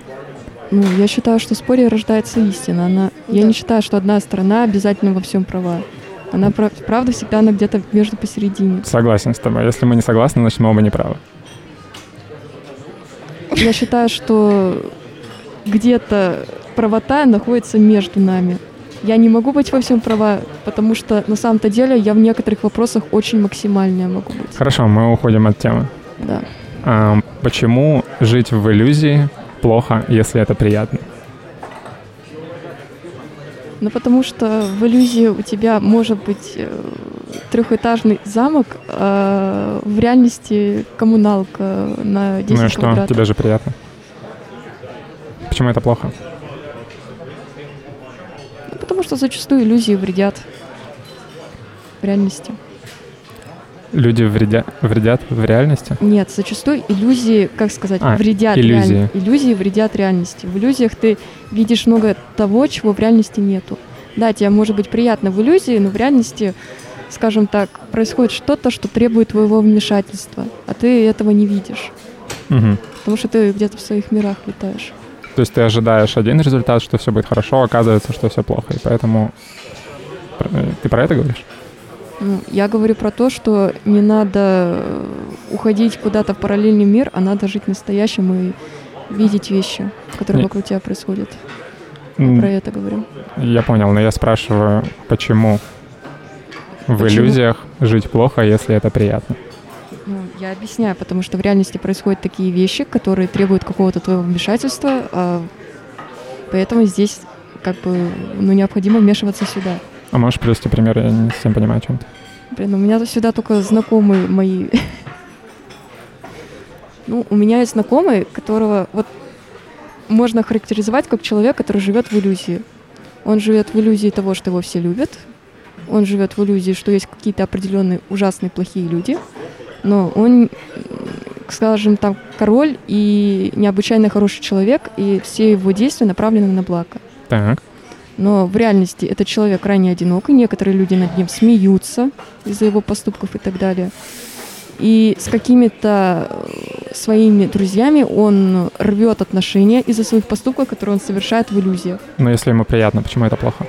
Ну, я считаю, что в споре рождается истина. Она... Я не считаю, что одна сторона обязательно во всем права. Она прав- правда всегда она где-то между посередине. Согласен с тобой. Если мы не согласны, значит мы оба не правы. Я считаю, что где-то правота находится между нами. Я не могу быть во всем права, потому что на самом-то деле я в некоторых вопросах очень максимальная могу быть. Хорошо, мы уходим от темы. Да. Ам, почему жить в иллюзии плохо, если это приятно? Ну, потому что в иллюзии у тебя может быть э, трехэтажный замок, а в реальности коммуналка на 10 ну и что, квадратов. тебе же приятно. Почему это плохо? Ну, потому что зачастую иллюзии вредят в реальности. Люди вредя... вредят в реальности? Нет, зачастую иллюзии, как сказать, А, вредят иллюзии. реальности. Иллюзии вредят реальности. В иллюзиях ты видишь много того, чего в реальности нету. Да, тебе может быть приятно в иллюзии, но в реальности, скажем так, происходит что-то, что требует твоего вмешательства, а ты этого не видишь, Мгм. потому что ты где-то в своих мирах летаешь. То есть ты ожидаешь один результат, что все будет хорошо, а оказывается, что все плохо. И поэтому... Э, Ты про это говоришь? Ну, я говорю про то, что не надо э, уходить куда-то в параллельный мир, а надо жить настоящим и видеть вещи, которые вокруг тебя происходят. Я про это говорю. Я понял, но я спрашиваю, почему в Почему? иллюзиях жить плохо, если это приятно? Ну, я объясняю, потому что в реальности происходят такие вещи, которые требуют какого-то твоего вмешательства, а поэтому здесь как бы ну, необходимо вмешиваться сюда. А можешь привести пример? Я не совсем понимаю, о чем ты. Блин, у меня сюда только знакомые мои. Ну, у меня есть знакомый, которого вот можно характеризовать как человек, который живет в иллюзии. Он живет в иллюзии того, что его все любят. Он живет в иллюзии, что есть какие-то определенные ужасные плохие люди. Но он, скажем так, король и необычайно хороший человек, и все его действия направлены на благо. Так. Но в реальности этот человек крайне одинок, и некоторые люди над ним смеются из-за его поступков и так далее. И с какими-то э, своими друзьями он рвет отношения из-за своих поступков, которые он совершает в иллюзиях. Но если ему приятно, почему это плохо?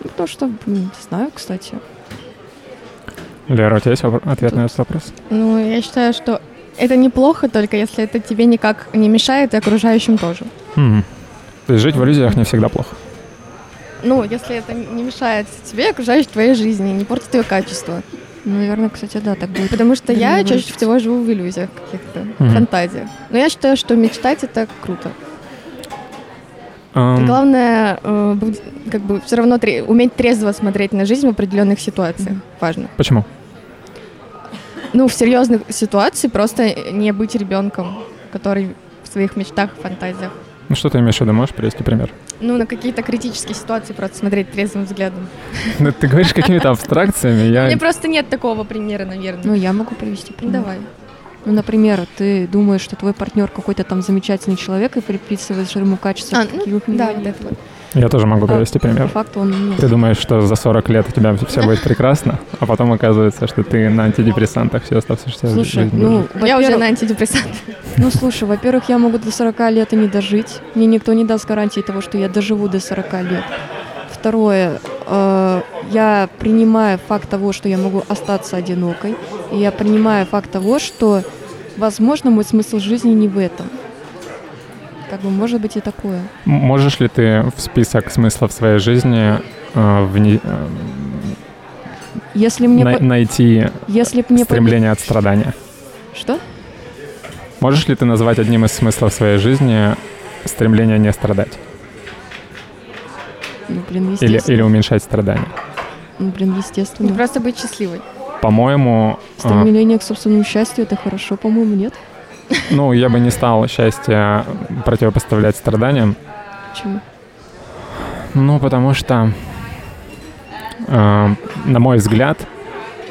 Ну, потому что, не знаю, кстати. Лера, у тебя есть ответ на этот вопрос? Ну, я считаю, что это неплохо, только если это тебе никак не мешает, и окружающим тоже. Мгм. То есть жить в иллюзиях не всегда плохо. Ну, если это не мешает тебе окружающей твоей жизни, не портит ее качество. Ну, наверное, кстати, да, так будет. Потому что я чаще выразиться. всего живу в иллюзиях каких-то, Мгм. фантазиях. Но я считаю, что мечтать это круто. Ам, Главное, э, как бы все равно тре- уметь трезво смотреть на жизнь в определенных ситуациях. Мгм. Важно. Почему? Ну, в серьезных ситуациях просто не быть ребенком, который в своих мечтах, фантазиях. Ну что ты имеешь в виду? Можешь привести пример? Ну, на какие-то критические ситуации просто смотреть трезвым взглядом. Ну, ты говоришь какими-то абстракциями, я... Мне просто нет такого примера, наверное. Ну, я могу привести пример. давай. Ну, например, ты думаешь, что твой партнер какой-то там замечательный человек и приписываешь ему качества, А, ну, у него да, Я тоже могу привести А По пример. факту он. Ты думаешь, что за 40 лет у тебя все будет прекрасно, а потом оказывается, что ты на антидепрессантах всю оставшуюся Слушай, жизнь ну. Я уже на антидепрессантах. Ну, слушай, во-первых, я могу до 40 лет и не дожить. Мне никто не даст гарантии того, что я доживу до 40 лет. Второе, э, я принимаю факт того, что я могу остаться одинокой. И я принимаю факт того, что возможно, мой смысл жизни не в этом. Как бы может быть и такое. Можешь ли ты в список смыслов своей жизни э, вне, э, если мне на, по... найти если мне стремление по... от страдания? Что? Можешь ли ты назвать одним из смыслов своей жизни стремление не страдать? Ну, блин, или, или уменьшать страдания? Ну, блин, естественно. Ну, просто быть счастливой. По-моему... А, Стремление а... к собственному счастью — это хорошо, по-моему, нет? Ну, я бы не стал счастье противопоставлять страданиям. Почему? Ну, потому что, э, на мой взгляд,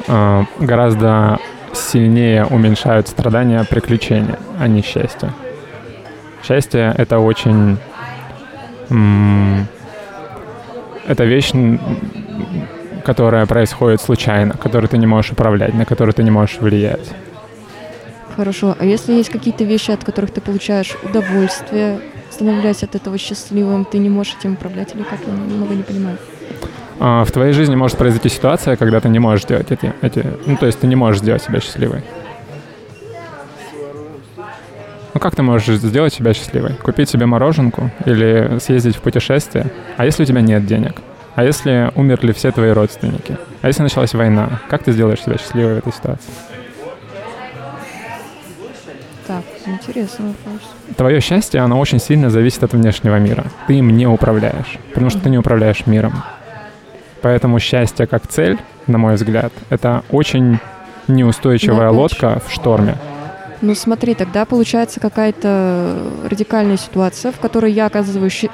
э, гораздо сильнее уменьшают страдания приключения, а не счастье. Счастье — это очень... это вещь, которая происходит случайно, которую ты не можешь управлять, на которую ты не можешь влиять. Хорошо. А если есть какие-то вещи, от которых ты получаешь удовольствие, становляясь от этого счастливым, ты не можешь этим управлять или как? Я немного не понимаю. А, в твоей жизни может произойти ситуация, когда ты не можешь сделать эти, эти... Ну, то есть ты не можешь сделать себя счастливой. Ну как ты можешь сделать себя счастливой? Купить себе мороженку или съездить в путешествие? А если у тебя нет денег? А если умерли все твои родственники? А если началась война? Как ты сделаешь себя счастливой в этой ситуации? Интересный вопрос. Твое счастье, оно очень сильно зависит от внешнего мира. Ты им не управляешь, потому что ты не управляешь миром. Поэтому счастье как цель, на мой взгляд, это очень неустойчивая ну, лодка в шторме. Ну смотри, тогда получается какая-то радикальная ситуация, в которой я оказываюсь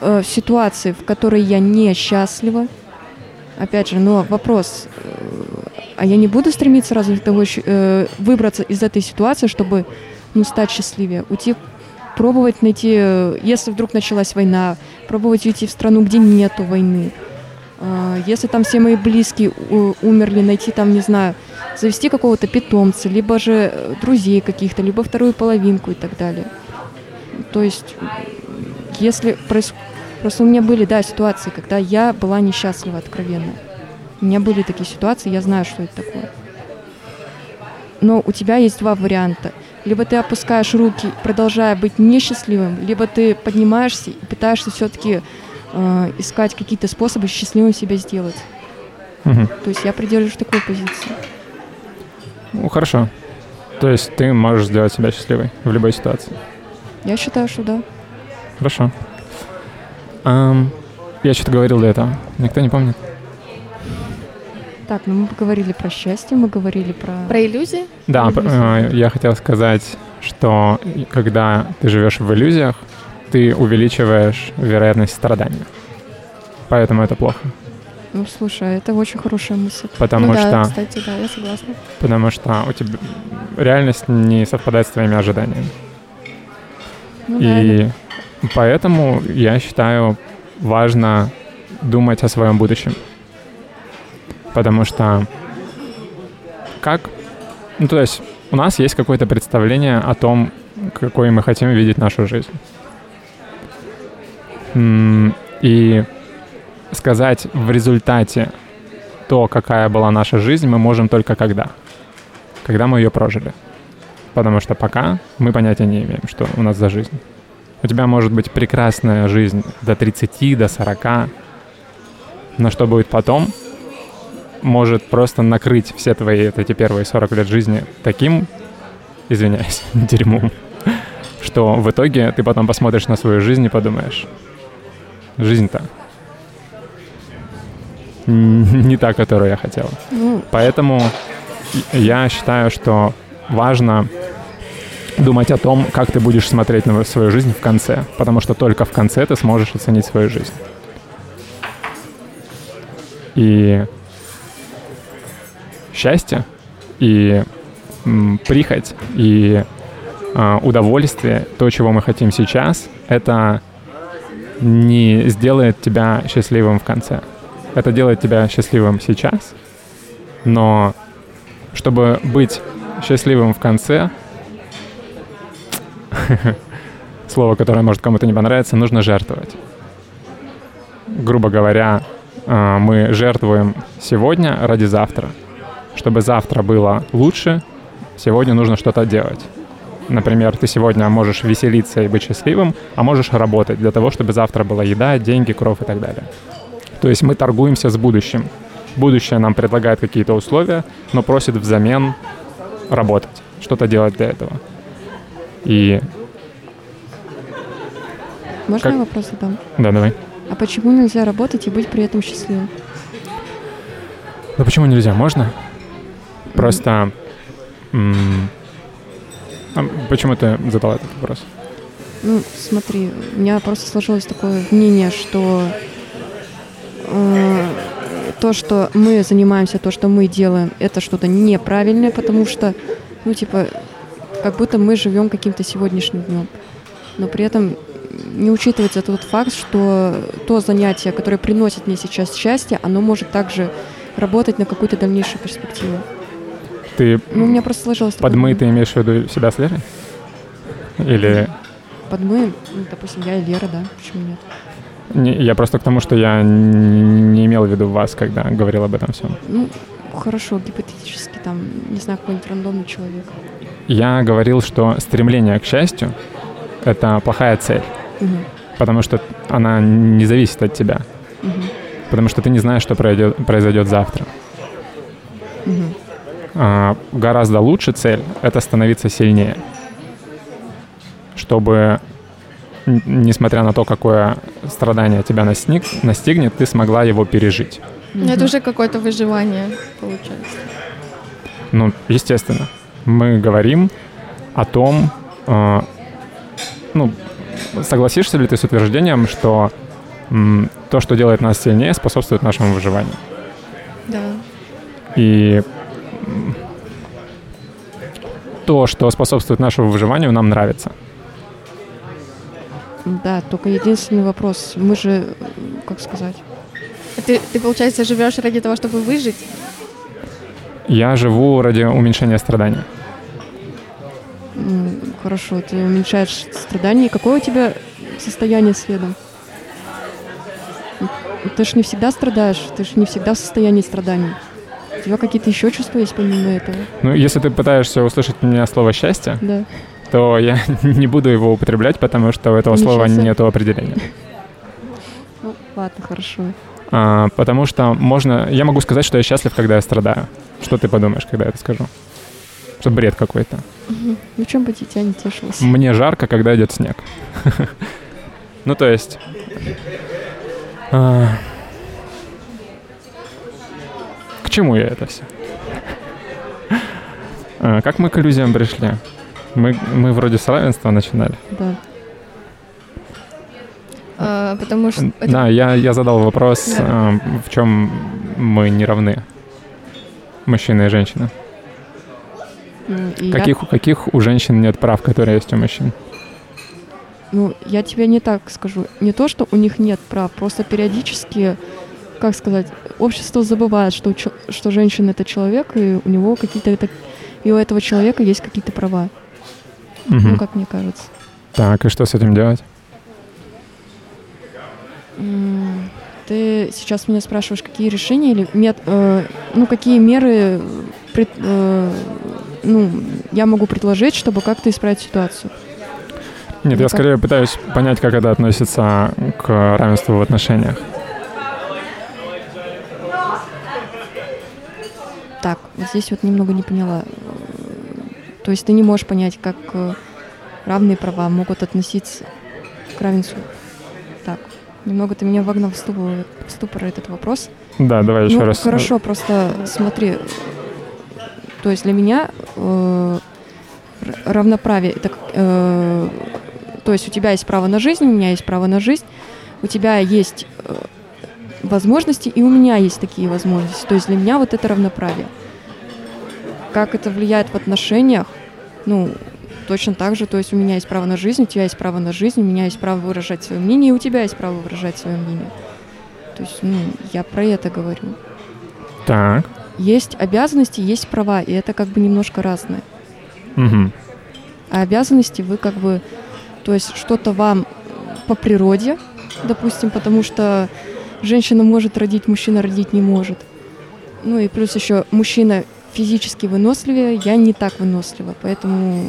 э, в ситуации, в которой я несчастлива. Опять же, но вопрос, э, а я не буду стремиться разве того, э, выбраться из этой ситуации, чтобы ну, стать счастливее, уйти пробовать найти, э, если вдруг началась война, пробовать уйти в страну, где нету войны. Э, если там все мои близкие умерли, найти там, не знаю, завести какого-то питомца, либо же э, друзей каких-то, либо вторую половинку и так далее. То есть, если проис... Просто у меня были, да, ситуации, когда я была несчастлива откровенно. У меня были такие ситуации, я знаю, что это такое. Но у тебя есть два варианта. Либо ты опускаешь руки, продолжая быть несчастливым, либо ты поднимаешься и пытаешься все-таки э, искать какие-то способы счастливым себя сделать. Угу. То есть я придерживаюсь такой позиции. Ну, хорошо. То есть ты можешь сделать себя счастливой в любой ситуации? Я считаю, что да. Хорошо. Um, я что-то говорил до этого. Никто не помнит? Так, ну мы поговорили про счастье, мы говорили про... Про иллюзии? Да, э, я хотел сказать, что когда ты живешь в иллюзиях, ты увеличиваешь вероятность страдания. Поэтому это плохо. Ну, слушай, это очень хорошая мысль. Потому ну, что... Да, кстати, да, я согласна. Потому что у тебя реальность не совпадает с твоими ожиданиями. Ну, И да, поэтому я считаю важно думать о своем будущем. Потому что как... Ну, то есть у нас есть какое-то представление о том, какой мы хотим видеть нашу жизнь. И сказать в результате то, какая была наша жизнь, мы можем только когда? Когда мы ее прожили. Потому что пока мы понятия не имеем, что у нас за жизнь. У тебя может быть прекрасная жизнь до 30, до 40, но что будет потом, может просто накрыть все твои вот эти первые 40 лет жизни таким, извиняюсь, дерьмом, что в итоге ты потом посмотришь на свою жизнь и подумаешь, жизнь-то не та, которую я хотел. Ну. Поэтому я считаю, что важно думать о том, как ты будешь смотреть на свою жизнь в конце, потому что только в конце ты сможешь оценить свою жизнь. И счастье, и прихоть, и э, удовольствие, то, чего мы хотим сейчас, это не сделает тебя счастливым в конце. Это делает тебя счастливым сейчас, но чтобы быть счастливым в конце, слово, которое может кому-то не понравиться, нужно жертвовать. Грубо говоря, а, мы жертвуем сегодня ради завтра. Чтобы завтра было лучше, сегодня нужно что-то делать. Например, ты сегодня можешь веселиться и быть счастливым, а можешь работать для того, чтобы завтра была еда, деньги, кровь и так далее. То есть мы торгуемся с будущим. Будущее нам предлагает какие-то условия, но просит взамен работать, что-то делать для этого. И Можно Как- я вопрос задам? да, давай. А почему нельзя работать и быть при этом счастливым? Ну почему нельзя? Можно? Просто... а почему ты задала этот вопрос? Ну, смотри, у меня просто сложилось такое мнение, что э, то, что мы занимаемся, то, что мы делаем, это что-то неправильное, потому что, ну, типа, как будто мы живем каким-то сегодняшним днем. Но при этом не учитывается тот факт, что то занятие, которое приносит мне сейчас счастье, оно может также работать на какую-то дальнейшую перспективу. Ты Ну, у меня просто сложилось такое под мы мнение. ты имеешь в виду себя с Лерой? Или... Под мы, ну, допустим, я и Лера, да, почему нет? Не, я просто к тому, что я не имел в виду вас, когда говорил об этом всем. Ну, хорошо, гипотетически, там, не знаю, какой-нибудь рандомный человек. Я говорил, что стремление к счастью — это плохая цель, Мгм, потому что она не зависит от тебя, мгм, потому что ты не знаешь, что пройдет, произойдет завтра. мгм. А, гораздо лучше цель — это становиться сильнее, чтобы, несмотря на то, какое страдание тебя настиг, настигнет, ты смогла его пережить. Ну, Это уже какое-то выживание, получается. Ну, естественно. Мы говорим о том, э, ну, согласишься ли ты с утверждением, что м, то, что делает нас сильнее, способствует нашему выживанию. Да. И то, что способствует нашему выживанию, нам нравится. Да, только единственный вопрос. Мы же, как сказать, Ты, ты, получается, живешь ради того, чтобы выжить? Я живу ради уменьшения страданий. хорошо, ты уменьшаешь страдания. Какое у тебя состояние следом? Ты ж не всегда страдаешь, ты ж не всегда в состоянии страданий. У тебя какие-то еще чувства есть помимо этого? Ну, если ты пытаешься услышать у меня слово «счастье», Да. то я не буду его употреблять, потому что у этого Ничего слова себе. нет определения. Ну, ладно, хорошо. А, потому что можно... Я могу сказать, что я счастлив, когда я страдаю. Что ты подумаешь, когда я это скажу? Что бред какой-то. Ну, чем бы дитя не тешилось? Мне жарко, когда идет снег. Ну, то есть... а, К чему я это все? Как мы к иллюзиям пришли? Мы, мы вроде с равенства начинали. Да. А, потому что... это- Да, я, я задал вопрос, Да. а, в чем мы не равны. Мужчина и женщина. Ну, и я- Каких, каких у женщин нет прав, которые есть у мужчин? Ну, я тебе не так скажу. Не то, что у них нет прав, просто периодически, как сказать, общество забывает, что, что женщина это человек, и у него какие-то это- и у этого человека есть какие-то права. Мгм. Ну, как мне кажется. Так, и что с этим делать? Ты сейчас меня спрашиваешь, какие решения или мет, э, ну какие меры пред- э, ну я могу предложить, чтобы как-то исправить ситуацию. Нет, Ну, я как- скорее пытаюсь понять, как это относится к равенству в отношениях. Так, вот здесь вот немного не поняла. То есть ты не можешь понять, как э, равные права могут относиться к равенству. Так, немного ты меня вогнал в ступор, в ступор этот вопрос. Да, давай еще ну, раз. хорошо, просто смотри. То есть для меня э, равноправие это э, то есть у тебя есть право на жизнь, у меня есть право на жизнь, у тебя есть э, возможности, и у меня есть такие возможности. То есть для меня вот это равноправие. Как это влияет в отношениях? Ну, точно так же. То есть у меня есть право на жизнь, у тебя есть право на жизнь, у меня есть право выражать свое мнение, и у тебя есть право выражать свое мнение. То есть, ну, я про это говорю. Так. Есть обязанности, есть права, и это как бы немножко разное. Мгм. А обязанности вы как бы, то есть что-то вам по природе, допустим, потому что женщина может родить, мужчина родить не может. Ну и плюс еще мужчина физически выносливее, я не так вынослива. Поэтому,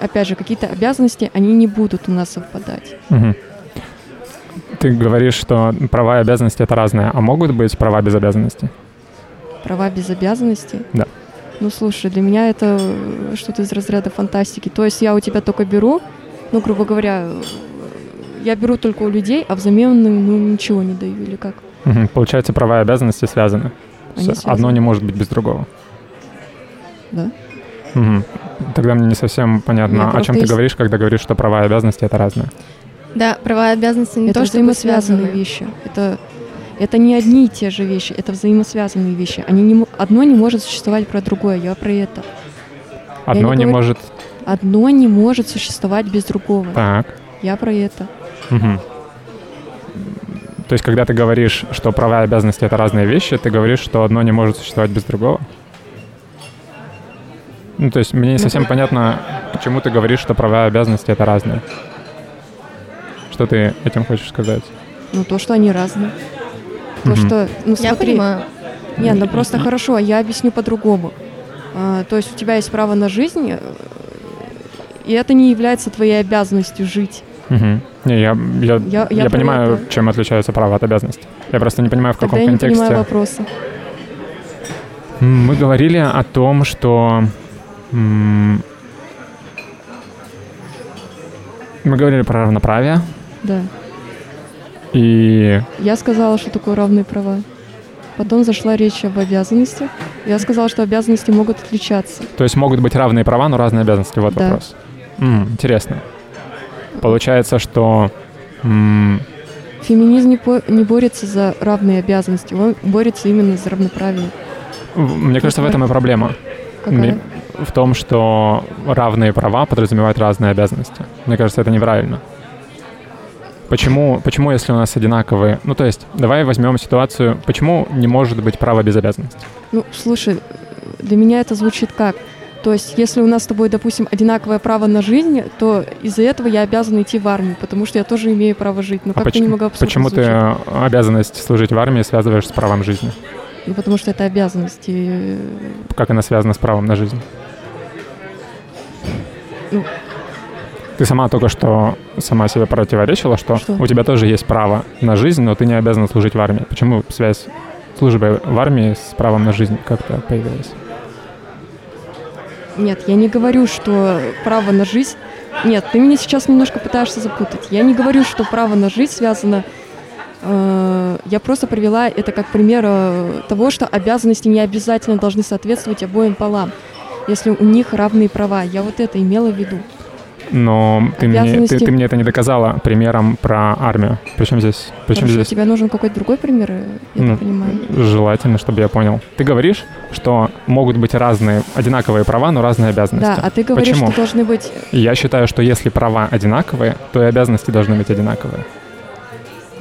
опять же, какие-то обязанности, они не будут у нас совпадать. Мгм. Ты говоришь, что права и обязанности это разные, а могут быть права без обязанностей? Права без обязанностей? Да. Ну, слушай, для меня это что-то из разряда фантастики. То есть я у тебя только беру, ну, грубо говоря, я беру только у людей, а взамен ну, ничего не даю, или как? Мгм. Получается, права и обязанности связаны. Они С- Одно связаны. не может быть без другого. Да. Мгм. Тогда мне не совсем понятно, Нет, о чем ты есть- говоришь, когда говоришь, что права и обязанности это разные. Да, права и обязанности не это то, что взаимосвязанные вещи. Это, это не одни и те же вещи, это взаимосвязанные вещи. Они не, одно не может существовать про другое, я про это. Одно не не говорю- может. Одно не может существовать без другого. Так. Я про это. Мгм. То есть, когда ты говоришь, что права и обязанности это разные вещи, ты говоришь, что одно не может существовать без другого? Ну, то есть, мне не совсем понятно, почему ты говоришь, что права и обязанности это разные. Что ты этим хочешь сказать? Ну, то, что они разные. То, Мгм. что... Ну, Я смотри, понимаю. Не, ну просто хорошо, я объясню по-другому. А, то есть у тебя есть право на жизнь, э, и это не является твоей обязанностью жить. Мгм. Не, я, я, Я- я, я понимаю, это. чем отличаются права от обязанностей. Я просто не понимаю, в Тогда каком я не контексте. понимаю вопроса. М, Мы говорили о том, что... Мы говорили про равноправие, Да. и Я сказала, что такое равные права. Потом зашла речь об обязанностях. Я сказала, что обязанности могут отличаться. То есть могут быть равные права, но разные обязанности. Вот Да. вопрос. М, интересно. Получается, что м, Феминизм не, по- не борется за равные обязанности, он борется именно за равноправие. в- мне кажется, в этом и проблема. Какая? Мне- В том, что равные права подразумевают разные обязанности. Мне кажется, это неправильно. Почему, почему, если у нас одинаковые... Ну, то есть, давай возьмем ситуацию, почему не может быть право без обязанности? Ну, слушай, для меня это звучит как? То есть, если у нас с тобой, допустим, одинаковое право на жизнь, то из-за этого я обязана идти в армию, потому что я тоже имею право жить. Ну, А как-то почему, немного абсурдно почему ты звучит. э, обязанность служить в армии связываешь с правом жизни? Ну, потому что это обязанности. э, Как она связана с правом на жизнь? Ну. Ты сама только что сама себе противоречила, что, Что? у тебя тоже есть право на жизнь, но ты не обязана служить в армии. Почему связь службы в армии с правом на жизнь как-то появилась? Нет, я не говорю, что право на жизнь... Нет, ты меня сейчас немножко пытаешься запутать. Я не говорю, что право на жизнь связано... э, Я просто привела это как пример э, того, что обязанности не обязательно должны соответствовать обоим полам, если у них равные права. Я вот это имела в виду. Но ты мне, ты, ты мне это не доказала примером про армию. Причем здесь, причем Хорошо, здесь тебе нужен какой-то другой пример, э, я Ну, понимаю. желательно, чтобы я понял. Ты говоришь, что могут быть разные, одинаковые права, но разные обязанности. Да, а ты говоришь, Почему? что должны быть... Я считаю, что если права одинаковые, то и обязанности должны быть одинаковые.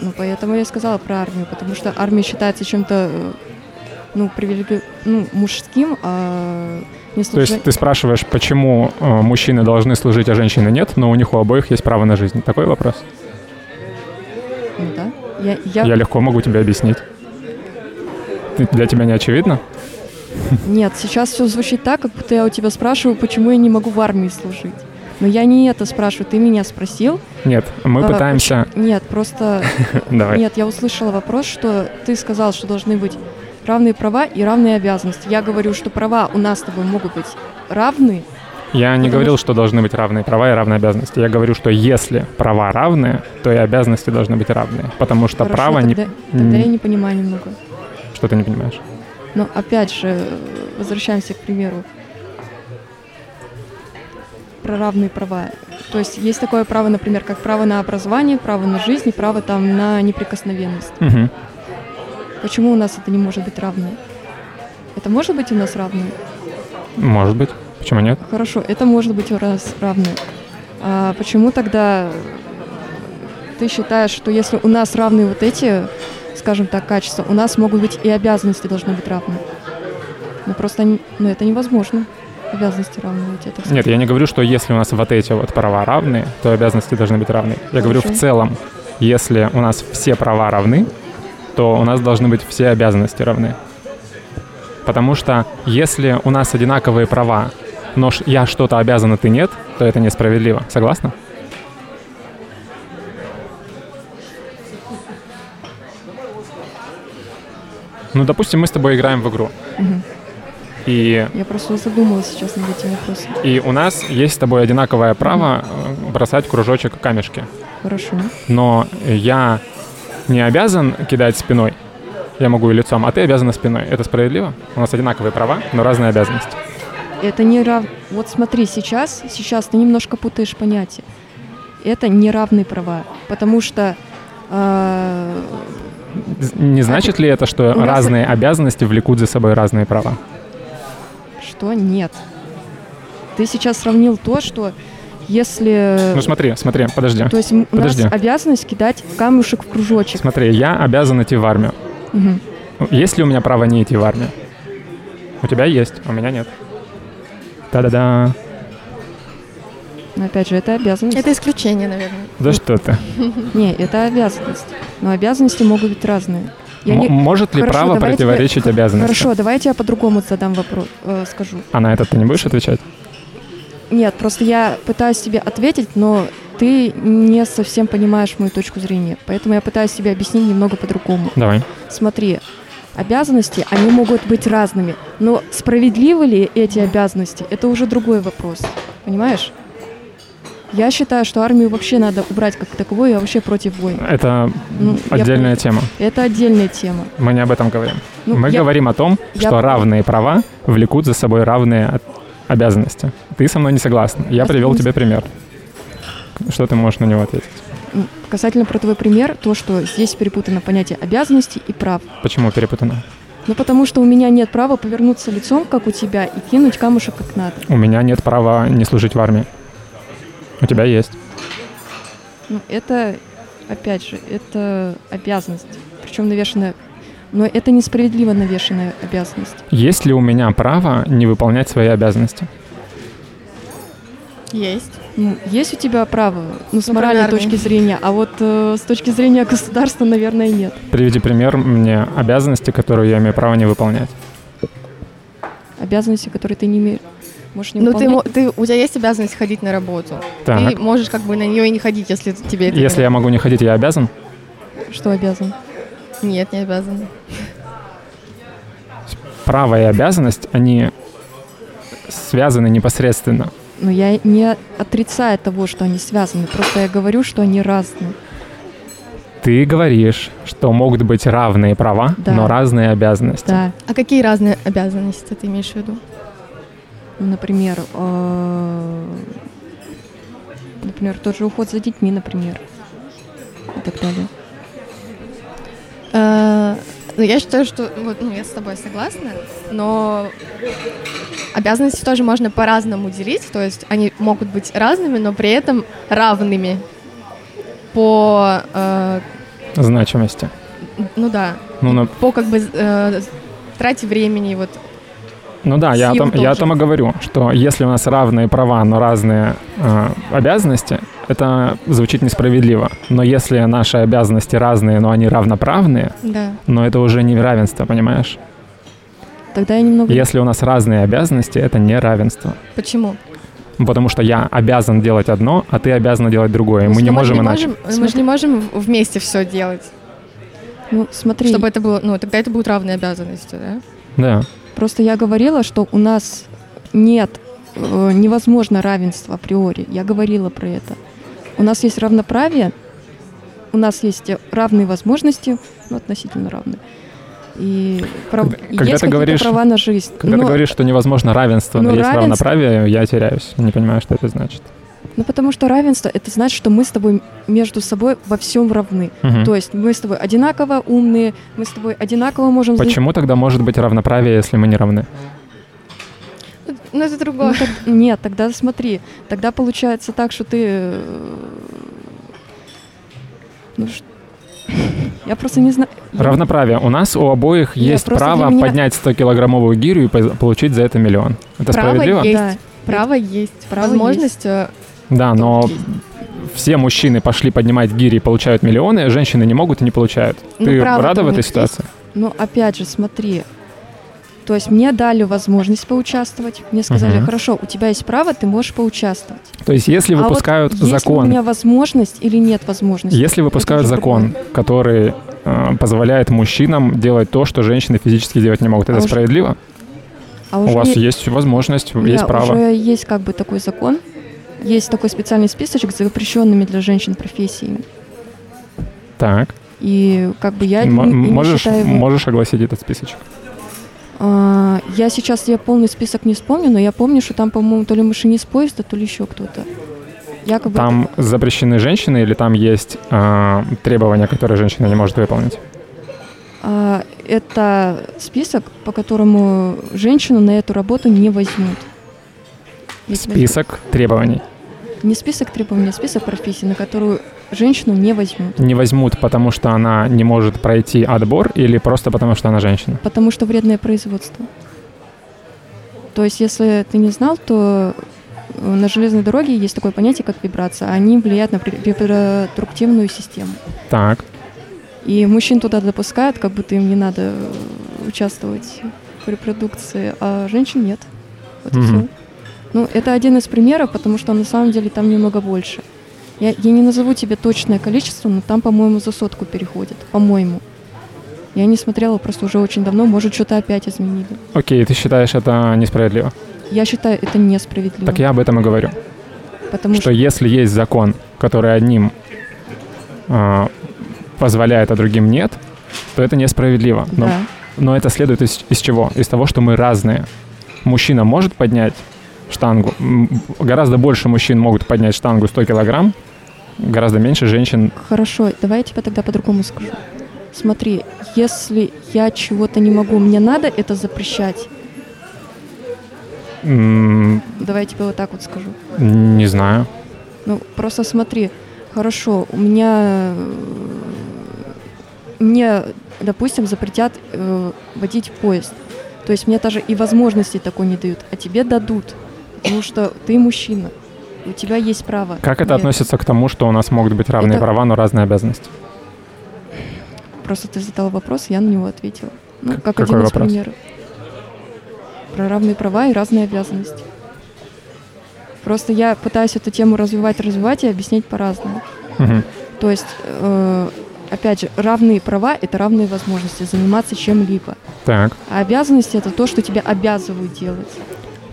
Ну, поэтому я сказала про армию, потому что армия считается чем-то, э, ну, привилеги... ну, мужским, а не То служа- есть ты спрашиваешь, почему э, мужчины должны служить, а женщины нет, но у них у обоих есть право на жизнь. Такой вопрос. Ну, да. Я, я... Я легко могу тебе объяснить. Для тебя не очевидно? Нет, сейчас все звучит так, как будто я у тебя спрашиваю, почему я не могу в армии служить. Но я не это спрашиваю, ты меня спросил. Нет, мы А, пытаемся... Нет, просто... Давай. Нет, я услышала вопрос, что ты сказал, что должны быть равные права и равные обязанности. Я говорю, что права у нас с тобой могут быть равны, Я не говорил, что должны быть равные права и равные обязанности. Я говорю, что если права равные, то и обязанности должны быть равные. Потому что Хорошо, право не... тогда, тогда я не понимаю немного. Что ты не понимаешь? Но опять же, возвращаемся к примеру про равные права. То есть есть такое право, например, как право на образование, право на жизнь право там на неприкосновенность. Мгм. Почему у нас это не может быть равное? Это может быть у нас равное? Может быть. Почему нет? Хорошо, это может быть у нас равное. А почему тогда ты считаешь, что если у нас равны вот эти, скажем так, качества, у нас могут быть и обязанности должны быть равны? Ну просто ну, это невозможно. Обязанности равны быть. Это Нет, я не говорю, что если у нас вот эти вот права равны, то обязанности должны быть равны. Я говорю в Хорошо. целом, если у нас все права равны, то у нас должны быть все обязанности равны. Потому что если у нас одинаковые права, но я что-то обязан, а ты нет, то это несправедливо. Согласна? Ну, допустим, мы с тобой играем в игру. И, Я просто задумалась сейчас над этим вопросом. и у нас есть с тобой одинаковое право э, бросать кружочек камешки. Хорошо. Но я не обязан кидать спиной. Я могу и лицом, а ты обязана спиной. Это справедливо? У нас одинаковые права, но разные обязанности. Это не рав... Вот смотри, сейчас, сейчас ты немножко путаешь понятия. Это не равные права, потому что э, Не значит ли это, что нас- разные обязанности влекут за собой разные права? что нет. Ты сейчас сравнил то, что если... Ну смотри, смотри, подожди. то есть у подожди. нас обязанность кидать камушек в кружочек. Смотри, я обязан идти в армию. Мгм. Есть ли у меня право не идти в армию? У тебя есть, у меня нет. Да-да-да. Но опять же, это обязанность. Это исключение, наверное. Да что ты? Не, это обязанность. Но обязанности могут быть разные. Я М- не- Может ли Хорошо, право я тебе- противоречить обязанности? Хорошо, давайте я по-другому задам вопрос, э, скажу. А на этот ты не будешь отвечать? Нет, просто я пытаюсь тебе ответить, но ты не совсем понимаешь мою точку зрения. Поэтому я пытаюсь тебе объяснить немного по-другому. Давай. Смотри, обязанности, они могут быть разными. Но справедливы ли эти обязанности, это уже другой вопрос. Понимаешь? Я считаю, что армию вообще надо убрать как таковую, я вообще против войн. Это Ну, я отдельная тема. Это отдельная тема. Мы не об этом говорим. Ну, Мы я- говорим о том, я что равные права влекут за собой равные обязанности. Ты со мной не согласна. Я привел тебе пример. Что ты можешь на него ответить? Касательно про твой пример, то, что здесь перепутано понятие обязанностей и прав. Почему перепутано? Ну, потому что у меня нет права повернуться лицом, как у тебя, и кинуть камушек как надо. У меня нет права не служить в армии. У тебя есть. Ну, это, опять же, это обязанность. Причем навешенная... Но это несправедливо навешенная обязанность. Есть ли у меня право не выполнять свои обязанности? Есть. Ну, есть у тебя право, ну, с Ну, моральной кроме точки армии. зрения, а вот э, с точки зрения государства, наверное, нет. Приведи пример мне обязанности, которые я имею право не выполнять. Обязанности, которые ты не имеешь. Можешь не Ну, ты, выполнять. мо- ты, у тебя есть обязанность ходить на работу. Так, Ты можешь как бы на нее и не ходить, если тебе это... если я могу не ходить, я обязан? Что обязан? Нет, не обязан. Право и обязанность, они связаны непосредственно. Но я не отрицаю того, что они связаны. Просто я говорю, что они разные. Ты говоришь, что могут быть равные права, Да. но разные обязанности. Да. А какие разные обязанности ты имеешь в виду? Ну, например, э, например, тот же уход за детьми, например, и так далее. Э, Ну, я считаю, что вот, ну, я с тобой согласна, но обязанности тоже можно по-разному делить, то есть они могут быть разными, но при этом равными по, э, Значимости. ну да, Ну, на- по как бы э, трате времени, вот Ну да, я о, том, я о том и говорю, что если у нас равные права, но разные э, обязанности, это звучит несправедливо. Но если наши обязанности разные, но они равноправные, да. но это уже не равенство, понимаешь? Тогда я немного... Если у нас разные обязанности, это не равенство. Почему? Потому что я обязан делать одно, а ты обязана делать другое. Ну, Мы не можем иначе. можем- мы же не можем вместе все делать, Ну, смотри, чтобы это было, ну тогда это будут равные обязанности, да? Да. просто я говорила, что у нас нет, э, невозможно равенство априори. Я говорила про это. У нас есть равноправие, у нас есть равные возможности, ну, относительно равные. И прав- Когда- есть ты говоришь- права на жизнь. Когда Но- ты говоришь, что невозможно равенство, но ну, есть равенство- равноправие, я теряюсь. Не понимаю, что это значит. Ну, потому что равенство это значит, что мы с тобой между собой во всем равны. Мгм. То есть мы с тобой одинаково умные, мы с тобой одинаково можем... Почему тогда может быть равноправие, если мы не равны? Ну это Ну, другое. так- нет, тогда смотри, тогда получается так, что ты... э, Ну, ш- я просто не знаю... Равноправие. У нас у обоих Нет, есть право меня- поднять 100-килограммовую гирю и получить за это миллион. Это Право справедливо? есть. Да, Право есть, Право возможность. э, Да, но есть. все мужчины пошли поднимать гири и получают миллионы, а женщины не могут и не получают. Ну, Ты рада в этой ситуации? Ну, опять же, смотри, То есть мне дали возможность поучаствовать. Мне сказали, Мгм. хорошо, у тебя есть право, ты можешь поучаствовать. То есть если а выпускают вот есть ли у закон, меня возможность или нет возможности? если выпускают закон, другое. который э, позволяет мужчинам делать то, что женщины физически делать не могут, это А уже- справедливо? А У уже вас не- есть возможность, Да, есть право. уже есть как бы такой закон. Есть такой специальный списочек с запрещенными для женщин профессиями. Так, И как бы я М- не, не можешь, считаю можешь огласить этот списочек? А, я сейчас я полный список не вспомню, но я помню, что там, по-моему, то ли машинист поезда, то ли еще кто-то. Якобы Там запрещены женщины или там есть э, требования, которые женщина не может выполнить? а, это список, по которому женщину на эту работу не возьмут. Список требований. Не список требований, а список профессий, на которую женщину не возьмут. Не возьмут, потому что она не может пройти отбор или просто потому что она женщина? Потому что вредное производство. То есть, если ты не знал, то э, на железной дороге есть такое понятие, как вибрация. Они влияют на репродуктивную систему. Так, И мужчин туда допускают, как будто им не надо э, участвовать в репродукции, а женщин нет. Вот и Мгм. всё. Ну, это один из примеров, потому что на самом деле там немного больше. Я, я не назову тебе точное количество, но там, по-моему, за сотку переходит. По-моему. Я не смотрела просто уже очень давно, может, что-то опять изменили. окей, ты считаешь это несправедливо? Я считаю, это несправедливо. Так я об этом и говорю. Потому что что, если есть закон, который одним а, позволяет, а другим нет, то это несправедливо. Но, да, но это следует из, из чего? Из того, что мы разные. Мужчина может поднять штангу, гораздо больше мужчин могут поднять штангу 100 килограмм, гораздо меньше женщин. хорошо, давай я тебе тогда по-другому скажу. Смотри, если я чего-то не могу, мне надо это запрещать. м, Давай я тебе вот так вот скажу. Не знаю. Ну, просто смотри, хорошо, у меня... Мне, допустим, запретят э, водить поезд. То есть мне даже и возможности такой не дают, а тебе дадут, потому что ты мужчина, у тебя есть право. Как это на относится к тому, что у нас могут быть равные Это- права, но разные обязанности? Просто ты задал вопрос, я на него ответила. Ну, как какой один из вопрос? примеров. Про равные права и разные обязанности. Просто я пытаюсь эту тему развивать, развивать и объяснять по-разному. Мгм. То есть, э, опять же, равные права — это равные возможности заниматься чем-либо. Так, А обязанности — это то, что тебя обязывают делать.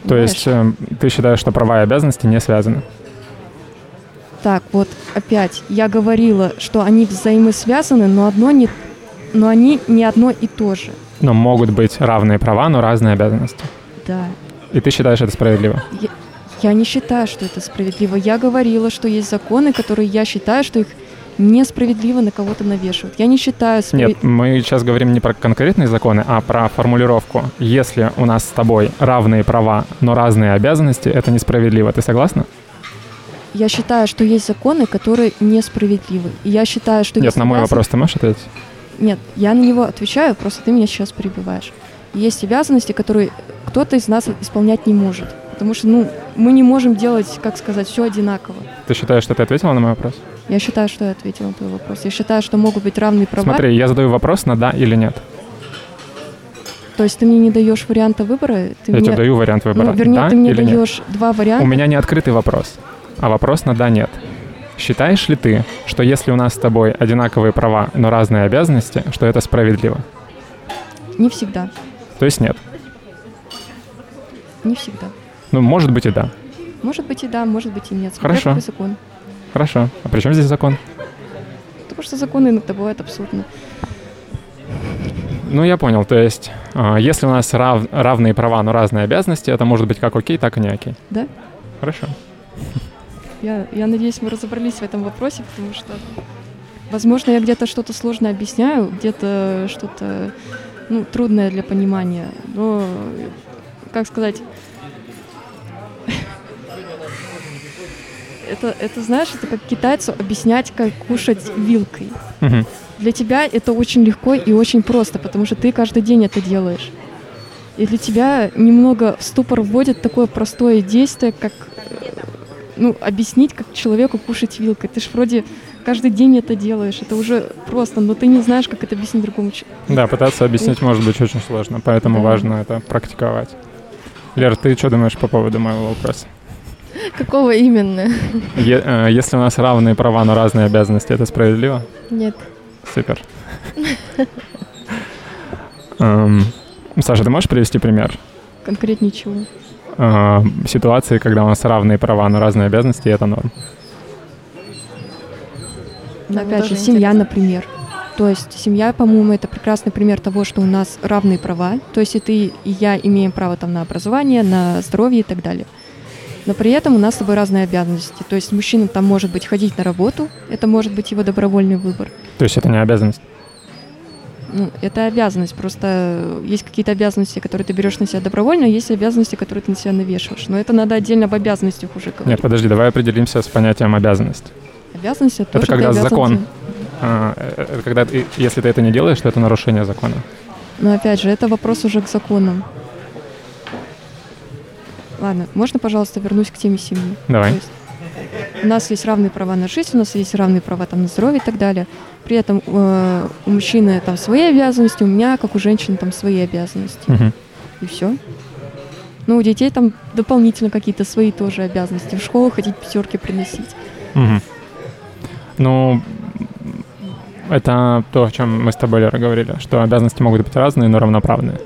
То есть э, ты считаешь, что права и обязанности не связаны? Так, вот опять, я говорила, что они взаимосвязаны, но одно не... Но они не одно и то же. Но могут быть равные права, но разные обязанности. Да. И ты считаешь это справедливо? Я, я не считаю, что это справедливо. Я говорила, что есть законы, которые я считаю, что их несправедливо на кого-то навешивают. Я не считаю справедливо. Нет, мы сейчас говорим не про конкретные законы, а про формулировку. Если у нас с тобой равные права, но разные обязанности, это несправедливо. Ты согласна? Я считаю, что есть законы, которые несправедливы. И я считаю, что Нет, на мой обязан- вопрос ты можешь ответить? Нет, я на него отвечаю, просто ты меня сейчас перебиваешь. Есть обязанности, которые кто-то из нас исполнять не может. Потому что, ну, мы не можем делать, как сказать, все одинаково. Ты считаешь, что ты ответила на мой вопрос? Я считаю, что я ответила на твой вопрос. Я считаю, что могут быть равные права. Смотри, я задаю вопрос на да или нет. То есть ты мне не даешь варианта выбора? Ты я мне... тебе даю вариант выбора. Ну, вернее, да ты мне или нет. даешь два варианта. У меня не открытый вопрос, а вопрос на да нет. Считаешь ли ты, что если у нас с тобой одинаковые права, но разные обязанности, что это справедливо? Не всегда. То есть нет. Не всегда. Ну, может быть и да. Может быть и да, может быть и нет. Смотря Хорошо. какой закон. Хорошо. А при чем здесь закон? Потому что законы иногда бывают абсурдны. Ну, я понял. То есть, а, если у нас рав- равные права, но разные обязанности, это может быть как окей, так и не окей. Да? Хорошо. Я, я надеюсь, мы разобрались в этом вопросе, потому что, возможно, я где-то что-то сложно объясняю, где-то что-то ну, трудное для понимания. Но, как сказать, это, это, знаешь, это как китайцу объяснять, как кушать вилкой. Мгм. Для тебя это очень легко и очень просто, потому что ты каждый день это делаешь. И для тебя немного в ступор вводит такое простое действие, как ну, объяснить, как человеку кушать вилкой. Ты ж вроде каждый день это делаешь, это уже просто, но ты не знаешь, как это объяснить другому человеку. Да, пытаться объяснить может быть очень сложно, поэтому Да. важно это практиковать. Лер, ты что думаешь по поводу моего вопроса? Какого именно? Е- э, если у нас равные права, но разные обязанности, это справедливо? Нет. Супер. Эм, Саша, ты можешь привести пример Конкретнее чего. э, ситуации, когда у нас равные права, но разные обязанности, и это норм? Мне опять же, тоже семья, интересно. например. То есть семья, по-моему, это прекрасный пример того, что у нас равные права. То есть и ты, и я имеем право там на образование, на здоровье и так далее. Но при этом у нас с тобой разные обязанности. То есть мужчина там может быть ходить на работу, это может быть его добровольный выбор. То есть это не обязанность? Ну, это обязанность. Просто есть какие-то обязанности, которые ты берешь на себя добровольно, а есть обязанности, которые ты на себя навешиваешь. Но это надо отдельно об обязанностях уже говорить. Нет, подожди, давай определимся с понятием обязанность. Обязанности Это тоже ты когда обязан закон. А, э, это когда ты- если ты это не делаешь, то это нарушение закона. Но опять же, это вопрос уже к законам. Ладно, можно, пожалуйста, вернусь к теме семьи? Давай. Есть у нас есть равные права на жизнь, у нас есть равные права там на здоровье и так далее. При этом э, у мужчины там свои обязанности, у меня, как у женщины, там свои обязанности. Мгм. И все. Ну, у детей там дополнительно какие-то свои тоже обязанности. В школу ходить пятерки приносить. Мгм. Ну, это то, о чем мы с тобой, Лера, говорили, что обязанности могут быть разные, но равноправные.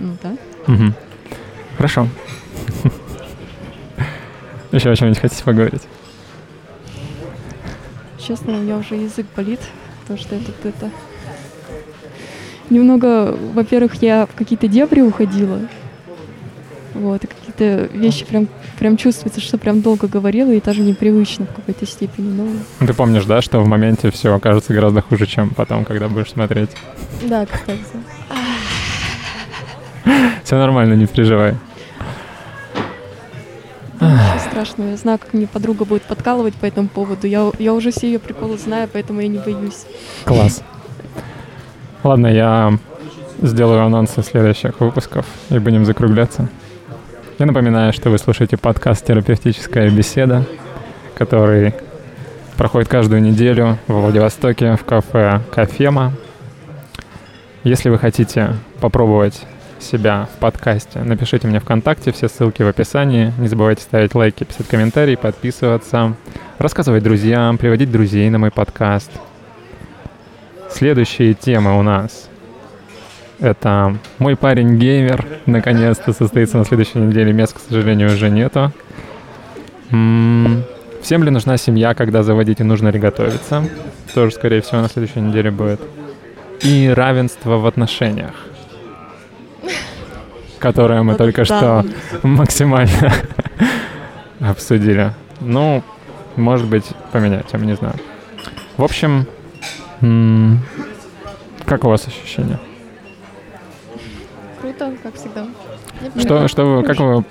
Ну да. Мгм. Хорошо. Еще о чем-нибудь хотите поговорить? Честно, у меня уже язык болит, потому что я тут это... Немного, во-первых, я в какие-то дебри уходила. Вот, и какие-то вещи прям, прям чувствуется, что прям долго говорила, и даже непривычно в какой-то степени. Но Ну, Ты помнишь, да, что в моменте все окажется гораздо хуже, чем потом, когда будешь смотреть. Да, кстати. Все нормально, не переживай. ничего страшного. Я знаю, как мне подруга будет подкалывать по этому поводу. Я, я уже все ее приколы знаю, поэтому я не боюсь. Класс. Ладно, я сделаю анонсы следующих выпусков и будем закругляться. Я напоминаю, что вы слушаете подкаст «Терапевтическая беседа», который проходит каждую неделю во Владивостоке в кафе «Кофема». Если вы хотите попробовать себя в подкасте, напишите мне ВКонтакте, все ссылки в описании. Не забывайте ставить лайки, писать комментарии, подписываться, рассказывать друзьям, приводить друзей на мой подкаст. Следующие темы у нас это «Мой парень геймер» наконец-то состоится на следующей неделе. Мест, к сожалению, уже нету. М, Всем ли нужна семья, когда заводить и нужно ли готовиться? Тоже, скорее всего, на следующей неделе будет. И равенство в отношениях, которое мы Вот только что максимально обсудили. Ну, может быть, поменять, я не знаю. В общем, как у вас ощущения? Круто, как всегда. Что, что вы, как вы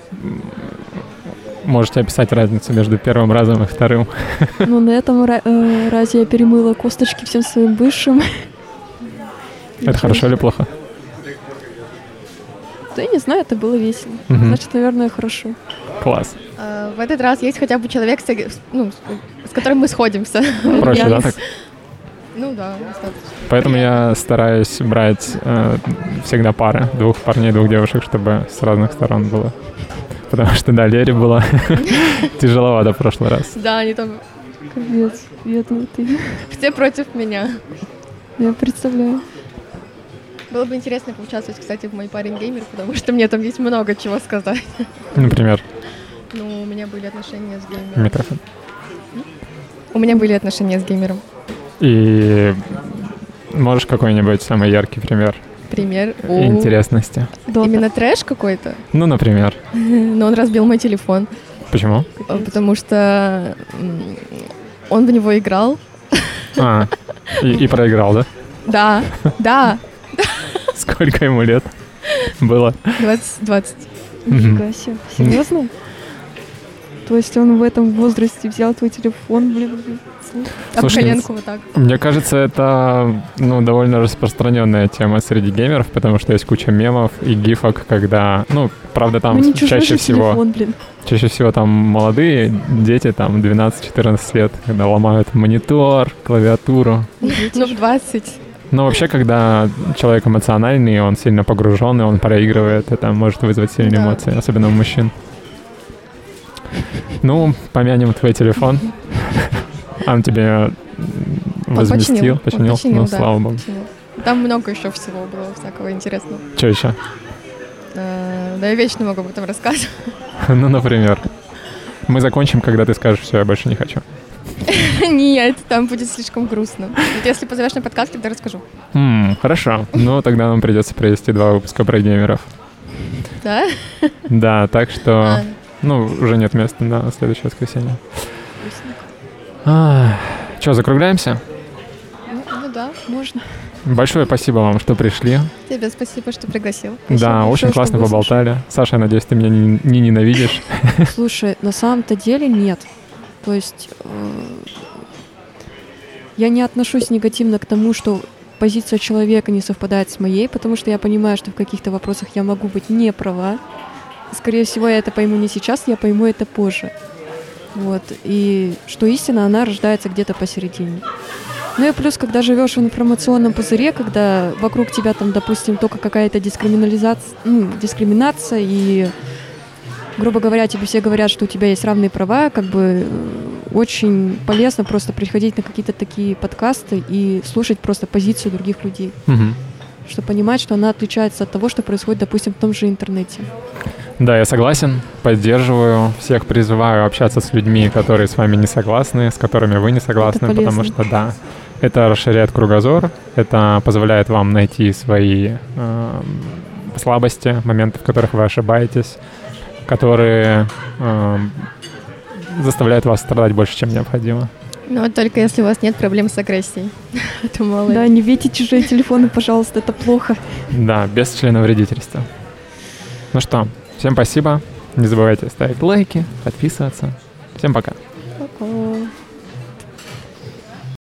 можете описать разницу между первым разом и вторым? Ну, на этом э, разе я перемыла косточки всем своим бывшим. Это хорошо или плохо? Да я не знаю, это было весело. Мгм. Значит, наверное, хорошо. Класс. А, В этот раз есть хотя бы человек, ну, с- которым мы сходимся. Проще, да, так? Ну да, достаточно. Поэтому я стараюсь брать э, всегда пары, двух парней, двух девушек, чтобы с разных сторон было. Потому что, да, Лере было тяжеловато в прошлый раз. Да, они там Капец, бедный ты. все против меня. Я представляю. Было бы интересно поучаствовать, кстати, в «Мой парень геймер», потому что мне там есть много чего сказать. Например, Ну, у меня были отношения с геймером. микрофон. У меня были отношения с геймером. И можешь какой-нибудь самый яркий пример Пример. О, интересности? Дота. Именно трэш какой-то, Ну, например. но он разбил мой телефон, Почему? э, потому что он в него играл. А, и, и проиграл, да? Да, да, Сколько ему лет было? 20, 20. Мгм. Нифига себе. Серьезно? То есть он в этом возрасте взял твой телефон, блин, блин. Об Слушай, коленку вот так. Мне кажется, это ну, довольно распространенная тема среди геймеров, потому что есть куча мемов и гифок, когда, ну, правда, там ну, чаще всего, телефон, блин. чаще всего там молодые дети, там 12-14 лет, когда ломают монитор, клавиатуру. Ну, в 20. Но вообще, когда человек эмоциональный, он сильно погружен, и он проигрывает, это может вызвать сильные Да. эмоции, особенно у мужчин. Ну, помянем твой телефон. Он тебе возместил, починил. починил, ну, да, слава богу. починил. Там много еще всего было всякого интересного. Что еще? Э, Да я вечно могу об этом рассказывать. Ну, например. Мы закончим, когда ты скажешь, все, я больше не хочу. Нет, там будет слишком грустно. Вот если позовешь на подкаст, тогда расскажу. Хорошо. Ну, тогда нам придется провести два выпуска про геймеров. Да? Да, так что, А, ну, уже нет места на следующее воскресенье. Че, закругляемся? ну, ну да. Можно. Большое спасибо вам, что пришли. Тебе спасибо, что пригласил. да, большое, очень что классно поболтали. Саша, я надеюсь, ты меня не, не ненавидишь. Слушай, на самом-то деле нет. То есть э, я не отношусь негативно к тому, что позиция человека не совпадает с моей, потому что я понимаю, что в каких-то вопросах я могу быть не права. Скорее всего, я это пойму не сейчас, я пойму это позже. Вот. И что истина, она рождается где-то посередине. Ну и плюс, когда живешь в информационном пузыре, когда вокруг тебя там, допустим, только какая-то дискриминализация, ну, дискриминация и грубо говоря, тебе все говорят, что у тебя есть равные права, как бы э, очень полезно просто приходить на какие-то такие подкасты и слушать просто позицию других людей, Мгм. чтобы понимать, что она отличается от того, что происходит, допустим, в том же интернете. Да, я согласен, поддерживаю. Всех призываю общаться с людьми, которые с вами не согласны, с которыми вы не согласны, Это потому что, да, это расширяет кругозор, это позволяет вам найти свои эм, слабости, моменты, в которых вы ошибаетесь, которые эм, заставляют вас страдать больше, чем необходимо. Но вот только если у вас нет проблем с агрессией. Это мало. Да, не ветите чужие телефоны, пожалуйста, это плохо. Да, без членовредительства. Ну что, всем спасибо. Не забывайте ставить лайки, подписываться. Всем пока. Пока.